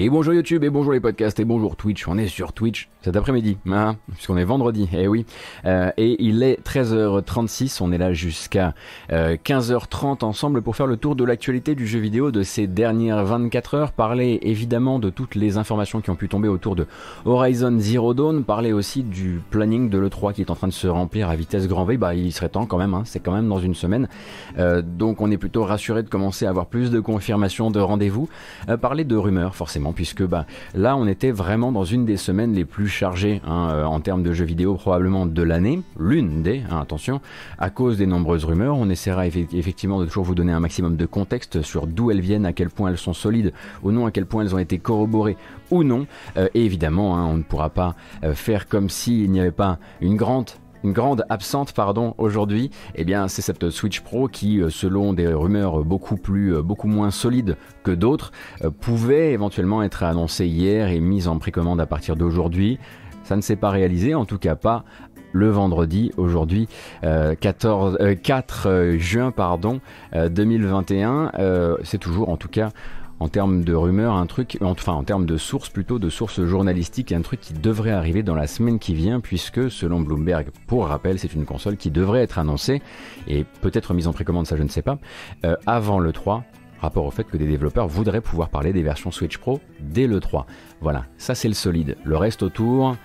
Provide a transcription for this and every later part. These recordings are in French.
Et bonjour YouTube, et bonjour les podcasts, et bonjour Twitch. On est sur Twitch cet après-midi, hein, puisqu'on est vendredi, eh oui. Euh, et il est 13h36, on est là jusqu'à 15h30 ensemble pour faire le tour de l'actualité du jeu vidéo de ces dernières 24 heures, parler évidemment de toutes les informations qui ont pu tomber autour de Horizon Zero Dawn, parler aussi du planning de l'E3 qui est en train de se remplir à vitesse grand V, bah il serait temps quand même, hein, c'est quand même dans une semaine. Euh, donc on est plutôt rassuré de commencer à avoir plus de confirmations de rendez-vous. Euh, parler de rumeurs forcément puisque bah, là on était vraiment dans une des semaines les plus chargées hein, euh, en termes de jeux vidéo probablement de l'année, l'une des, hein, attention, à cause des nombreuses rumeurs. On essaiera effectivement de toujours vous donner un maximum de contexte sur d'où elles viennent, à quel point elles sont solides ou non, à quel point elles ont été corroborées ou non. Euh, et évidemment, hein, on ne pourra pas euh, faire comme s'il n'y avait pas une grande une grande absente pardon aujourd'hui, eh bien c'est cette Switch Pro qui, euh, selon des rumeurs beaucoup plus, euh, beaucoup moins solides que d'autres, euh, pouvait éventuellement être annoncée hier et mise en précommande à partir d'aujourd'hui. Ça ne s'est pas réalisé, en tout cas pas le vendredi, aujourd'hui 14, 4 juin pardon, 2021. c'est toujours en tout cas en termes de rumeurs, un truc, enfin en termes de sources plutôt, de sources journalistiques, un truc qui devrait arriver dans la semaine qui vient, puisque selon Bloomberg, pour rappel, c'est une console qui devrait être annoncée et peut-être mise en précommande, ça je ne sais pas, euh, avant le 3, rapport au fait que des développeurs voudraient pouvoir parler des versions Switch Pro dès le 3. Voilà, ça c'est le solide. Le reste autour,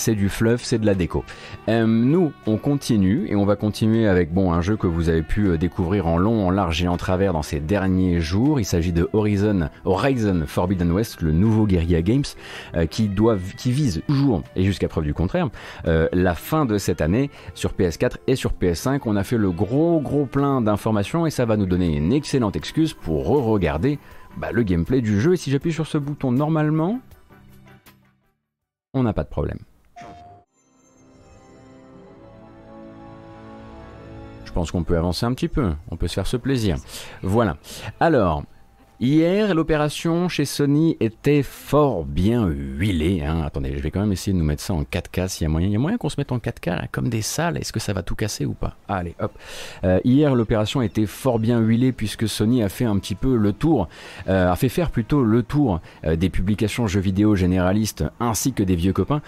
c'est du fluff, c'est de la déco. Euh, nous, on continue et on va continuer avec bon un jeu que vous avez pu euh, découvrir en long, en large et en travers dans ces derniers jours. Il s'agit de Horizon, Horizon Forbidden West, le nouveau Guerrilla Games, euh, qui doit, qui vise toujours et jusqu'à preuve du contraire la fin de cette année sur PS4 et sur PS5. On a fait le gros gros plein d'informations et ça va nous donner une excellente excuse pour re-regarder bah, le gameplay du jeu. Et si j'appuie sur ce bouton normalement, on n'a pas de problème. Pense qu'on peut avancer un petit peu, on peut se faire ce plaisir. Voilà. Alors, Hier, l'opération chez Sony était fort bien huilée. Hein. Attendez, je vais quand même essayer de nous mettre ça en 4K s'il y a moyen. Il y a moyen qu'on se mette en 4K comme des salles. Est-ce que ça va tout casser ou pas? Allez, hop. Euh, hier, l'opération était fort bien huilée puisque Sony a fait un petit peu le tour, euh, a fait faire plutôt le tour euh, des publications jeux vidéo généralistes ainsi que des vieux copains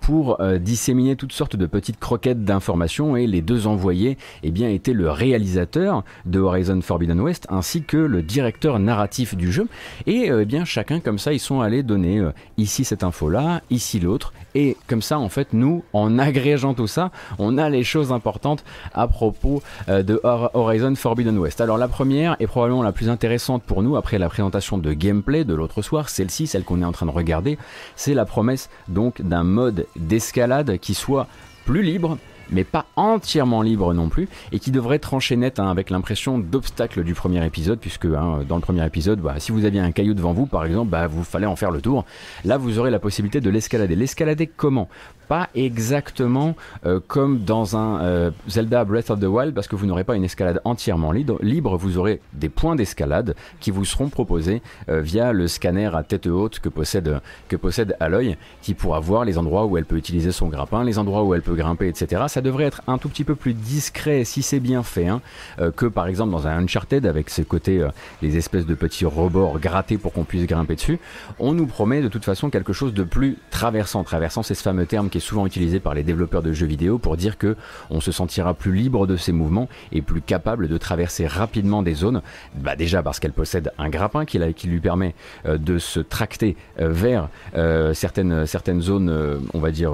pour disséminer toutes sortes de petites croquettes d'informations et les deux envoyés eh bien, étaient le réalisateur de Horizon Forbidden West ainsi que le directeur narratif du jeu. Et euh, eh bien chacun comme ça, ils sont allés donner euh, ici cette info-là, ici l'autre. Et comme ça, en fait, nous, en agrégeant tout ça, on a les choses importantes à propos euh, de Horizon Forbidden West. Alors la première est probablement la plus intéressante pour nous après la présentation de gameplay de l'autre soir, celle-ci, celle qu'on est en train de regarder, c'est la promesse donc d'un mode d'escalade qui soit plus libre, mais pas entièrement libre non plus, et qui devrait trancher net hein, avec l'impression d'obstacle du premier épisode, puisque hein, dans le premier épisode, bah, si vous aviez un caillou devant vous, par exemple, bah, vous fallait en faire le tour. Là, vous aurez la possibilité de l'escalader. L'escalader comment? Pas exactement euh, comme dans un euh, Zelda Breath of the Wild parce que vous n'aurez pas une escalade entièrement libre, vous aurez des points d'escalade qui vous seront proposés euh, via le scanner à tête haute que possède, que possède Aloy qui pourra voir les endroits où elle peut utiliser son grappin, les endroits où elle peut grimper, etc. Ça devrait être un tout petit peu plus discret si c'est bien fait hein, que par exemple dans un Uncharted avec ses côtés, les espèces de petits rebords grattés pour qu'on puisse grimper dessus. On nous promet de toute façon quelque chose de plus traversant. Traversant, c'est ce fameux terme qui est souvent utilisé par les développeurs de jeux vidéo pour dire que on se sentira plus libre de ses mouvements et plus capable de traverser rapidement des zones. Bah déjà parce qu'elle possède un grappin qui, lui permet euh, de se tracter euh, vers euh, certaines, certaines zones, on va dire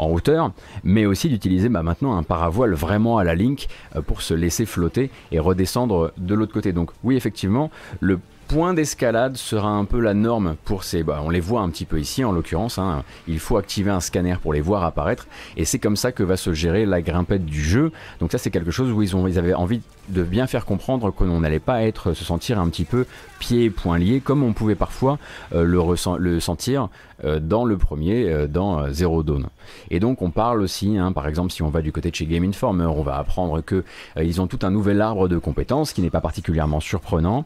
en hauteur, mais aussi d'utiliser bah, maintenant un paravoile vraiment à la Link pour se laisser flotter et redescendre de l'autre côté. Donc oui, effectivement, le point d'escalade sera un peu la norme pour ces... Bah, on les voit un petit peu ici en l'occurrence, hein. il faut activer un scanner pour les voir apparaître, et c'est comme ça que va se gérer la grimpette du jeu. Donc ça c'est quelque chose où ils, ont, ils avaient envie de bien faire comprendre qu'on n'allait pas être, se sentir un petit peu pieds et poings liés, comme on pouvait parfois euh, le, le, sentir euh, dans le premier, euh, dans Zero Dawn. Et donc on parle aussi, hein, par exemple si on va du côté de chez Game Informer, on va apprendre que ils ont tout un nouvel arbre de compétences qui n'est pas particulièrement surprenant,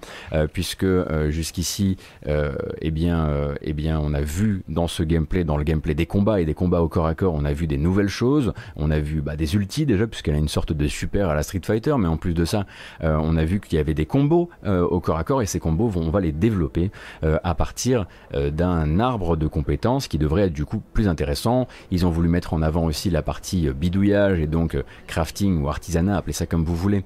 puisque que jusqu'ici, eh bien, eh bien, on a vu dans ce gameplay, dans le gameplay des combats et des combats au corps à corps, on a vu des nouvelles choses. On a vu bah, des ultis déjà, puisqu'elle a une sorte de super à la Street Fighter, mais en plus de ça, on a vu qu'il y avait des combos au corps à corps et ces combos, vont, on va les développer à partir d'un arbre de compétences qui devrait être du coup plus intéressant. Ils ont voulu mettre en avant aussi la partie bidouillage et donc crafting ou artisanat, appelez ça comme vous voulez,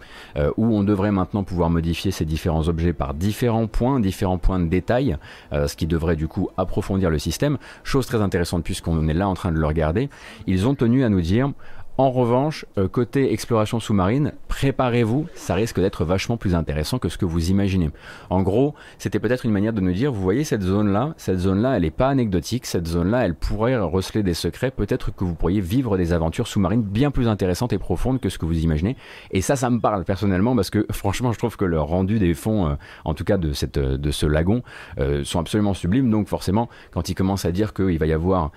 où on devrait maintenant pouvoir modifier ces différents objets par différents points, différents points de détail, ce qui devrait du coup approfondir le système. Chose très intéressante puisqu'on est là en train de le regarder. Ils ont tenu à nous dire en revanche, euh, côté exploration sous-marine, préparez-vous, ça risque d'être vachement plus intéressant que ce que vous imaginez. En gros, c'était peut-être une manière de nous dire, vous voyez cette zone-là, cette zone-là, elle n'est pas anecdotique, cette zone-là, elle pourrait receler des secrets, peut-être que vous pourriez vivre des aventures sous-marines bien plus intéressantes et profondes que ce que vous imaginez. Et ça, ça me parle personnellement parce que franchement, je trouve que le rendu des fonds, euh, en tout cas de, de ce lagon, euh, sont absolument sublimes. Donc forcément, quand il commence à dire qu'il va y avoir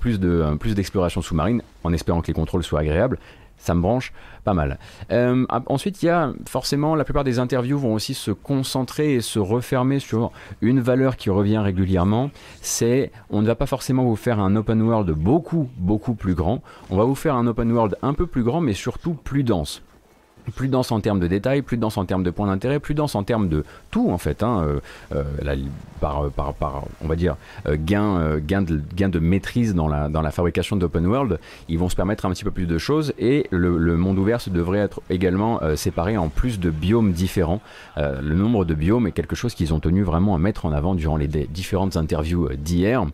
plus d'exploration sous-marine, en espérant que les contrôles soient agréable, ça me branche pas mal. Euh, ensuite, il y a forcément, la plupart des interviews vont aussi se concentrer et se refermer sur une valeur qui revient régulièrement, c'est on ne va pas forcément vous faire un open world beaucoup, beaucoup plus grand, on va vous faire un open world un peu plus grand, mais surtout plus dense plus dense en termes de détails, plus dense en termes de points d'intérêt, plus dense en termes de tout en fait. Hein, euh, euh, par, par, par, on va dire, euh, gain, gain, de, gain de maîtrise dans la, dans la fabrication d'open world, ils vont se permettre un petit peu plus de choses et le, le monde ouvert se devrait être également séparé en plus de biomes différents. le nombre de biomes est quelque chose qu'ils ont tenu vraiment à mettre en avant durant les différentes interviews d'hier.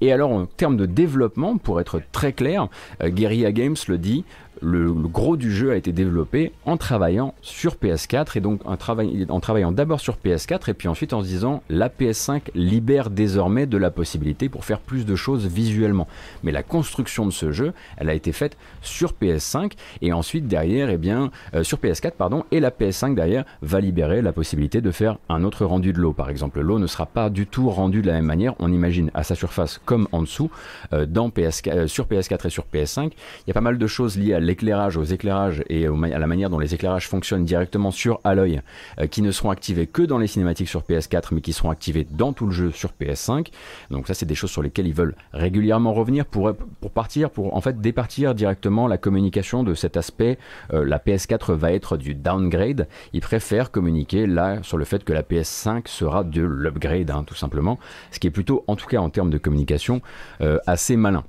et alors en termes de développement, pour être très clair, Guerrilla Games le dit, le, gros du jeu a été développé en travaillant sur PS4 et donc en, travaillant d'abord sur PS4 et puis ensuite en se disant la PS5 libère désormais de la possibilité pour faire plus de choses visuellement. Mais la construction de ce jeu, elle a été faite sur PS5 et ensuite derrière, eh bien, euh, sur PS4 pardon, et la PS5 derrière va libérer la possibilité de faire un autre rendu de l'eau. Par exemple, l'eau ne sera pas du tout rendue de la même manière. On imagine à sa surface comme en dessous euh, dans PS4, euh, sur PS4 et sur PS5. Il y a pas mal de choses liées à l'éclairage, aux éclairages et à la manière dont les éclairages fonctionnent directement sur Aloy, euh, qui ne seront activés que dans les cinématiques sur PS4, mais qui seront activés dans tout le jeu sur PS5. Donc ça, c'est des choses sur lesquelles ils veulent régulièrement revenir pour, pour partir, pour en fait départir directement la communication de cet aspect. Euh, la PS4 va être du downgrade. Ils préfèrent communiquer là sur le fait que la PS5 sera de l'upgrade, hein, tout simplement. Ce qui est plutôt, en tout cas en termes de communication, euh, assez malin.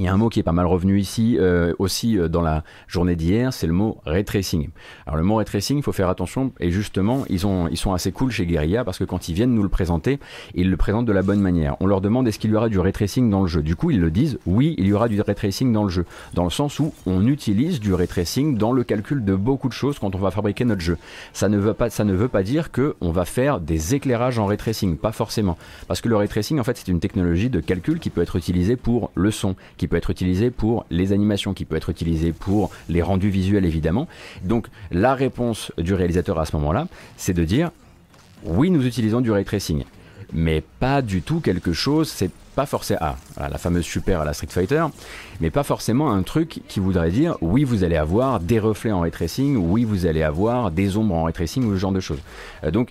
Il y a un mot qui est pas mal revenu ici euh, aussi euh, dans la journée d'hier, c'est le mot ray tracing. Alors le mot ray il faut faire attention et justement, ils, ont, ils sont assez cool chez Guerilla parce que quand ils viennent nous le présenter, ils le présentent de la bonne manière. On leur demande est-ce qu'il y aura du ray tracing dans le jeu? Du coup, ils le disent oui, il y aura du ray tracing dans le jeu, dans le sens où on utilise du ray tracing dans le calcul de beaucoup de choses quand on va fabriquer notre jeu. Ça ne veut pas, ça ne veut pas dire que on va faire des éclairages en ray pas forcément, parce que le ray tracing en fait c'est une technologie de calcul qui peut être utilisée pour le son, qui peut être utilisé pour les animations, qui peut être utilisé pour les rendus visuels évidemment. Donc la réponse du réalisateur à ce moment-là, c'est de dire oui, nous utilisons du ray tracing, mais pas du tout quelque chose, c'est pas forcément ah, la fameuse super à la Street Fighter, mais pas forcément un truc qui voudrait dire oui, vous allez avoir des reflets en ray tracing, oui, vous allez avoir des ombres en ray tracing ou ce genre de choses. Euh, donc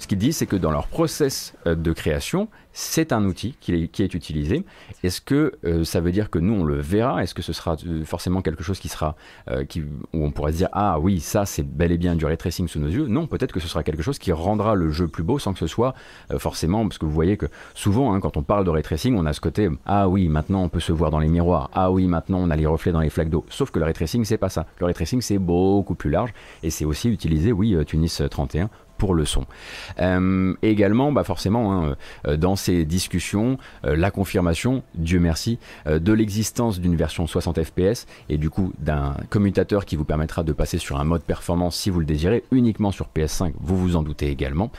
ce qu'ils disent, c'est que dans leur process euh, de création, c'est un outil qui est, utilisé. Est-ce que euh, ça veut dire que nous on le verra? Est-ce que ce sera euh, forcément quelque chose qui sera où on pourrait se dire ah oui ça c'est bel et bien du ray tracing sous nos yeux? Non, peut-être que ce sera quelque chose qui rendra le jeu plus beau sans que ce soit forcément parce que vous voyez que souvent hein, quand on parle de ray tracing on a ce côté ah oui maintenant on peut se voir dans les miroirs ah oui maintenant on a les reflets dans les flaques d'eau. Sauf que le ray tracing c'est pas ça. Le ray tracing c'est beaucoup plus large et c'est aussi utilisé oui Tunis 31 pour le son. Euh, également, bah forcément, hein, euh, dans ces discussions, euh, la confirmation, Dieu merci, de l'existence d'une version 60 fps et du coup d'un commutateur qui vous permettra de passer sur un mode performance si vous le désirez, uniquement sur PS5, vous vous en doutez également.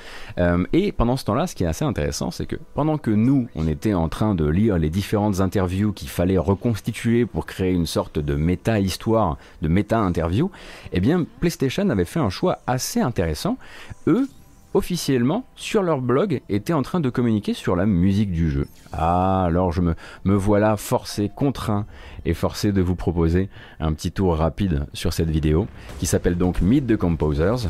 et pendant ce temps-là, ce qui est assez intéressant, c'est que pendant que nous, on était en train de lire les différentes interviews qu'il fallait reconstituer pour créer une sorte de méta-histoire, de méta-interview, eh bien, PlayStation avait fait un choix assez intéressant officiellement, sur leur blog, étaient en train de communiquer sur la musique du jeu. Ah, alors je me, me voilà forcé, contraint et forcé de vous proposer un petit tour rapide sur cette vidéo, qui s'appelle donc Meet the Composers.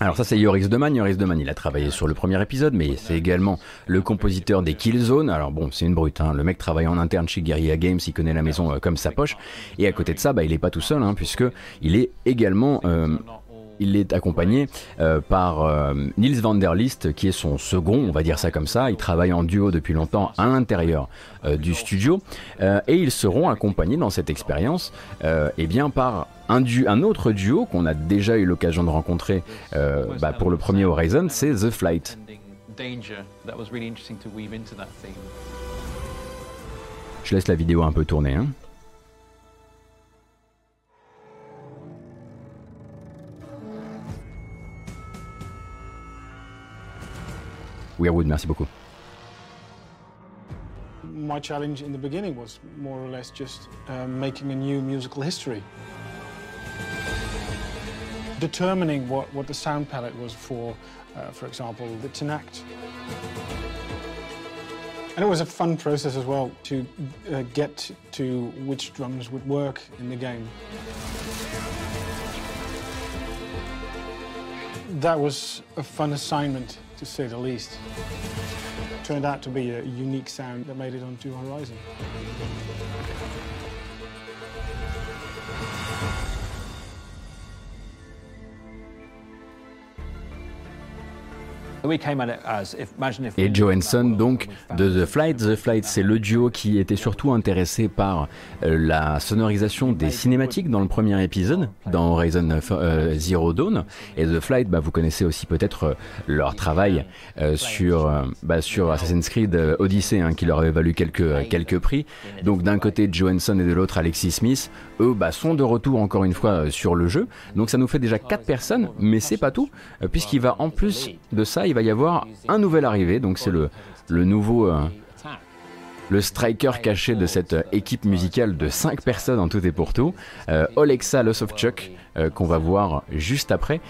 Alors ça c'est Yoris Deman, Yoris Deman il a travaillé sur le premier épisode mais c'est également le compositeur des Killzone, alors bon c'est une brute, hein. le mec travaille en interne chez Guerrilla Games, il connaît la maison euh, comme sa poche. Et à côté de ça bah, il est pas tout seul hein, puisque il est également euh, il est accompagné euh, par euh, Niels van der List, qui est son second, on va dire ça comme ça. Il travaille en duo depuis longtemps à l'intérieur euh, du studio. et ils seront accompagnés dans cette expérience eh bien, par un, un autre duo qu'on a déjà eu l'occasion de rencontrer bah, pour le premier Horizon, c'est The Flight. Je laisse la vidéo un peu tourner. Hein. Weirwood, merci beaucoup. My challenge in the beginning was more or less just um, making a new musical history. Determining what, what the sound palette was for, uh, for example, the Tinact. And it was a fun process as well to uh, get to which drums would work in the game. That was a fun assignment to say the least. Turned out to be a unique sound that made it onto Horizon. Et Johansson donc de The Flight. The Flight c'est le duo qui était surtout intéressé par euh, la sonorisation des cinématiques dans le premier épisode, dans Horizon euh, Zero Dawn. Et The Flight, bah, vous connaissez aussi peut-être euh, leur travail sur, bah, sur Assassin's Creed Odyssey hein, qui leur avait valu quelques, quelques prix. Donc d'un côté Johansson et de l'autre Alexis Smith, eux bah, sont de retour encore une fois sur le jeu. Donc ça nous fait déjà quatre personnes, mais c'est pas tout, puisqu'il va en plus de ça, il va y avoir un nouvel arrivé, donc c'est le, le nouveau... Euh, le striker caché de cette équipe musicale de 5 personnes en tout et pour tout, euh, Olexa Chuck, euh, qu'on va voir juste après,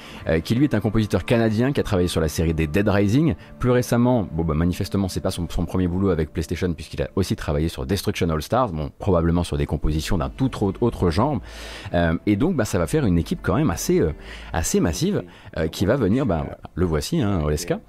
qui lui est un compositeur canadien qui a travaillé sur la série des Dead Rising. Plus récemment, bon bah manifestement c'est pas son, premier boulot avec PlayStation puisqu'il a aussi travaillé sur Destruction All Stars, bon probablement sur des compositions d'un tout autre, genre. et donc bah, ça va faire une équipe quand même assez, assez massive qui va venir, bah, le voici, hein, Oleska.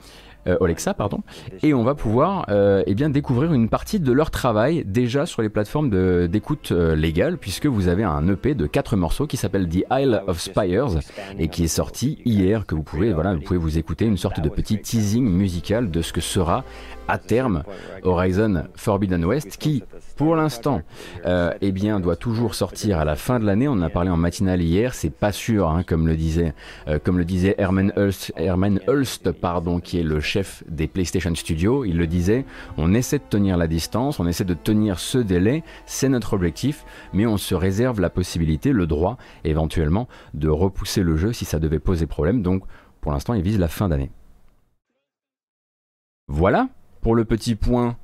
Euh, Alexa, pardon, et on va pouvoir euh, eh bien découvrir une partie de leur travail déjà sur les plateformes d'écoute euh, légale, puisque vous avez un EP de quatre morceaux qui s'appelle The Isle of Spires et qui est sorti hier, que vous pouvez voilà, vous pouvez vous écouter une sorte de petit teasing musical de ce que sera à terme Horizon Forbidden West, qui pour l'instant, euh, eh bien, doit toujours sortir à la fin de l'année. On en a parlé en matinale hier. C'est pas sûr, hein, comme le disait, euh, comme le disait Herman Hulst, Herman Hulst, pardon, qui est le chef des PlayStation Studios. Il le disait. On essaie de tenir la distance, on essaie de tenir ce délai. C'est notre objectif, mais on se réserve la possibilité, le droit, éventuellement, de repousser le jeu si ça devait poser problème. Donc, pour l'instant, il vise la fin d'année. Voilà pour le petit point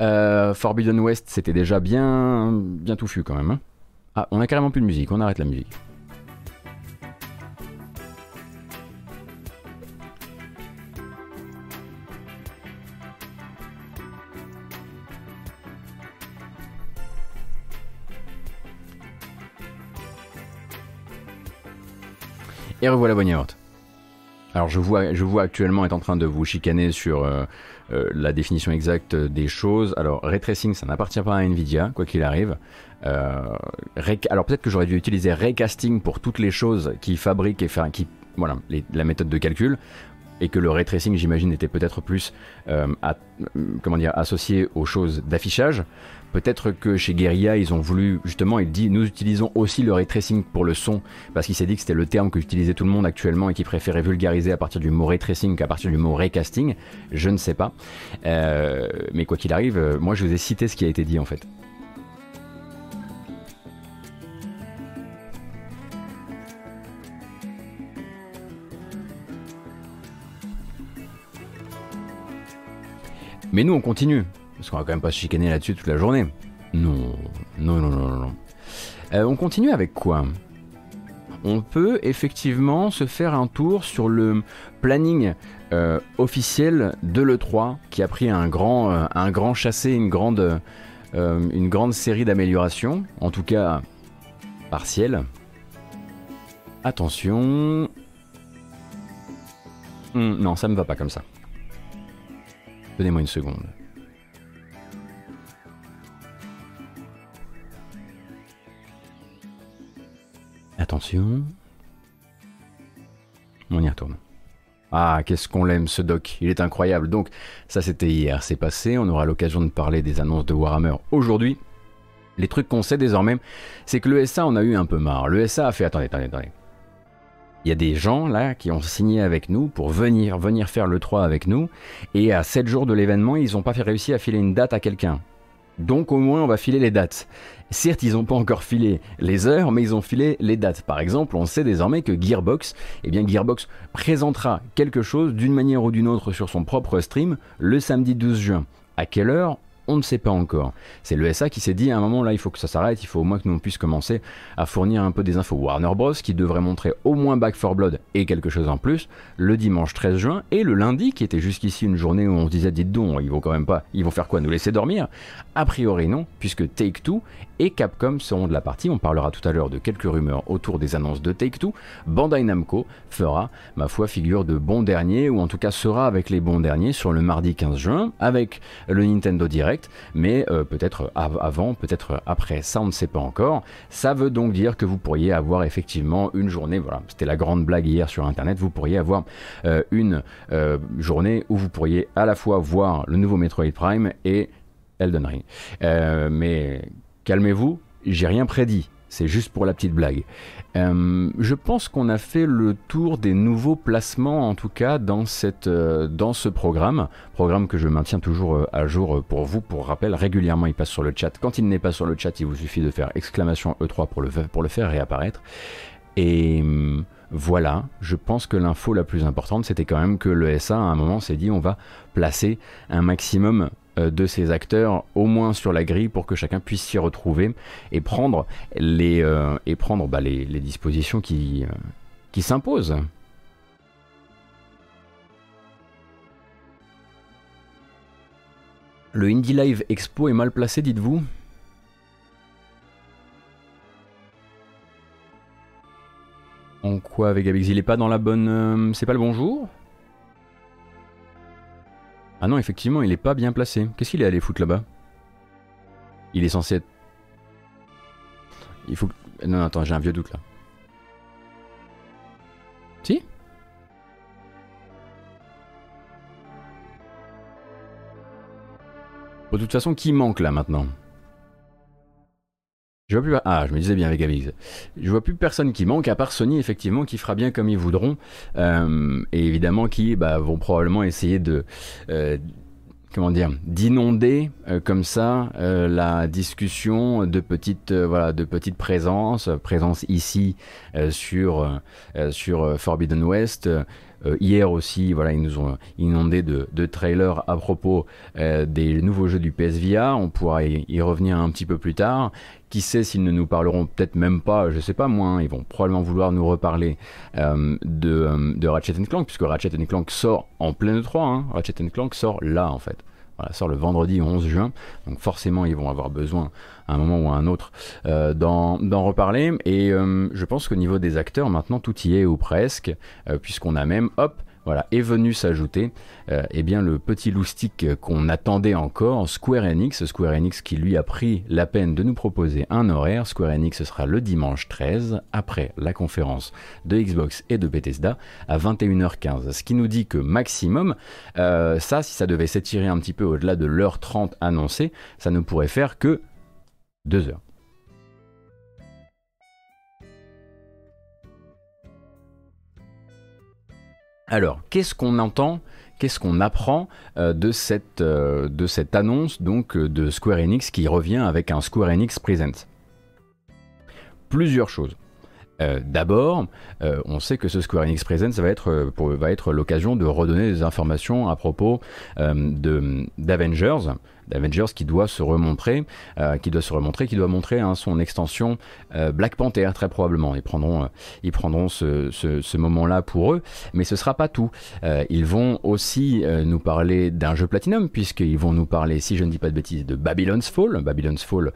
euh, Forbidden West, c'était déjà bien, bien touffu quand même. Hein. ah, on a carrément plus de musique, on arrête la musique. Et revoilà Bonnie Alors je vois, je vois actuellement être en train de vous chicaner sur euh, euh, la définition exacte des choses. Alors, ray tracing, ça n'appartient pas à Nvidia, quoi qu'il arrive. Euh, alors peut-être que j'aurais dû utiliser raycasting pour toutes les choses qui fabriquent et faire, qui, voilà, la méthode de calcul et que le ray tracing, j'imagine, était peut-être plus euh, comment dire, associé aux choses d'affichage. Peut-être que chez Guerilla, ils ont voulu, justement, il dit, nous utilisons aussi le ray tracing pour le son, parce qu'il s'est dit que c'était le terme que utilisait tout le monde actuellement et qu'il préférait vulgariser à partir du mot ray tracing qu'à partir du mot raycasting. Je ne sais pas. Euh, mais quoi qu'il arrive, euh, moi je vous ai cité ce qui a été dit en fait. Mais nous, on continue. Parce qu'on va quand même pas se chicaner là-dessus toute la journée. Non, non, non, non, non. Euh, on continue avec quoi? On peut effectivement se faire un tour sur le planning euh, officiel de l'E3 qui a pris un grand, euh, un grand chassé, une grande, une grande série d'améliorations, en tout cas partielles. attention. Hmm, non, ça me va pas comme ça. Donnez-moi une seconde. Attention. On y retourne. Ah, qu'est-ce qu'on l'aime ce doc, il est incroyable. Donc, ça c'était hier, c'est passé, on aura l'occasion de parler des annonces de Warhammer aujourd'hui. Les trucs qu'on sait désormais, c'est que le SA, on a eu un peu marre. Le SA a fait, attendez, attendez, attendez. Il y a des gens là qui ont signé avec nous pour venir, venir faire le 3 avec nous, et à 7 jours de l'événement, ils n'ont pas réussi à filer une date à quelqu'un. Donc au moins on va filer les dates. Certes, ils n'ont pas encore filé les heures, mais ils ont filé les dates. Par exemple, on sait désormais que Gearbox, eh bien Gearbox présentera quelque chose d'une manière ou d'une autre sur son propre stream le samedi 12 juin. À quelle heure? On ne sait pas encore. C'est le SA qui s'est dit à un moment là, il faut que ça s'arrête, il faut au moins que nous puissions commencer à fournir un peu des infos. Warner Bros. qui devrait montrer au moins Back 4 Blood et quelque chose en plus le dimanche 13 juin et le lundi qui était jusqu'ici une journée où on se disait dites donc, ils vont quand même pas, ils vont faire quoi Nous laisser dormir? A priori non, puisque Take Two et Capcom seront de la partie. On parlera tout à l'heure de quelques rumeurs autour des annonces de Take Two. Bandai Namco fera, ma foi, figure de bon dernier ou en tout cas sera avec les bons derniers sur le mardi 15 juin avec le Nintendo Direct mais euh, peut-être avant, peut-être après, ça on ne sait pas encore. Ça veut donc dire que vous pourriez avoir effectivement une journée, voilà, c'était la grande blague hier sur Internet, vous pourriez avoir euh, une euh, journée où vous pourriez à la fois voir le nouveau Metroid Prime et Elden Ring. mais calmez-vous, j'ai rien prédit. C'est juste pour la petite blague. Euh, je pense qu'on a fait le tour des nouveaux placements, en tout cas dans, cette, euh, dans ce programme. Programme que je maintiens toujours euh, à jour pour vous. Pour rappel, régulièrement il passe sur le chat. Quand il n'est pas sur le chat, il vous suffit de faire exclamation E3 pour le, pour le faire réapparaître. Et voilà, je pense que l'info la plus importante, c'était quand même que le SA à un moment s'est dit on va placer un maximum de ces acteurs au moins sur la grille pour que chacun puisse s'y retrouver et prendre les, euh, et prendre, bah, les, dispositions qui, euh, qui s'imposent. Le Indie Live Expo est mal placé, dites-vous? En quoi avec Abix? Il est pas dans la bonne. c'est pas le bon jour ah non, effectivement, il est pas bien placé. Qu'est-ce qu'il est allé foutre là-bas? Il est censé être... Il faut... Non, attends, j'ai un vieux doute là. Si? De toute façon, qui manque là maintenant? Je vois plus. Ah, je me disais bien. Je vois plus personne qui manque, à part Sony, effectivement, qui fera bien comme ils voudront. Euh, et évidemment, qui bah, vont probablement essayer de. Euh, comment dire, d'inonder euh, comme ça la discussion de petites, voilà, de présences, présence ici sur, sur Forbidden West, euh, hier aussi, voilà, ils nous ont inondé de, trailers à propos euh, des nouveaux jeux du PSVR. On pourra y, revenir un petit peu plus tard. Qui sait s'ils ne nous parleront peut-être même pas, je sais pas moi, hein, ils vont probablement vouloir nous reparler euh, de, de, Ratchet Clank, puisque Ratchet Clank sort en pleine 3. Hein. Ratchet Clank sort là en fait. Voilà, sort le vendredi 11 juin. Donc forcément, ils vont avoir besoin à un moment ou à un autre euh, d'en reparler. Et euh, je pense qu'au niveau des acteurs, maintenant, tout y est ou presque, euh, puisqu'on a même, hop, voilà, est venu s'ajouter euh, eh bien le petit loustic qu'on attendait encore, Square Enix, Square Enix qui lui a pris la peine de nous proposer un horaire. Square Enix ce sera le dimanche 13 après la conférence de Xbox et de Bethesda à 21h15. Ce qui nous dit que maximum, euh, ça si ça devait s'étirer un petit peu au-delà de l'heure 30 annoncée, ça ne pourrait faire que 2 heures. Alors, qu'est-ce qu'on entend Qu'est-ce qu'on apprend euh, de, cette, euh, de cette annonce donc euh, de Square Enix qui revient avec un Square Enix Present Plusieurs choses. D'abord, on sait que ce Square Enix Present ça va être, va être l'occasion de redonner des informations à propos d'Avengers, d'Avengers qui doit se remontrer, euh, qui doit se remontrer, qui doit montrer hein, son extension euh, Black Panther très probablement. Ils prendront, euh, ils prendront ce, ce, moment-là pour eux, mais ce sera pas tout. Ils vont aussi nous parler d'un jeu Platinum puisqu'ils vont nous parler, si je ne dis pas de bêtises, de Babylon's Fall, Babylon's Fall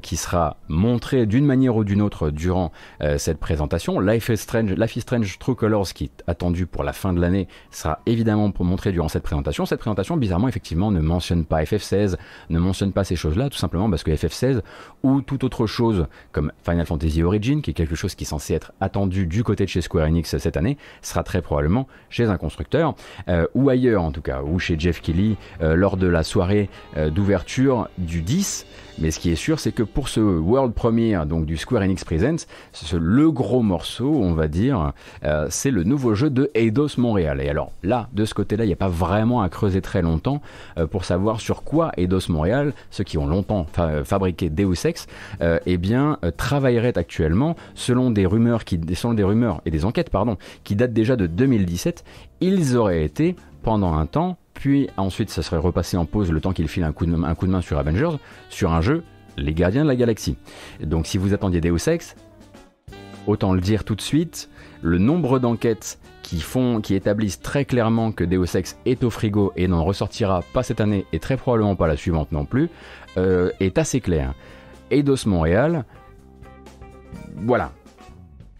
qui sera montré d'une manière ou d'une autre durant cette présentation. Life is Strange, Life is Strange True Colors qui est attendu pour la fin de l'année sera évidemment montrer durant cette présentation. Cette présentation, bizarrement, effectivement, ne mentionne pas FF16, ne mentionne pas ces choses-là, tout simplement parce que FF16 ou toute autre chose comme Final Fantasy Origin, qui est quelque chose qui est censé être attendu du côté de chez Square Enix cette année, sera très probablement chez un constructeur, euh, ou ailleurs en tout cas, ou chez Jeff Kelly euh, lors de la soirée euh, d'ouverture du 10. Mais ce qui est sûr, c'est que pour ce World Premiere, donc du Square Enix Presents, ce, le gros morceau, on va dire, euh, c'est le nouveau jeu de Eidos Montréal. Et alors là, de ce côté-là, il n'y a pas vraiment à creuser très longtemps euh, pour savoir sur quoi Eidos Montréal, ceux qui ont longtemps fa fabriqué Deus Ex, euh, eh bien, euh, travaillerait actuellement, selon des rumeurs qui, selon des rumeurs et des enquêtes, pardon, qui datent déjà de 2017, ils auraient été pendant un temps puis ensuite ça serait repassé en pause le temps qu'il file un coup, de, main sur Avengers, sur un jeu, Les Gardiens de la Galaxie. Donc si vous attendiez Deus Ex, autant le dire tout de suite, le nombre d'enquêtes qui qui établissent très clairement que Deus Ex est au frigo et n'en ressortira pas cette année et très probablement pas la suivante non plus, euh, est assez clair. Eidos Montréal, voilà.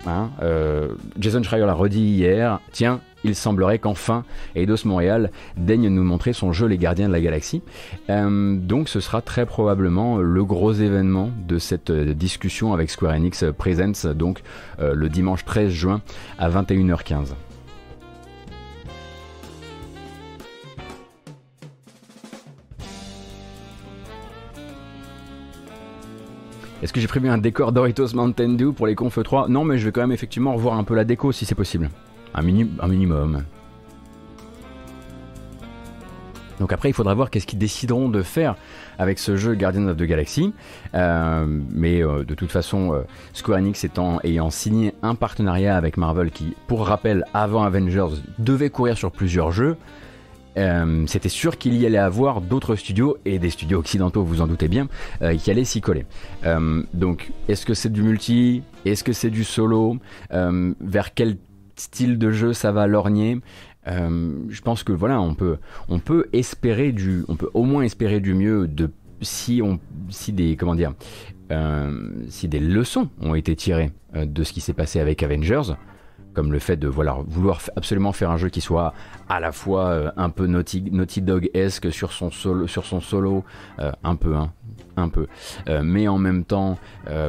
Hein, euh, Jason Schreier l'a redit hier, tiens, il semblerait qu'enfin Eidos Montréal daigne nous montrer son jeu Les Gardiens de la Galaxie. Euh, donc ce sera très probablement le gros événement de cette euh, discussion avec Square Enix Presents, donc euh, le dimanche 13 juin à 21h15. Est-ce que j'ai prévu un décor Doritos Mountain Dew pour les Conf 3 Non, mais je vais quand même effectivement revoir un peu la déco si c'est possible. Un, mini, un minimum. Donc après, il faudra voir qu'est-ce qu'ils décideront de faire avec ce jeu Guardian of the Galaxy. Euh, mais euh, de toute façon, euh, Square Enix étant, ayant signé un partenariat avec Marvel qui, pour rappel, avant Avengers, devait courir sur plusieurs jeux, c'était sûr qu'il y allait avoir d'autres studios, et des studios occidentaux, vous en doutez bien, qui allaient s'y coller. Donc, est-ce que c'est du multi? Est-ce que c'est du solo? Vers quel style de jeu ça va lorgner. Euh, je pense que voilà, on peut, on peut espérer du, on peut au moins espérer du mieux de si on, si des, comment dire, euh, si des leçons ont été tirées euh, de ce qui s'est passé avec Avengers, comme le fait de vouloir absolument faire un jeu qui soit à la fois euh, un peu Naughty, Dog-esque sur son solo, sur son solo euh, un peu, hein, un peu, euh, mais en même temps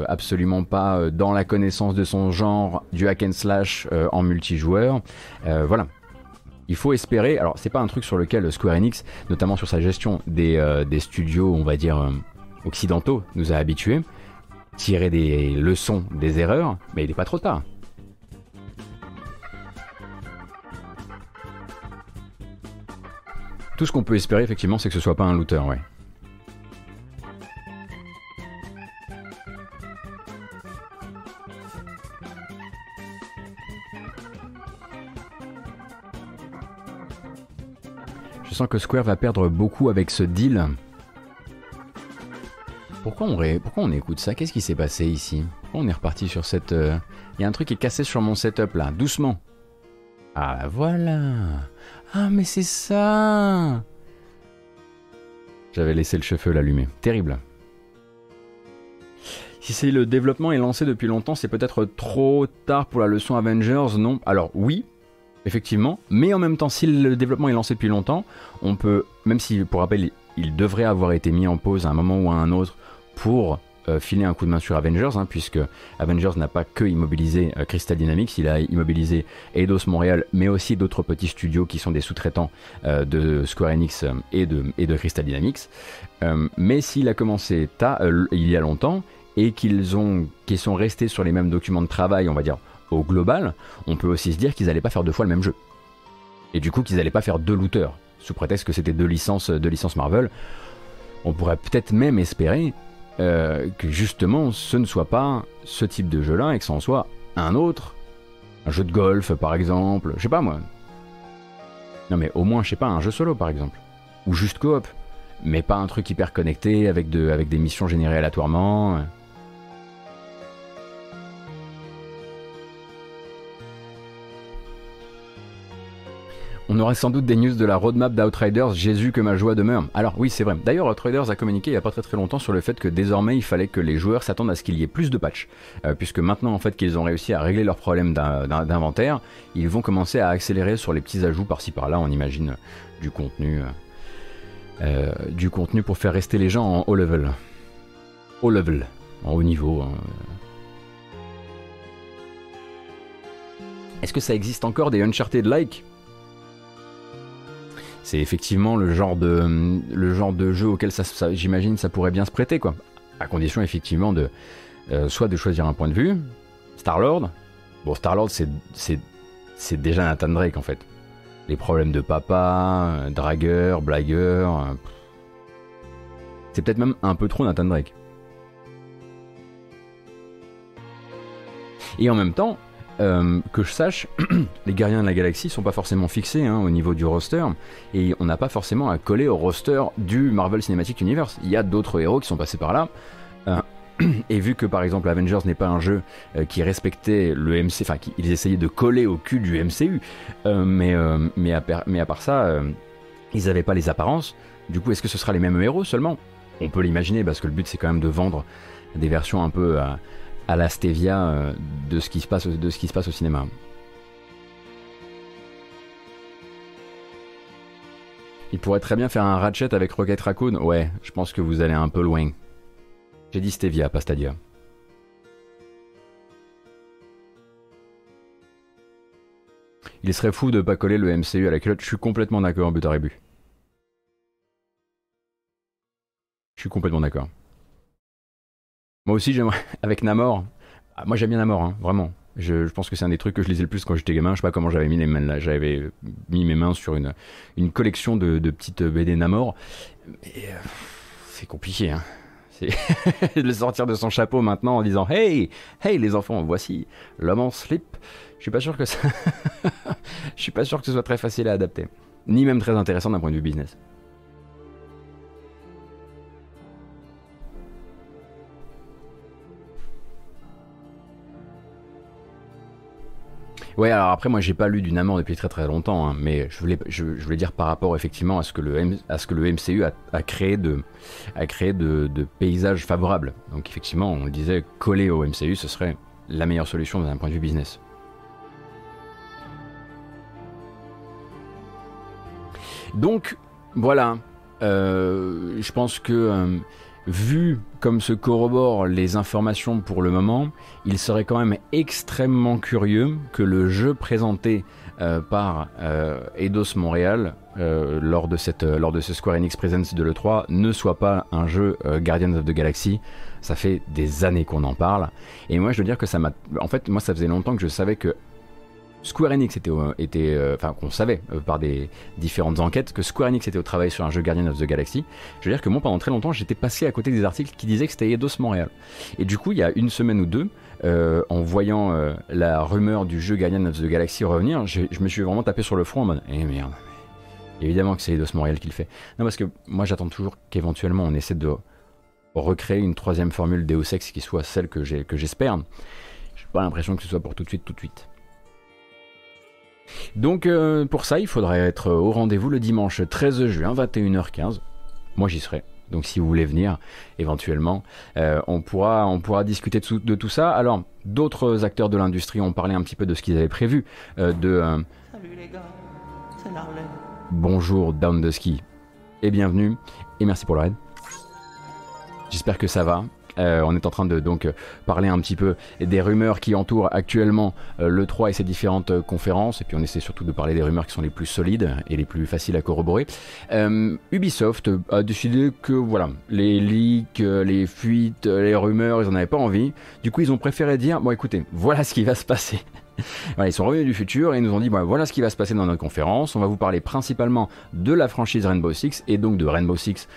absolument pas dans la connaissance de son genre du hack and slash en multijoueur. voilà, il faut espérer, alors c'est pas un truc sur lequel Square Enix, notamment sur sa gestion des, studios, on va dire, occidentaux, nous a habitués, tirer des leçons des erreurs, mais il n'est pas trop tard. Tout ce qu'on peut espérer, effectivement, c'est que ce soit pas un looter, ouais. Je sens que Square va perdre beaucoup avec ce deal. Pourquoi on, ré... Pourquoi on écoute ça? Qu'est-ce qui s'est passé ici? Pourquoi on est reparti sur cette... Il euh... y a un truc qui est cassé sur mon setup là, doucement. Ah voilà Ah mais c'est ça J'avais laissé le cheveu allumé. Terrible. Si c'est le développement est lancé depuis longtemps, c'est peut-être trop tard pour la leçon Avengers, non? Alors oui, effectivement, mais en même temps, si le développement est lancé depuis longtemps, on peut, même si pour rappel, il devrait avoir été mis en pause à un moment ou à un autre pour euh, filer un coup de main sur Avengers, hein, puisque Avengers n'a pas que immobilisé euh, Crystal Dynamics, il a immobilisé Eidos Montréal, mais aussi d'autres petits studios qui sont des sous-traitants euh, de Square Enix et, de, et de Crystal Dynamics. mais s'il a commencé il y a longtemps et qu'ils ont, qu'ils sont restés sur les mêmes documents de travail, on va dire au global, on peut aussi se dire qu'ils n'allaient pas faire deux fois le même jeu. Et du coup qu'ils n'allaient pas faire deux looters, sous prétexte que c'était deux licences, deux licences Marvel. On pourrait peut-être même espérer euh, que justement ce ne soit pas ce type de jeu-là et que ce en soit un autre, un jeu de golf par exemple, je sais pas moi. Non mais au moins je sais pas, un jeu solo par exemple, ou juste coop. mais pas un truc hyper connecté avec, avec des missions générées aléatoirement. On aurait sans doute des news de la roadmap d'Outriders, Jésus que ma joie demeure. Alors oui, c'est vrai. D'ailleurs, Outriders a communiqué il n'y a pas très très longtemps sur le fait que désormais il fallait que les joueurs s'attendent à ce qu'il y ait plus de patchs. Euh, puisque maintenant en fait qu'ils ont réussi à régler leurs problèmes d'inventaire, ils vont commencer à accélérer sur les petits ajouts par-ci par-là, on imagine, du contenu. Euh, euh, du contenu pour faire rester les gens en haut level. Haut level, en haut niveau. Hein. Est-ce que ça existe encore des Uncharted-like? C'est effectivement le genre de jeu auquel ça, j'imagine ça pourrait bien se prêter quoi. À condition effectivement de euh, soit de choisir un point de vue. Star Lord. Bon Star Lord c'est c'est déjà Nathan Drake en fait. Les problèmes de papa, euh, dragueur, blagueur. C'est peut-être même un peu trop Nathan Drake. Et en même temps, euh, que je sache, les Gardiens de la Galaxie sont pas forcément fixés hein, au niveau du roster, et on n'a pas forcément à coller au roster du Marvel Cinematic Universe. Il y a d'autres héros qui sont passés par là. Euh, et vu que par exemple Avengers n'est pas un jeu euh, qui respectait le MC, enfin qu'ils essayaient de coller au cul du MCU, mais, mais, à, mais, à, part ça, ils n'avaient pas les apparences. Du coup, est-ce que ce sera les mêmes héros seulement? On peut l'imaginer parce que le but c'est quand même de vendre des versions un peu à la stevia euh, de, ce qui se passe, au cinéma. Il pourrait très bien faire un Ratchet avec Rocket Raccoon. Ouais, je pense que vous allez un peu loin. J'ai dit Stevia, pas Stadia. Il serait fou de pas coller le MCU à la culotte. Je suis complètement d'accord, but à Je suis complètement d'accord. Moi aussi, j'aimerais. Avec Namor. Ah, moi, j'aime bien Namor, hein, vraiment. Je, pense que c'est un des trucs que je lisais le plus quand j'étais gamin. Je sais pas comment j'avais mis les mains là. J'avais mis mes mains sur une, collection de, petites BD Namor. Mais euh, c'est compliqué, hein. de le sortir de son chapeau maintenant en disant Hey, hey les enfants, voici l'homme en slip. Je suis pas sûr que ça. Je suis pas sûr que ce soit très facile à adapter, ni même très intéressant d'un point de vue business. Ouais, alors après, moi, j'ai pas lu du Namor depuis très très longtemps, hein, mais je voulais, je, voulais dire par rapport effectivement à ce que le, à ce que le MCU a, créé, de, a créé de, paysages favorables. Donc, effectivement, on le disait, coller au MCU, ce serait la meilleure solution d'un point de vue business. Donc, voilà. Euh, je pense que. Euh, vu comme se corroborent les informations pour le moment, il serait quand même extrêmement curieux que le jeu présenté euh, par euh, Eidos Montréal euh, lors, de cette, lors de ce Square Enix Presents de l'E3 ne soit pas un jeu Guardians of the Galaxy. Ça fait des années qu'on en parle. Et moi, je veux dire que ça m'a. En fait, moi, ça faisait longtemps que je savais que Square Enix était, euh, enfin qu'on savait euh, par des différentes enquêtes que Square Enix était au travail sur un jeu Guardian of the Galaxy. Je veux dire que moi pendant très longtemps j'étais passé à côté des articles qui disaient que c'était Eidos Montréal. Et du coup il y a une semaine ou deux, euh, en voyant la rumeur du jeu Guardian of the Galaxy revenir, je, me suis vraiment tapé sur le front en mode eh merde. Évidemment que c'est Eidos Montréal qui le fait. Non parce que moi j'attends toujours qu'éventuellement on essaie de recréer une troisième formule Deus Ex qui soit celle que j'espère. J'ai pas l'impression que ce soit pour tout de suite, tout de suite. Donc euh, pour ça, il faudrait être au rendez-vous le dimanche 13 juin, 21h15. Moi j'y serai. Donc si vous voulez venir, éventuellement, euh, on, pourra, on pourra discuter de, tout ça. Alors, d'autres acteurs de l'industrie ont parlé un petit peu de ce qu'ils avaient prévu. Euh, de, Salut les gars, c'est Bonjour Down the Ski et bienvenue et merci pour le raid. J'espère que ça va. Euh, on est en train de donc parler un petit peu des rumeurs qui entourent actuellement euh, le 3 et ses différentes euh, conférences, et puis on essaie surtout de parler des rumeurs qui sont les plus solides et les plus faciles à corroborer. Ubisoft a décidé que voilà, les leaks, les fuites, les rumeurs, ils en avaient pas envie. Du coup, ils ont préféré dire bon, écoutez, voilà ce qui va se passer. ils sont revenus du futur et ils nous ont dit voilà ce qui va se passer dans notre conférence. On va vous parler principalement de la franchise Rainbow Six et donc de Rainbow Six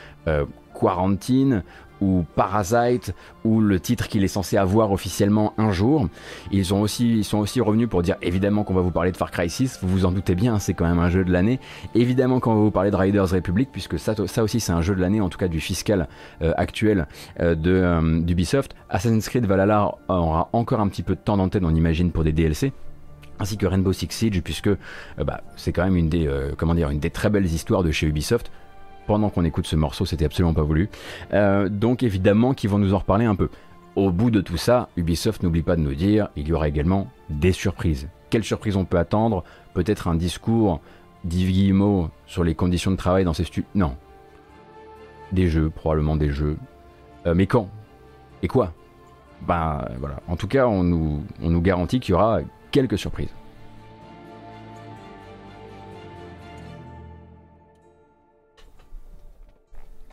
Quarantine ou Parasite ou le titre qu'il est censé avoir officiellement un jour. Ils, sont aussi revenus pour dire évidemment qu'on va vous parler de Far Cry 6, vous vous en doutez bien, c'est quand même un jeu de l'année. Évidemment qu'on va vous parler de Riders Republic, puisque ça, aussi c'est un jeu de l'année, en tout cas du fiscal euh, actuel euh, de euh, d'Ubisoft. Assassin's Creed Valhalla aura encore un petit peu de temps d'antenne, on imagine, pour des DLC ainsi que Rainbow Six Siege, puisque bah, c'est quand même une des, une des très belles histoires de chez Ubisoft pendant qu'on écoute ce morceau, c'était absolument pas voulu. Euh, donc évidemment qu'ils vont nous en reparler un peu. Au bout de tout ça, Ubisoft n'oublie pas de nous dire, il y aura également des surprises. Quelles surprises on peut attendre? Peut-être un discours d'Yves Guillemot sur les conditions de travail dans ces studios Non. Des jeux, probablement des jeux. Euh, mais quand? Et quoi? Ben voilà. En tout cas, on nous, on nous garantit qu'il y aura quelques surprises.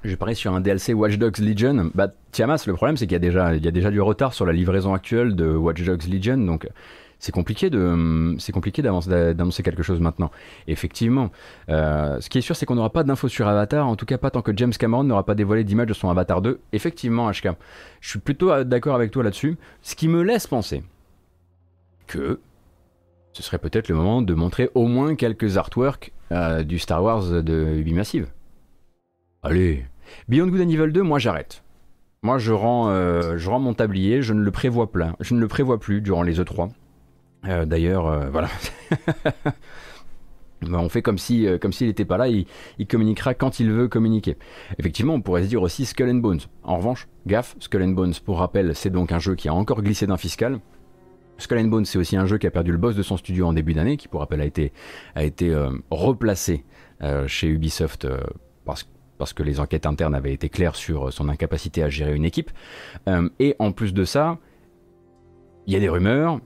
Je parie sur un DLC Watch Dogs Legion. Bah, Tiamas, le problème, c'est qu'il y, a déjà, y a déjà du retard sur la livraison actuelle de Watch Dogs Legion, donc c'est compliqué de c'est compliqué d'annoncer quelque chose maintenant. effectivement, euh, ce qui est sûr, c'est qu'on n'aura pas d'infos sur Avatar, en tout cas pas tant que James Cameron n'aura pas dévoilé d'image de son Avatar 2. Effectivement, HK, je suis plutôt euh, d'accord avec toi là-dessus, ce qui me laisse penser que ce serait peut-être le moment de montrer au moins quelques artworks euh, du Star Wars de Ubimassive. Allez, Beyond Good and Evil 2, moi j'arrête. Moi je rends, euh, je rends mon tablier, je ne le prévois plein, je ne le prévois plus durant les E3. Euh, d'ailleurs, euh, voilà. Ben, on fait comme si, comme s'il n'était pas là, il, communiquera quand il veut communiquer. Effectivement, on pourrait se dire aussi Skull and Bones. En revanche, gaffe, Skull and Bones, pour rappel, c'est donc un jeu qui a encore glissé d'un fiscal. Skull and Bones, c'est aussi un jeu qui a perdu le boss de son studio en début d'année, qui pour rappel a été, a été replacé chez Ubisoft parce que parce que les enquêtes internes avaient été claires sur son incapacité à gérer une équipe. Euh, et en plus de ça, il y a des rumeurs,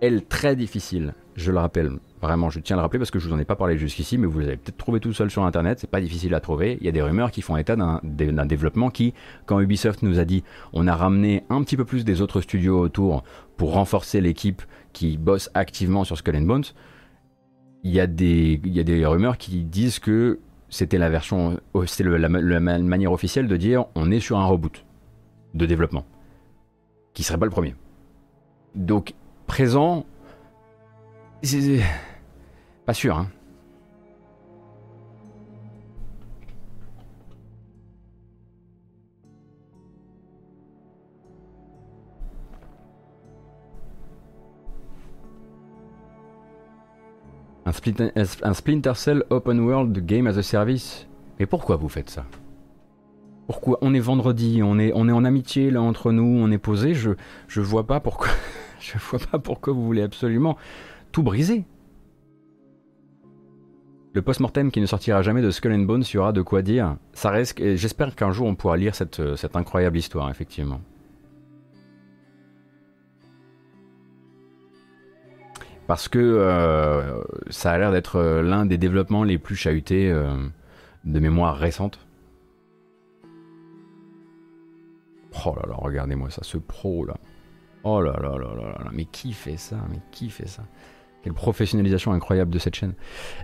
elles très difficiles, je le rappelle, vraiment, je tiens à le rappeler parce que je vous en ai pas parlé jusqu'ici, mais vous les avez peut-être trouvé tout seul sur internet, c'est pas difficile à trouver. Il y a des rumeurs qui font état d'un développement qui, quand Ubisoft nous a dit on a ramené un petit peu plus des autres studios autour pour renforcer l'équipe qui bosse activement sur Skull and Bones, il y, a des, il y a des rumeurs qui disent que c'était la version, euh, c'était la, manière officielle de dire on est sur un reboot de développement, qui serait pas le premier. Donc présent, c'est pas sûr. Hein. Un, Splinter Cell Open World Game as a Service Mais pourquoi vous faites ça? Pourquoi? On est vendredi, on est, en amitié là entre nous, on est posé, je, je vois pas pourquoi. je vois pas pourquoi vous voulez absolument tout briser. Le post-mortem qui ne sortira jamais de Skull and Bones, y aura de quoi dire. Ça reste. J'espère qu'un jour on pourra lire cette incroyable histoire, effectivement. Parce que euh, ça a l'air d'être euh, l'un des développements les plus chahutés euh, de mémoire récente. Oh là là, regardez-moi ça, ce pro là. Oh là là là là là, mais qui fait ça? Mais qui fait ça? Quelle professionnalisation incroyable de cette chaîne.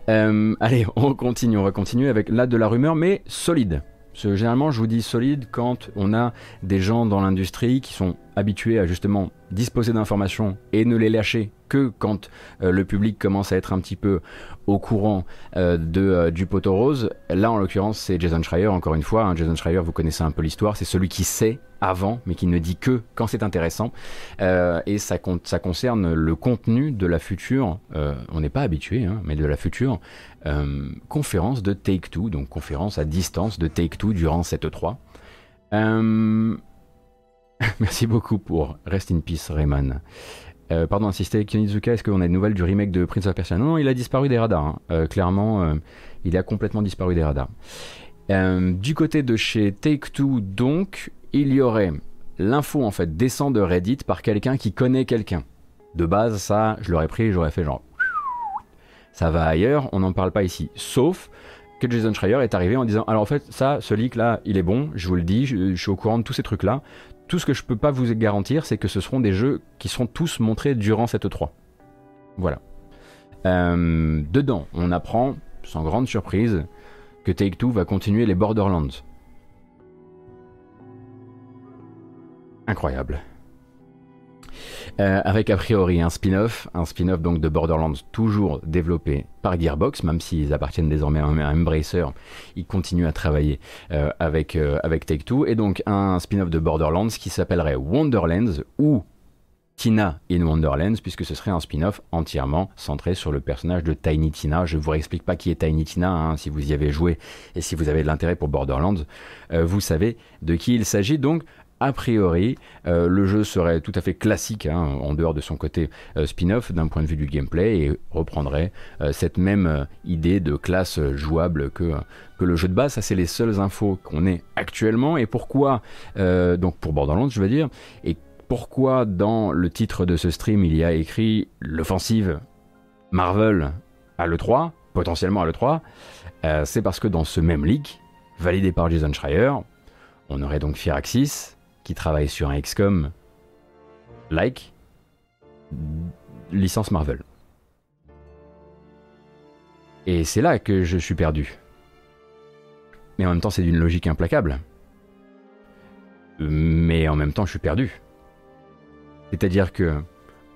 allez, on continue, on va continuer avec là de la rumeur, mais solide. Généralement, je vous dis solide quand on a des gens dans l'industrie qui sont habitués à justement disposer d'informations et ne les lâcher que quand euh, le public commence à être un petit peu au courant euh, de, euh, du poteau rose. Là, en l'occurrence, c'est Jason Schreier, encore une fois. Hein. Jason Schreier, vous connaissez un peu l'histoire, c'est celui qui sait avant, mais qui ne dit que quand c'est intéressant. et ça, ça, concerne le contenu de la future, on n'est pas habitué, hein, mais de la future conférence de Take-Two, donc conférence à distance de Take-Two durant cette 3. Merci beaucoup pour Rest in Peace, Rayman. Euh, pardon, insister, Kionizuka, est-ce qu'on a des nouvelles du remake de Prince of Persia? Non, non, il a disparu des radars. Hein. Euh, clairement, euh, il a complètement disparu des radars. du côté de chez Take-Two, donc, il y aurait l'info, en fait, descend de Reddit par quelqu'un qui connaît quelqu'un. De base, ça, je l'aurais pris, j'aurais fait genre... Ça va ailleurs, on n'en parle pas ici. Sauf que Jason Schreier est arrivé en disant alors en fait ça ce leak là il est bon je vous le dis je suis au courant de tous ces trucs là tout ce que je peux pas vous garantir, c'est que ce seront des jeux qui seront tous montrés durant cette e 3. Voilà. Euh, dedans, on apprend, sans grande surprise, que Take-Two va continuer les Borderlands. Incroyable. Euh, avec a priori un spin-off, un spin-off donc de Borderlands toujours développé par Gearbox, même s'ils appartiennent désormais à Embracer, ils continuent à travailler euh, avec, euh, avec Take-Two, et donc un spin-off de Borderlands qui s'appellerait Wonderlands ou Tina in Wonderlands, puisque ce serait un spin-off entièrement centré sur le personnage de Tiny Tina. Je ne vous explique pas qui est Tiny Tina, hein, si vous y avez joué et si vous avez de l'intérêt pour Borderlands, vous savez de qui il s'agit. Donc, a priori, euh, le jeu serait tout à fait classique hein, en dehors de son côté euh, spin-off d'un point de vue du gameplay et reprendrait euh, cette même idée de classe jouable que, que le jeu de base. Ça, c'est les seules infos qu'on ait actuellement. Et pourquoi, donc pour Borderlands, je veux dire, et pourquoi dans le titre de ce stream il y a écrit l'offensive Marvel à l'E3, potentiellement à l'E3, c'est parce que dans ce même leak, validé par Jason Schreier, on aurait donc Firaxis, qui travaille sur un XCOM like licence Marvel. Et c'est là que je suis perdu. Mais en même temps, c'est d'une logique implacable. Mais en même temps, je suis perdu. C'est-à-dire que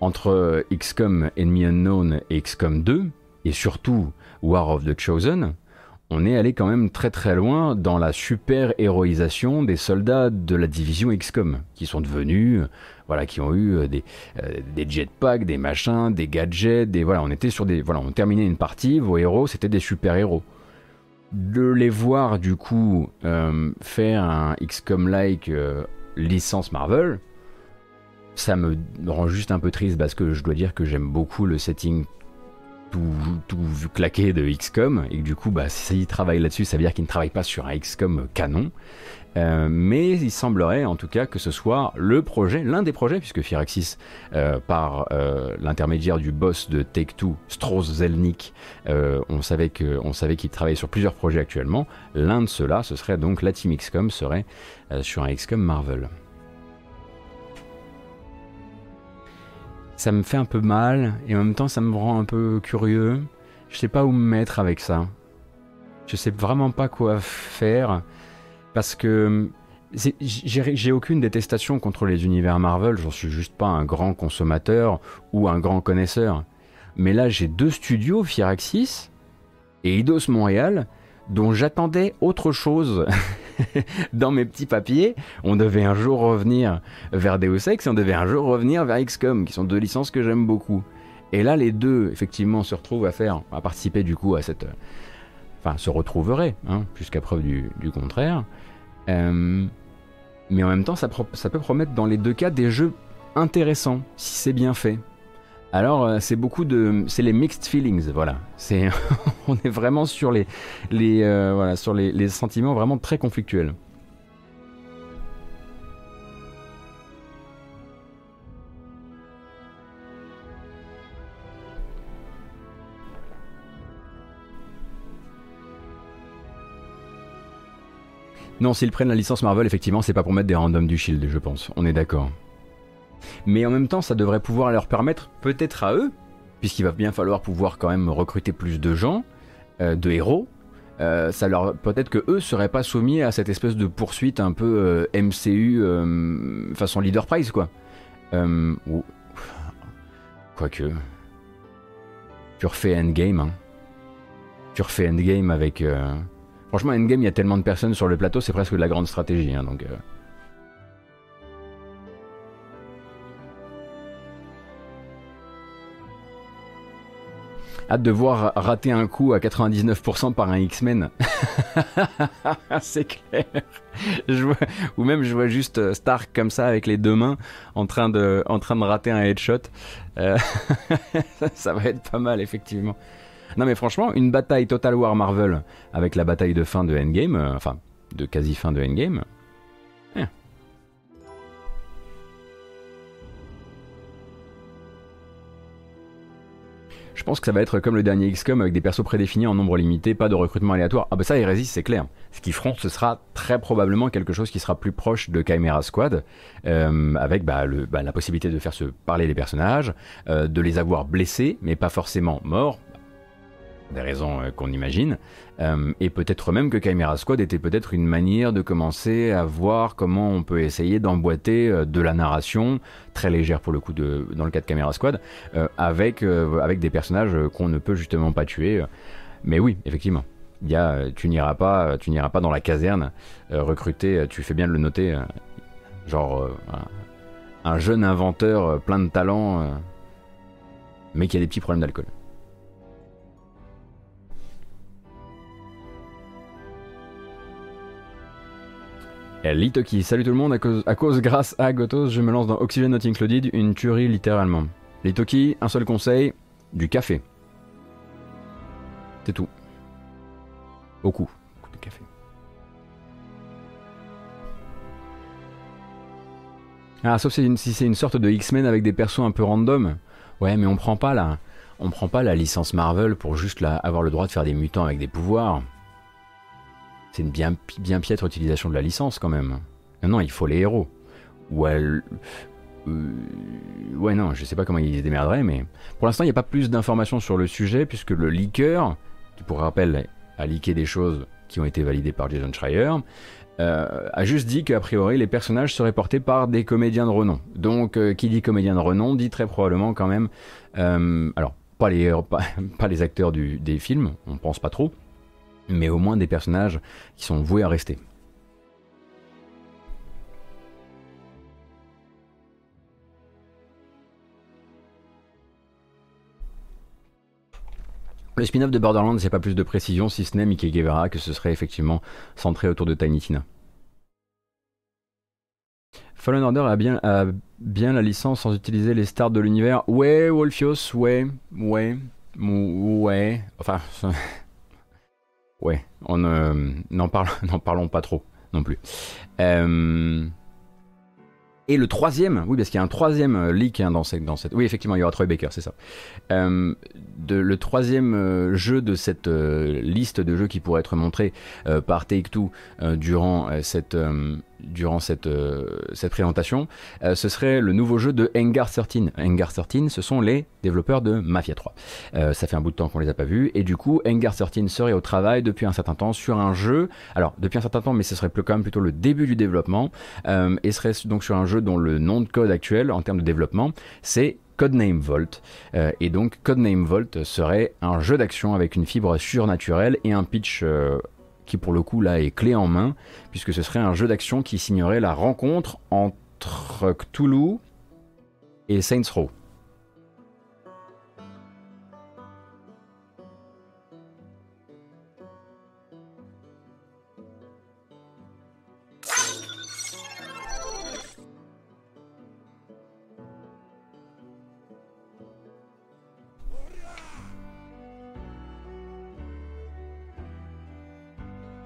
entre XCOM Enemy Unknown et XCOM 2, et surtout War of the Chosen, on est allé quand même très très loin dans la super héroïsation des soldats de la division XCOM, qui sont devenus, euh, voilà, qui ont eu euh, des, euh, des jetpacks, des machins, des gadgets, des voilà, on était sur des, voilà, on terminait une partie, vos héros c'était des super héros. De les voir du coup faire un XCOM-like licence Marvel, ça me rend juste un peu triste parce que je dois dire que j'aime beaucoup le setting tout, vu claqué de XCOM, et du coup, bah, s'il travaille là-dessus, ça veut dire qu'il ne travaille pas sur un XCOM canon. Euh, mais il semblerait en tout cas que ce soit le projet, l'un des projets, puisque Firaxis, euh, par euh, l'intermédiaire du boss de Take-Two, Strauss Zelnick, on savait qu'il travaillait sur plusieurs projets actuellement. L'un de ceux-là, ce serait donc la Team XCOM, serait sur un XCOM Marvel. Ça me fait un peu mal et en même temps ça me rend un peu curieux. Je sais pas où me mettre avec ça. Je sais vraiment pas quoi faire parce que j'ai aucune détestation contre les univers Marvel, j'en suis juste pas un grand consommateur ou un grand connaisseur. Mais là j'ai deux studios, Firaxis et Eidos Montréal, dont j'attendais autre chose dans mes petits papiers, on devait un jour revenir vers Deus Ex et on devait un jour revenir vers XCOM, qui sont deux licences que j'aime beaucoup. Et là, les deux, effectivement, se retrouvent à faire, à participer du coup à cette. Enfin, se retrouveraient, hein, jusqu'à preuve du, contraire. Euh, mais en même temps, ça peut promettre dans les deux cas des jeux intéressants, si c'est bien fait. Alors euh, c'est beaucoup de, c'est les mixed feelings, voilà. C'est, on est vraiment sur les, les euh, voilà, sur les, les, sentiments vraiment très conflictuels. Non, s'ils prennent la licence Marvel, effectivement, c'est pas pour mettre des randoms du Shield, je pense. On est d'accord. Mais en même temps, ça devrait pouvoir leur permettre, peut-être à eux, puisqu'il va bien falloir pouvoir quand même recruter plus de gens, euh, de héros. Euh, peut-être que eux seraient pas soumis à cette espèce de poursuite un peu euh, MCU façon Leader Prize quoi. Ou... Quoique. Tu refais Endgame. Hein. Tu refais Endgame avec. Franchement, Endgame, il y a tellement de personnes sur le plateau, c'est presque de la grande stratégie. Hein, donc. Hâte de voir rater un coup à 99% par un X-Men. c'est clair. ou même je vois juste euh, Stark comme ça avec les deux mains en train de, en rater un headshot. Euh, ça va être pas mal effectivement. Non mais franchement, une bataille Total War Marvel avec la bataille de fin de Endgame, euh, enfin de quasi fin de Endgame, Je pense que ça va être comme le dernier XCOM avec des persos prédéfinis en nombre limité, pas de recrutement aléatoire. Ah bah ça, Hérésis, c'est clair. Ce qu'ils feront, ce sera très probablement quelque chose qui sera plus proche de Chimera Squad, euh, avec bah, bah, la possibilité de faire se parler les personnages, euh, de les avoir blessés, mais pas forcément morts. Des raisons euh, qu'on imagine, euh, et peut-être même que Chimera Squad était peut-être une manière de commencer à voir comment on peut essayer d'emboîter euh, de la narration, très légère pour le coup dans le cas de Chimera Squad, avec, avec des personnages qu'on ne peut justement pas tuer. Mais oui, effectivement. Y a, tu n'iras pas, tu n'iras pas dans la caserne recruter. Tu fais bien de le noter, genre un, jeune inventeur plein de talent, mais qui a des petits problèmes d'alcool. Litoki, salut tout le monde, à cause, grâce à Gotos, je me lance dans Oxygen Not Included, une tuerie littéralement. Litoki, un seul conseil, du café. C'est tout. Beaucoup, beaucoup de café. Ah, sauf si c'est une sorte de X-Men avec des persos un peu random. Ouais, mais on prend pas la, on prend pas la licence Marvel pour juste avoir le droit de faire des mutants avec des pouvoirs. C'est une bien, bien piètre utilisation de la licence quand même. Non, non, il faut les héros. Ou elle... Euh, ouais, non, je sais pas comment ils se démerderaient, mais pour l'instant, il n'y a pas plus d'informations sur le sujet, puisque le leaker, qui pour rappel a leaké des choses qui ont été validées par Jason Schreier, euh, a juste dit qu'a priori les personnages seraient portés par des comédiens de renom. Donc, euh, qui dit comédien de renom dit très probablement quand même. alors, pas les, pas, les acteurs des films, on pense pas trop, mais au moins des personnages qui sont voués à rester. Le spin-off de Borderlands, c'est pas plus de précision, si ce n'est Mickey Guevara, que ce serait effectivement centré autour de Tiny Tina. Fallen Order a bien, a bien la licence sans utiliser les stars de l'univers. Ouais, Wolfios, ouais, ouais, ouais. Enfin, Ouais, on n'en parlons pas trop non plus. Euh, et le troisième, oui, parce qu'il y a un troisième euh, leak hein, dans, cette. Oui, effectivement, il y aura Troy Baker, c'est ça. Euh, le troisième jeu de cette liste de jeux qui pourrait être montré par Take-Two durant cette durant cette, euh, cette présentation, euh, ce serait le nouveau jeu de Engar 13. Engar 13, ce sont les développeurs de Mafia 3. Euh, ça fait un bout de temps qu'on les a pas vus, et du coup, Engar 13 serait au travail depuis un certain temps sur un jeu, alors depuis un certain temps, mais ce serait quand même plutôt le début du développement, et serait donc sur un jeu dont le nom de code actuel en termes de développement, c'est Codename Vault. et donc Codename Vault serait un jeu d'action avec une fibre surnaturelle et un pitch qui pour le coup là est clé en main, puisque ce serait un jeu d'action qui signerait la rencontre entre Cthulhu et Saints Row.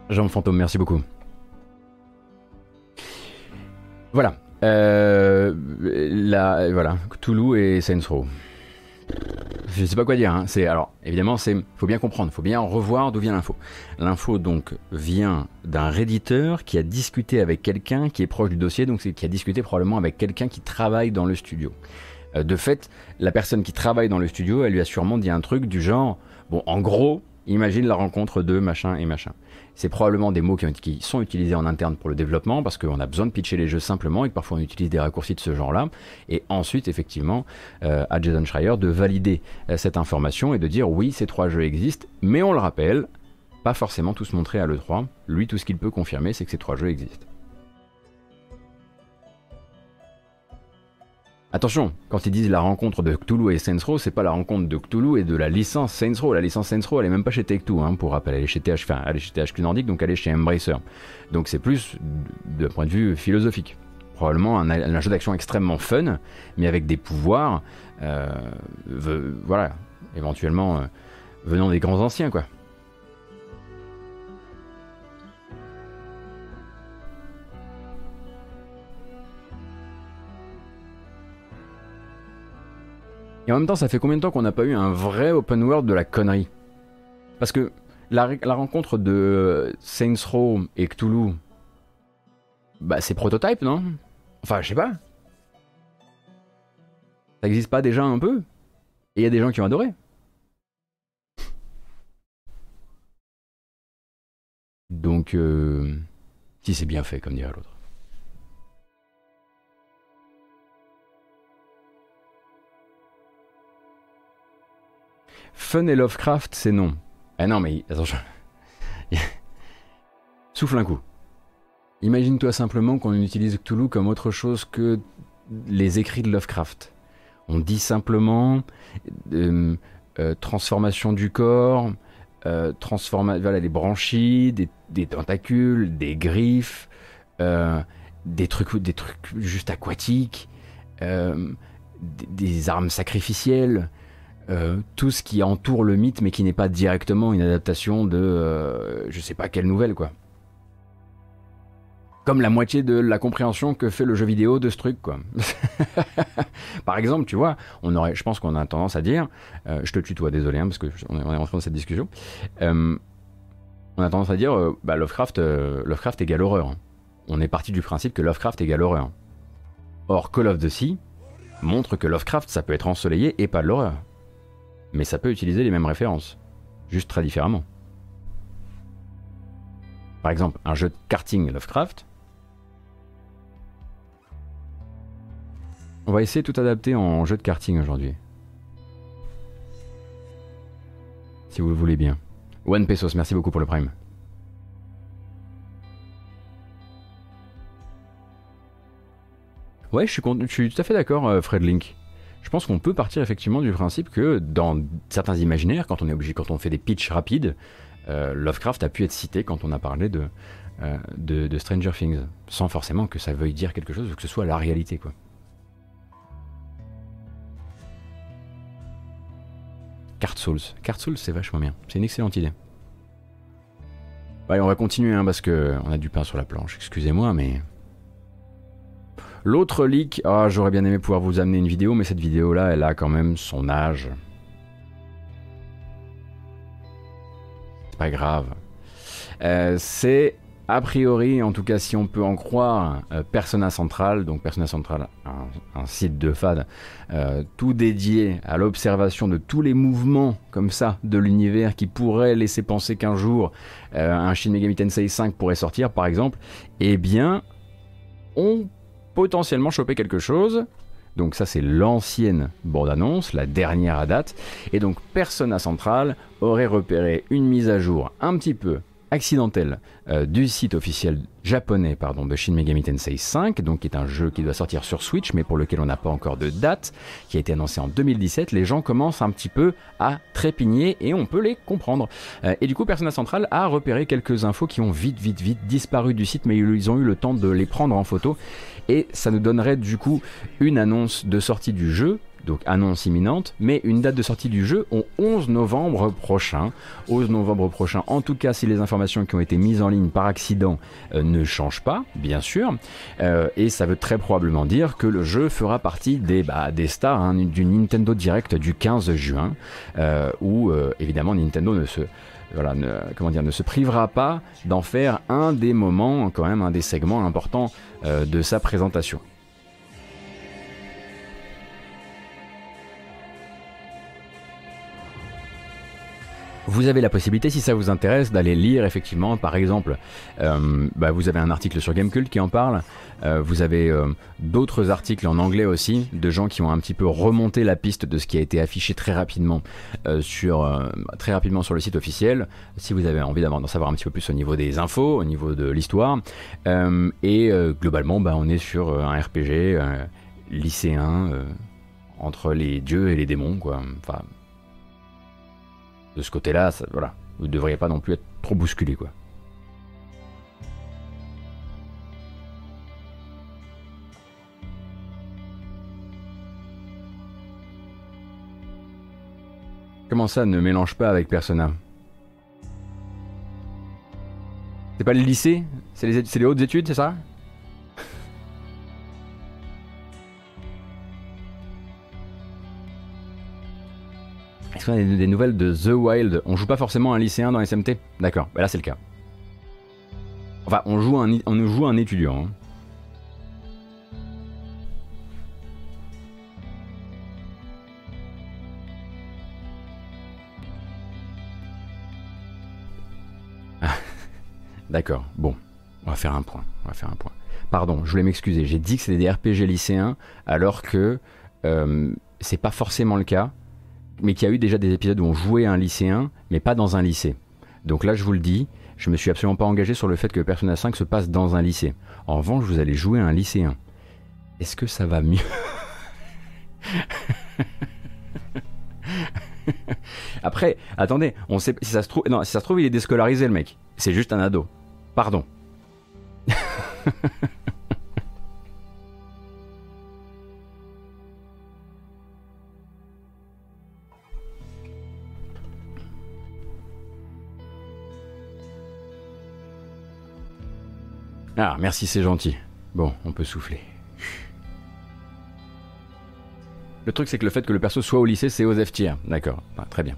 Jean Fantôme, merci beaucoup. Voilà. Euh, la, voilà. Toulouse et Saints Row. Je sais pas quoi dire. Hein. Alors évidemment, c'est faut bien comprendre, faut bien revoir d'où vient l'info. L'info donc vient d'un réditeur qui a discuté avec quelqu'un qui est proche du dossier, donc qui a discuté probablement avec quelqu'un qui travaille dans le studio. Euh, de fait, la personne qui travaille dans le studio, elle lui a sûrement dit un truc du genre, bon, en gros, imagine la rencontre de machin et machin. C'est probablement des mots qui, sont utilisés en interne pour le développement parce qu'on a besoin de pitcher les jeux simplement et que parfois on utilise des raccourcis de ce genre-là. Et ensuite, effectivement, euh, à Jason Schreier de valider euh, cette information et de dire oui, ces trois jeux existent, mais on le rappelle, pas forcément tous montrés à l'E3. Lui, tout ce qu'il peut confirmer, c'est que ces trois jeux existent. Attention, quand ils disent la rencontre de Cthulhu et Saints Row, c'est pas la rencontre de Cthulhu et de la licence Saints Row. La licence Saints Row, elle est même pas chez Take-Two, hein, pour rappel. Elle est chez TH, enfin, elle est chez THQ Nordic, donc elle est chez Embracer. Donc c'est plus d'un point de vue philosophique. Probablement un, jeu d'action extrêmement fun, mais avec des pouvoirs, euh, voilà, éventuellement euh, venant des grands anciens, quoi. Et en même temps, ça fait combien de temps qu'on n'a pas eu un vrai open world de la connerie Parce que la, rencontre de euh, Saints Row et Cthulhu, bah c'est prototype, non? Enfin, je sais pas. Ça n'existe pas déjà un peu? Et il y a des gens qui ont adoré. Donc, euh, si c'est bien fait, comme dirait l'autre. Fun et Lovecraft, c'est non. Ah non, mais souffle un coup. Imagine-toi simplement qu'on utilise Cthulhu comme autre chose que les écrits de Lovecraft. On dit simplement euh, euh, transformation du corps, euh, des branchies, des, tentacules, des griffes, des, trucs, des trucs juste aquatiques, des, armes sacrificielles. Tout ce qui entoure le mythe mais qui n'est pas directement une adaptation de je sais pas quelle nouvelle quoi comme la moitié de la compréhension que fait le jeu vidéo de ce truc, quoi. Par exemple, tu vois, on aurait, je pense qu'on a tendance à dire, euh, je te tutoie, désolé, hein, parce que on est, rentré dans cette discussion. Euh, on a tendance à dire, euh, bah, Lovecraft, Lovecraft égale horreur. On est parti du principe que Lovecraft égale horreur. Or, Call of the Sea montre que Lovecraft, ça peut être ensoleillé et pas de l'horreur. Mais ça peut utiliser les mêmes références, juste très différemment. Par exemple, un jeu de karting Lovecraft, On va essayer de tout adapter en jeu de karting aujourd'hui. Si vous le voulez bien. One Pesos, merci beaucoup pour le prime. Ouais, je suis, je suis tout à fait d'accord, euh, Fred Link. Je pense qu'on peut partir effectivement du principe que dans certains imaginaires, quand on est obligé, quand on fait des pitchs rapides, euh, Lovecraft a pu être cité quand on a parlé de, euh, de, de, Stranger Things, sans forcément que ça veuille dire quelque chose ou que ce soit la réalité, quoi. Card Souls. Card Souls, c'est vachement bien. C'est une excellente idée. Allez, on va continuer hein, parce que on a du pain sur la planche. Excusez-moi, mais. L'autre leak, ah, j'aurais bien aimé pouvoir vous amener une vidéo, mais cette vidéo-là, elle a quand même son âge. C'est pas grave. Euh, c'est a priori, en tout cas si on peut en croire, euh, Persona Central, donc Persona Central, un, site de FAD, euh, tout dédié à l'observation de tous les mouvements comme ça de l'univers qui pourraient laisser penser qu'un jour un Shin Megami Tensei 5 pourrait sortir par exemple, eh bien, on potentiellement chopé quelque chose. Donc ça c'est l'ancienne bande-annonce, la dernière à date. Et donc Persona Central aurait repéré une mise à jour un petit peu accidentelle euh, du site officiel japonais pardon, de Shin Megami Tensei 5, donc qui est un jeu qui doit sortir sur Switch, mais pour lequel on n'a pas encore de date, qui a été annoncé en 2017, les gens commencent un petit peu à trépigner et on peut les comprendre. Euh, et du coup, Persona Central a repéré quelques infos qui ont vite, vite, vite disparu du site, mais ils ont eu le temps de les prendre en photo. Et ça nous donnerait du coup une annonce de sortie du jeu donc annonce imminente, mais une date de sortie du jeu au 11 novembre prochain. 11 novembre prochain, en tout cas si les informations qui ont été mises en ligne par accident euh, ne changent pas, bien sûr, euh, et ça veut très probablement dire que le jeu fera partie des, bah, stars hein, du Nintendo Direct du 15 juin, euh, où évidemment Nintendo ne se privera pas d'en faire un des moments, quand même un des segments importants de sa présentation. Vous avez la possibilité, si ça vous intéresse, d'aller lire effectivement, par exemple, euh, bah, vous avez un article sur Gamecult qui en parle, euh, vous avez euh, d'autres articles en anglais aussi, de gens qui ont un petit peu remonté la piste de ce qui a été affiché très rapidement, sur, très rapidement sur le site officiel, si vous avez envie d'en savoir un petit peu plus au niveau des infos, au niveau de l'histoire. et globalement, bah, on est sur un RPG lycéen entre les dieux et les démons, quoi. Enfin, de ce côté-là, voilà, vous ne devriez pas non plus être trop bousculé, quoi. Comment ça, ne mélange pas avec Persona? C'est pas le lycée C'est les, les hautes études, c'est ça? Des, nouvelles de The Wild On joue pas forcément un lycéen dans SMT D'accord, bah là c'est le cas. Enfin, on joue un, on joue un étudiant. Hein. D'accord, bon, on va faire un point. On va faire un point. Pardon, je voulais m'excuser. J'ai dit que c'était des RPG lycéens, alors que euh, c'est pas forcément le cas, mais qu'il y a eu déjà des épisodes où on jouait un lycéen, mais pas dans un lycée. Donc là, je vous le dis, je me suis absolument pas engagé sur le fait que Persona 5 se passe dans un lycée. En revanche, vous allez jouer un lycéen. Est-ce que ça va mieux Après, attendez, on sait si ça se trouve, non, si ça se trouve, il est déscolarisé le mec. C'est juste un ado. Pardon. ah, merci, c'est gentil. Bon, on peut souffler. Le truc, c'est que le fait que le perso soit au lycée, c'est aux F tiers. D'accord, très bien.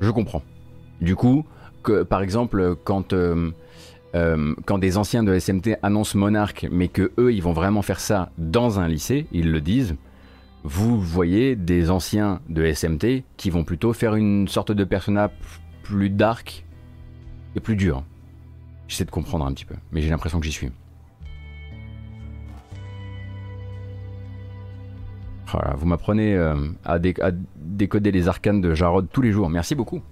Je comprends. Du coup, que, par exemple, quand, euh, euh, des anciens de SMT annoncent Monarch, mais que eux, ils vont vraiment faire ça dans un lycée, ils le disent, vous voyez des anciens de SMT qui vont plutôt faire une sorte de persona plus dark et plus dur. J'essaie de comprendre un petit peu, mais j'ai l'impression que j'y suis. vous m'apprenez euh, à, décoder les arcanes de Jarod tous les jours. Merci beaucoup.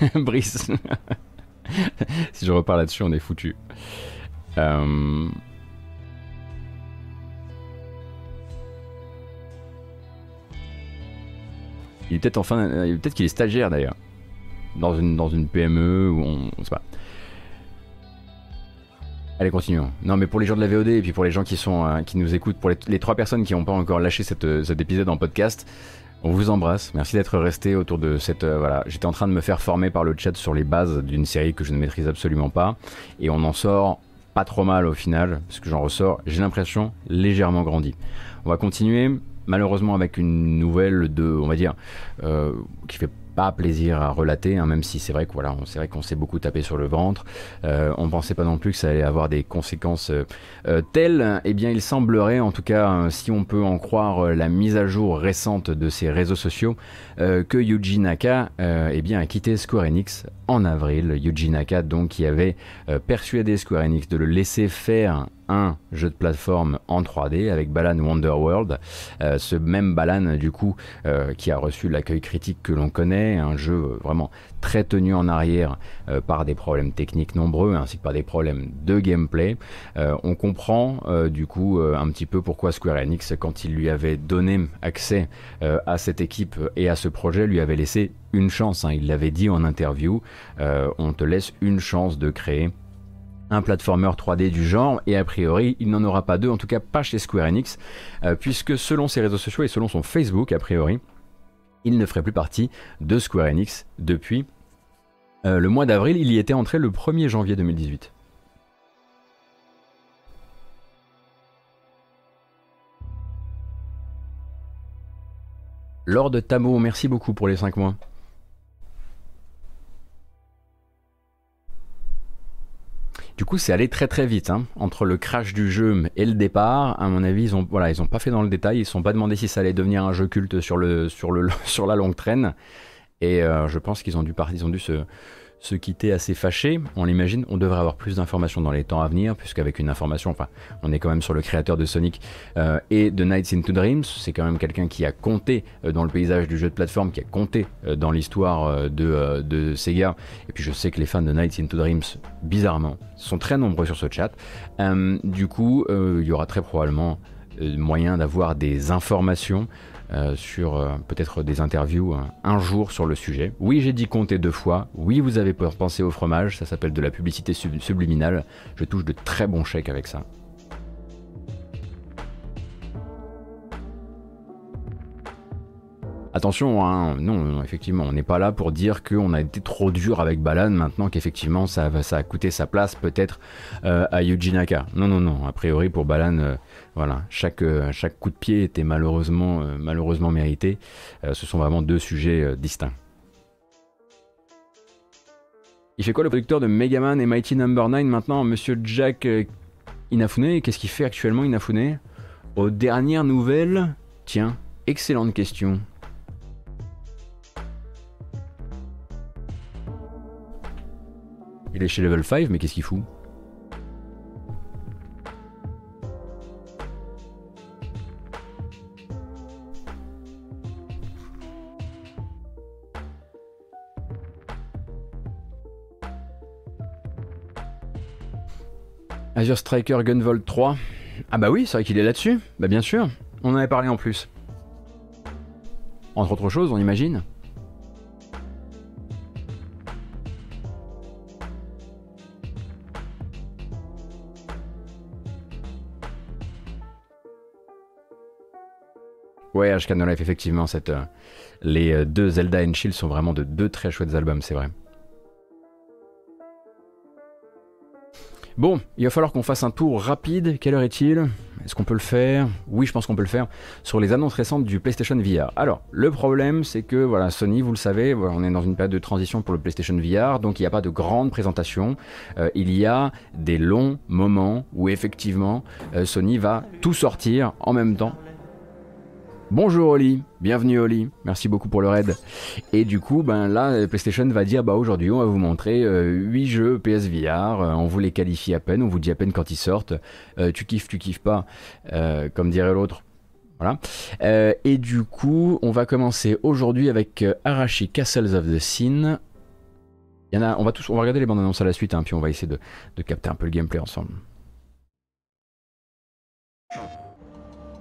Brice. si je repars là-dessus, on est foutu. Euh, Il est peut-être enfin, euh, peut-être qu'il est stagiaire d'ailleurs, dans une dans une PME ou on, on sait pas. Allez, continuons. Non, mais pour les gens de la VOD et puis pour les gens qui sont euh, qui nous écoutent, pour les, trois personnes qui n'ont pas encore lâché cette, euh, cet épisode en podcast, on vous embrasse. Merci d'être resté autour de cette. voilà, j'étais en train de me faire former par le chat sur les bases d'une série que je ne maîtrise absolument pas, et on en sort pas trop mal au final, parce que j'en ressors, j'ai l'impression légèrement grandi. On va continuer malheureusement avec une nouvelle de, on va dire, euh, qui fait pas plaisir à relater, hein, même si c'est vrai voilà, qu'on s'est beaucoup tapé sur le ventre. Euh, on pensait pas non plus que ça allait avoir des conséquences euh, euh, telles. Eh bien, il semblerait, en tout cas, si on peut en croire la mise à jour récente de ces réseaux sociaux, que Yuji Naka, eh a quitté Square Enix en avril. Yuji Naka, donc, qui avait persuadé Square Enix de le laisser faire un jeu de plateforme en 3D avec Balan Wonderworld. Euh, ce même Balan, du coup, euh, qui a reçu l'accueil critique que l'on connaît, un jeu euh, vraiment très tenu en arrière par des problèmes techniques nombreux ainsi que par des problèmes de gameplay. on comprend du coup un petit peu pourquoi Square Enix, quand il lui avait donné accès à cette équipe et à ce projet, lui avait laissé une chance. Hein. Il l'avait dit en interview, on te laisse une chance de créer un platformer 3D du genre, et a priori, il n'en aura pas deux, en tout cas pas chez Square Enix, euh, puisque selon ses réseaux sociaux et selon son Facebook, a priori, il ne ferait plus partie de Square Enix depuis euh, le mois d'avril, il y était entré le 1er janvier 2018. Lord Tamo, merci beaucoup pour les 5 mois. Du coup, c'est allé très très vite. Hein. Entre le crash du jeu et le départ, à mon avis, ils ont, voilà, pas fait dans le détail. Ils ne sont pas demandé si ça allait devenir un jeu culte sur la longue traîne. Et euh, je pense qu'ils ont dû, ils ont dû se, se quitter assez fâché. On l'imagine, on devrait avoir plus d'informations dans les temps à venir, puisqu'avec une information, enfin, on est quand même sur le créateur de Sonic euh, et de Nights into Dreams. C'est quand même quelqu'un qui a compté euh, dans le paysage du jeu de plateforme, qui a compté euh, dans l'histoire de, de, Sega. Et puis je sais que les fans de Nights into Dreams, bizarrement, sont très nombreux sur ce chat. du coup, il y aura très probablement moyen d'avoir des informations euh, sur euh, peut-être des interviews euh, un jour sur le sujet. Oui, j'ai dit compter deux fois. Oui, vous avez pensé au fromage. Ça s'appelle de la publicité subliminale. Je touche de très bons chèques avec ça. Attention, hein, non, effectivement, on n'est pas là pour dire qu'on a été trop dur avec Balan maintenant qu'effectivement ça, ça a coûté sa place peut-être à Yuji Naka. Non, non, non, a priori pour Balan, voilà, chaque, euh, chaque coup de pied était malheureusement, euh, mérité. Euh, ce sont vraiment deux sujets distincts. Il fait quoi le producteur de Megaman et Mighty Number no. 9 maintenant Monsieur Jack Inafune, qu'est-ce qu'il fait actuellement Inafune? Aux dernières nouvelles Tiens, excellente question. Il est chez Level 5, mais qu'est-ce qu'il fout? Azure Striker Gunvolt 3. Ah bah oui, c'est vrai qu'il est là-dessus. Bah bien sûr, on en avait parlé en plus. Entre autres choses, on imagine. Ouais, Ashkan effectivement, cette, euh, les euh, deux Zelda and Shield sont vraiment de deux très chouettes albums, c'est vrai. Bon, il va falloir qu'on fasse un tour rapide. Quelle heure est-il? Est-ce qu'on peut le faire? Oui, je pense qu'on peut le faire sur les annonces récentes du PlayStation VR. Alors, le problème, c'est que voilà, Sony, vous le savez, on est dans une période de transition pour le PlayStation VR, donc il n'y a pas de grande présentation. Euh, il y a des longs moments où effectivement euh, Sony va tout sortir en même temps Bonjour Oli, bienvenue Oli, merci beaucoup pour le raid. Et du coup, ben là, PlayStation va dire, bah aujourd'hui, on va vous montrer 8 euh, jeux PSVR, euh, on vous les qualifie à peine, on vous dit à peine quand ils sortent. Euh, tu kiffes, tu kiffes pas, comme dirait l'autre. Voilà. et du coup, on va commencer aujourd'hui avec Arashi Castles of the a, on va tous, regarder les bandes annonces à la suite, hein, puis on va essayer de capter un peu le gameplay ensemble.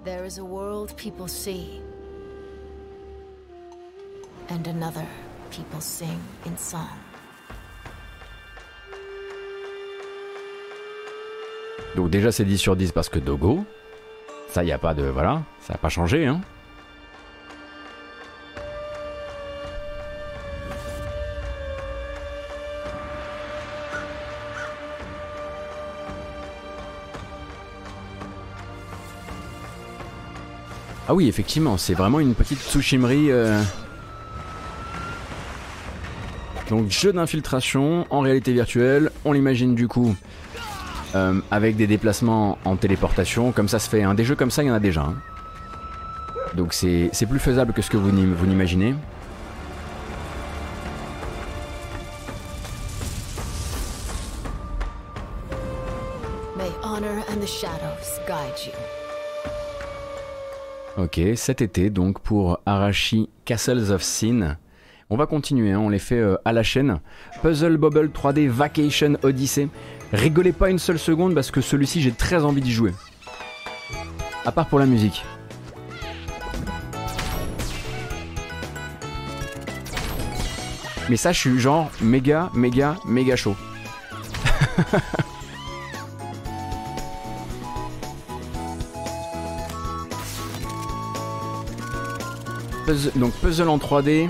There is a world people see, and another people sing in song. Donc déjà c'est 10 sur 10 parce que Dogo, ça y a pas de voilà, ça n'a pas changé hein. Ah oui, effectivement, c'est vraiment une petite Tsushimri. Euh. Donc jeu d'infiltration en réalité virtuelle, on l'imagine du coup euh, avec des déplacements en téléportation, comme ça se fait. Des jeux comme ça, il y en a déjà. Hein. Donc c'est plus faisable que ce que vous n'imaginez. May honor and the shadows guide you. Ok, cet été donc pour Arashi Castles of Sin. On va continuer, hein, on les fait euh, à la chaîne. Puzzle Bubble 3D Vacation Odyssey. Rigolez pas une seule seconde parce que celui-ci j'ai très envie d'y jouer. À part pour la musique. Mais ça je suis genre méga méga méga chaud. donc puzzle en 3D.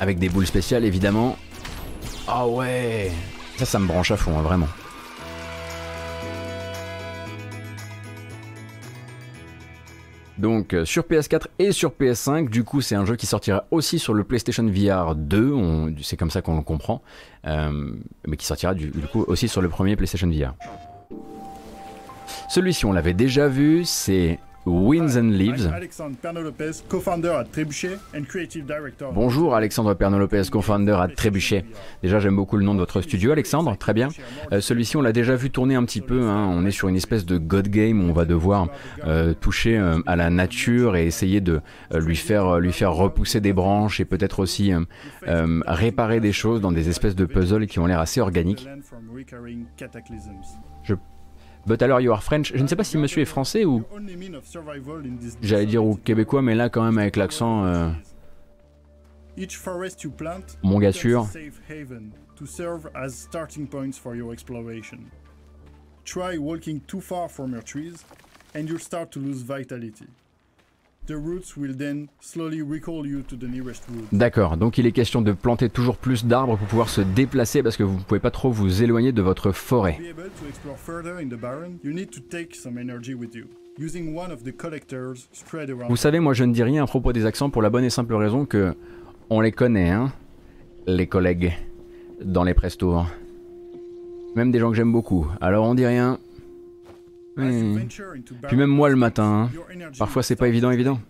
Avec des boules spéciales évidemment. Ah ouais Ça, ça me branche à fond, hein, vraiment. Donc euh, sur PS4 et sur PS5, du coup c'est un jeu qui sortira aussi sur le PlayStation VR 2, c'est comme ça qu'on le comprend, euh, mais qui sortira du, coup aussi sur le premier PlayStation VR. Celui-ci, on l'avait déjà vu, c'est Winds and Leaves. Bonjour Alexandre Perno-Lopez, co-founder à Trébuchet. Déjà j'aime beaucoup le nom de votre studio Alexandre, très bien. Euh, celui-ci on l'a déjà vu tourner un petit peu, hein. on est sur une espèce de God Game où on va devoir euh, toucher euh, à la nature et essayer de lui, faire, lui faire repousser des branches et peut-être aussi réparer des choses dans des espèces de puzzles qui ont l'air assez organiques. But alors you are French. Je ne sais pas si monsieur est français ou. J'allais dire ou québécois, mais là quand même avec l'accent. Euh... Mon gars sûr. Try walking too far from your trees, and you'll start to lose vitality. D'accord, donc il est question de planter toujours plus d'arbres pour pouvoir se déplacer parce que vous ne pouvez pas trop vous éloigner de votre forêt. Vous savez, moi je ne dis rien à propos des accents pour la bonne et simple raison que on les connaît, hein, les collègues, dans les press Même des gens que j'aime beaucoup. Alors on dit rien. Hmm. Puis même moi le matin, hein. parfois c'est pas évident évident.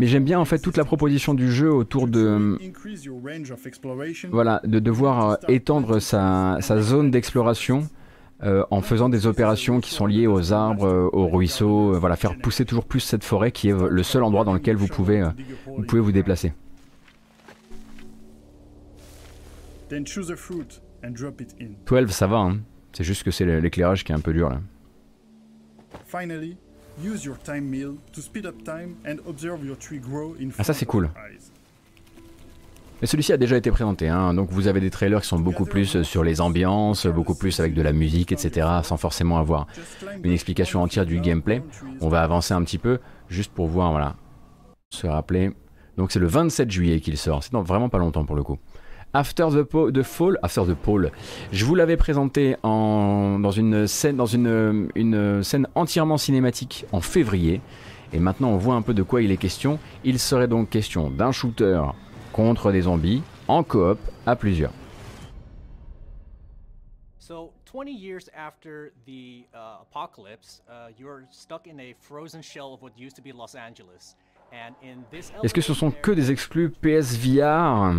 Mais j'aime bien en fait toute la proposition du jeu autour To de exploration, voilà de devoir euh, étendre sa, sa zone d'exploration euh, en faisant des opérations qui sont liées aux arbres, euh, aux ruisseaux, euh, voilà faire pousser toujours plus cette forêt qui est euh, le seul endroit dans lequel vous pouvez euh, vous pouvez vous déplacer. Then choose a fruit and drop it in. 12 ça va hein. C'est juste que c'est l'éclairage qui est un peu dur là. Finally, use your time meal to speed up time and observe your tree grow in Ah, ça, front c'est of cool. Mais celui-ci a déjà été présenté, hein, donc vous avez des trailers qui sont beaucoup plus sur les ambiances, beaucoup plus avec de la musique, etc., sans forcément avoir une explication entière du gameplay. On va avancer un petit peu, juste pour voir, voilà, se rappeler. Donc c'est le 27 juillet qu'il sort, c'est vraiment pas longtemps pour le coup. After the, the Fall, After the Pole, je vous l'avais présenté en, dans une scène, dans une, une scène entièrement cinématique en février. Et maintenant on voit un peu de quoi il est question. Il serait donc question d'un shooter contre des zombies en coop à plusieurs. So, 20 years after the uh, apocalypse, uh, you're stuck in a frozen shell of what used to be Los Angeles. And in this Est-ce que ce sont que des exclus PSVR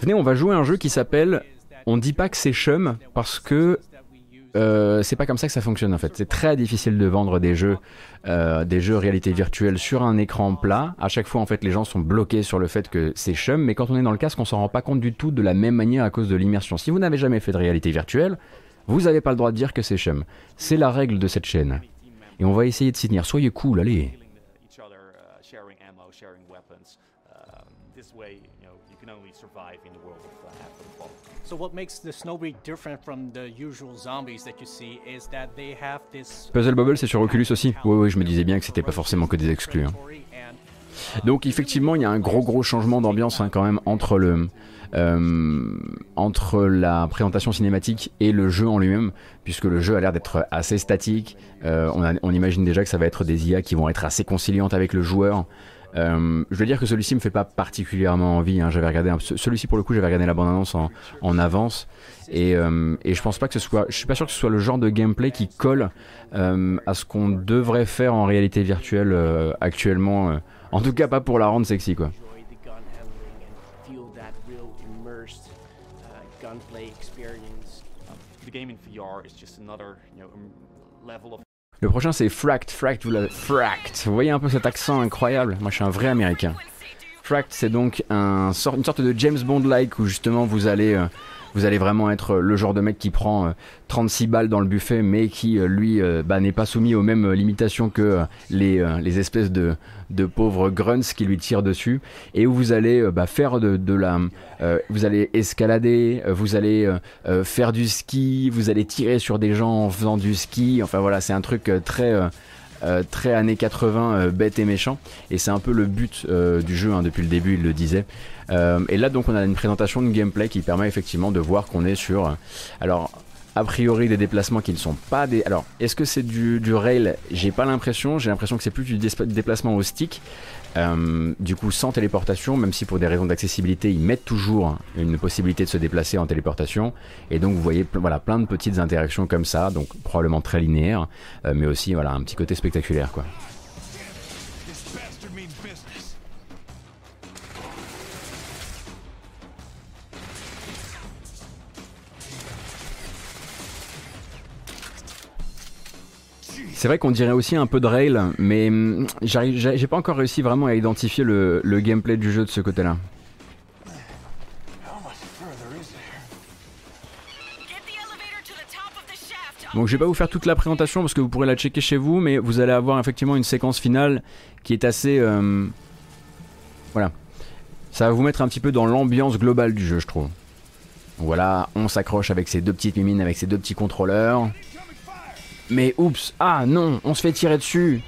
Venez, on va jouer un jeu qui s'appelle On dit pas que c'est chum parce que euh, c'est pas comme ça que ça fonctionne en fait. C'est très difficile de vendre des jeux, euh, des jeux réalité virtuelle sur un écran plat. À chaque fois en fait les gens sont bloqués sur le fait que c'est chum, mais quand on est dans le casque on s'en rend pas compte du tout de la même manière à cause de l'immersion. Si vous n'avez jamais fait de réalité virtuelle, vous n'avez pas le droit de dire que c'est chum. C'est la règle de cette chaîne. Et on va essayer de s'y tenir. Soyez cool, allez. Survive in the world of uh, after the fall. So what makes the Snowbreed different from the usual zombies that you see is that they have this Puzzle Bubble c'est sur Oculus aussi. Oui oui, je me disais bien que c'était pas forcément que des exclus. hein. Donc effectivement, il y a un gros gros changement d'ambiance hein, quand même entre le euh, entre la présentation cinématique et le jeu en lui-même, puisque le jeu a l'air d'être assez statique. Euh, on, a- on imagine déjà que ça va être des IA qui vont être assez conciliantes avec le joueur. Euh, je veux dire que celui-ci me fait pas particulièrement envie. hein. J'avais regardé celui-ci pour le coup, j'avais regardé la bande-annonce en, avance et, euh, et je pense pas que ce soit. Je suis pas sûr que ce soit le genre de gameplay qui colle euh, à ce qu'on devrait faire en réalité virtuelle actuellement. en tout cas, pas pour la rendre sexy quoi. Le prochain c'est Fract. Fract, vous l'avez. Fract. Vous voyez un peu cet accent incroyable. Moi, je suis un vrai américain. Fract, c'est donc une sorte de James Bond-like où justement vous allez, euh, vous allez vraiment être le genre de mec qui prend euh, 36 balles dans le buffet, mais qui euh, lui euh, bah, n'est pas soumis aux mêmes euh, limitations que euh, les, euh, espèces de, pauvres grunts qui lui tirent dessus, et où vous allez euh, bah, faire de, de la, euh, vous allez escalader, euh, vous allez euh, euh, faire du ski, vous allez tirer sur des gens en faisant du ski. Enfin voilà, c'est un truc euh, très euh, euh, très années 80, euh, bête et méchant. Et c'est un peu le but euh, du jeu, hein, depuis le début, il le disait. Et là, donc, on a une présentation de gameplay qui permet effectivement de voir qu'on est sur. alors. A priori, des déplacements qui ne sont pas des. Alors, est-ce que c'est du, rail? J'ai pas l'impression. J'ai l'impression que c'est plus du dé- déplacement au stick. Euh, du coup, sans téléportation, même si pour des raisons d'accessibilité, ils mettent toujours une possibilité de se déplacer en téléportation. Et donc, vous voyez voilà, plein de petites interactions comme ça, donc probablement très linéaires, euh, mais aussi voilà, un petit côté spectaculaire. Quoi. C'est vrai qu'on dirait aussi un peu de rail, mais hum, j'ai pas encore réussi vraiment à identifier le, gameplay du jeu de ce côté-là. Donc je vais pas vous faire toute la présentation parce que vous pourrez la checker chez vous, mais vous allez avoir effectivement une séquence finale qui est assez... euh, Voilà. Ça va vous mettre un petit peu dans l'ambiance globale du jeu, je trouve. Voilà, on s'accroche avec ses deux petites mimines, avec ses deux petits contrôleurs. Mais oups, ah non, on se fait tirer dessus.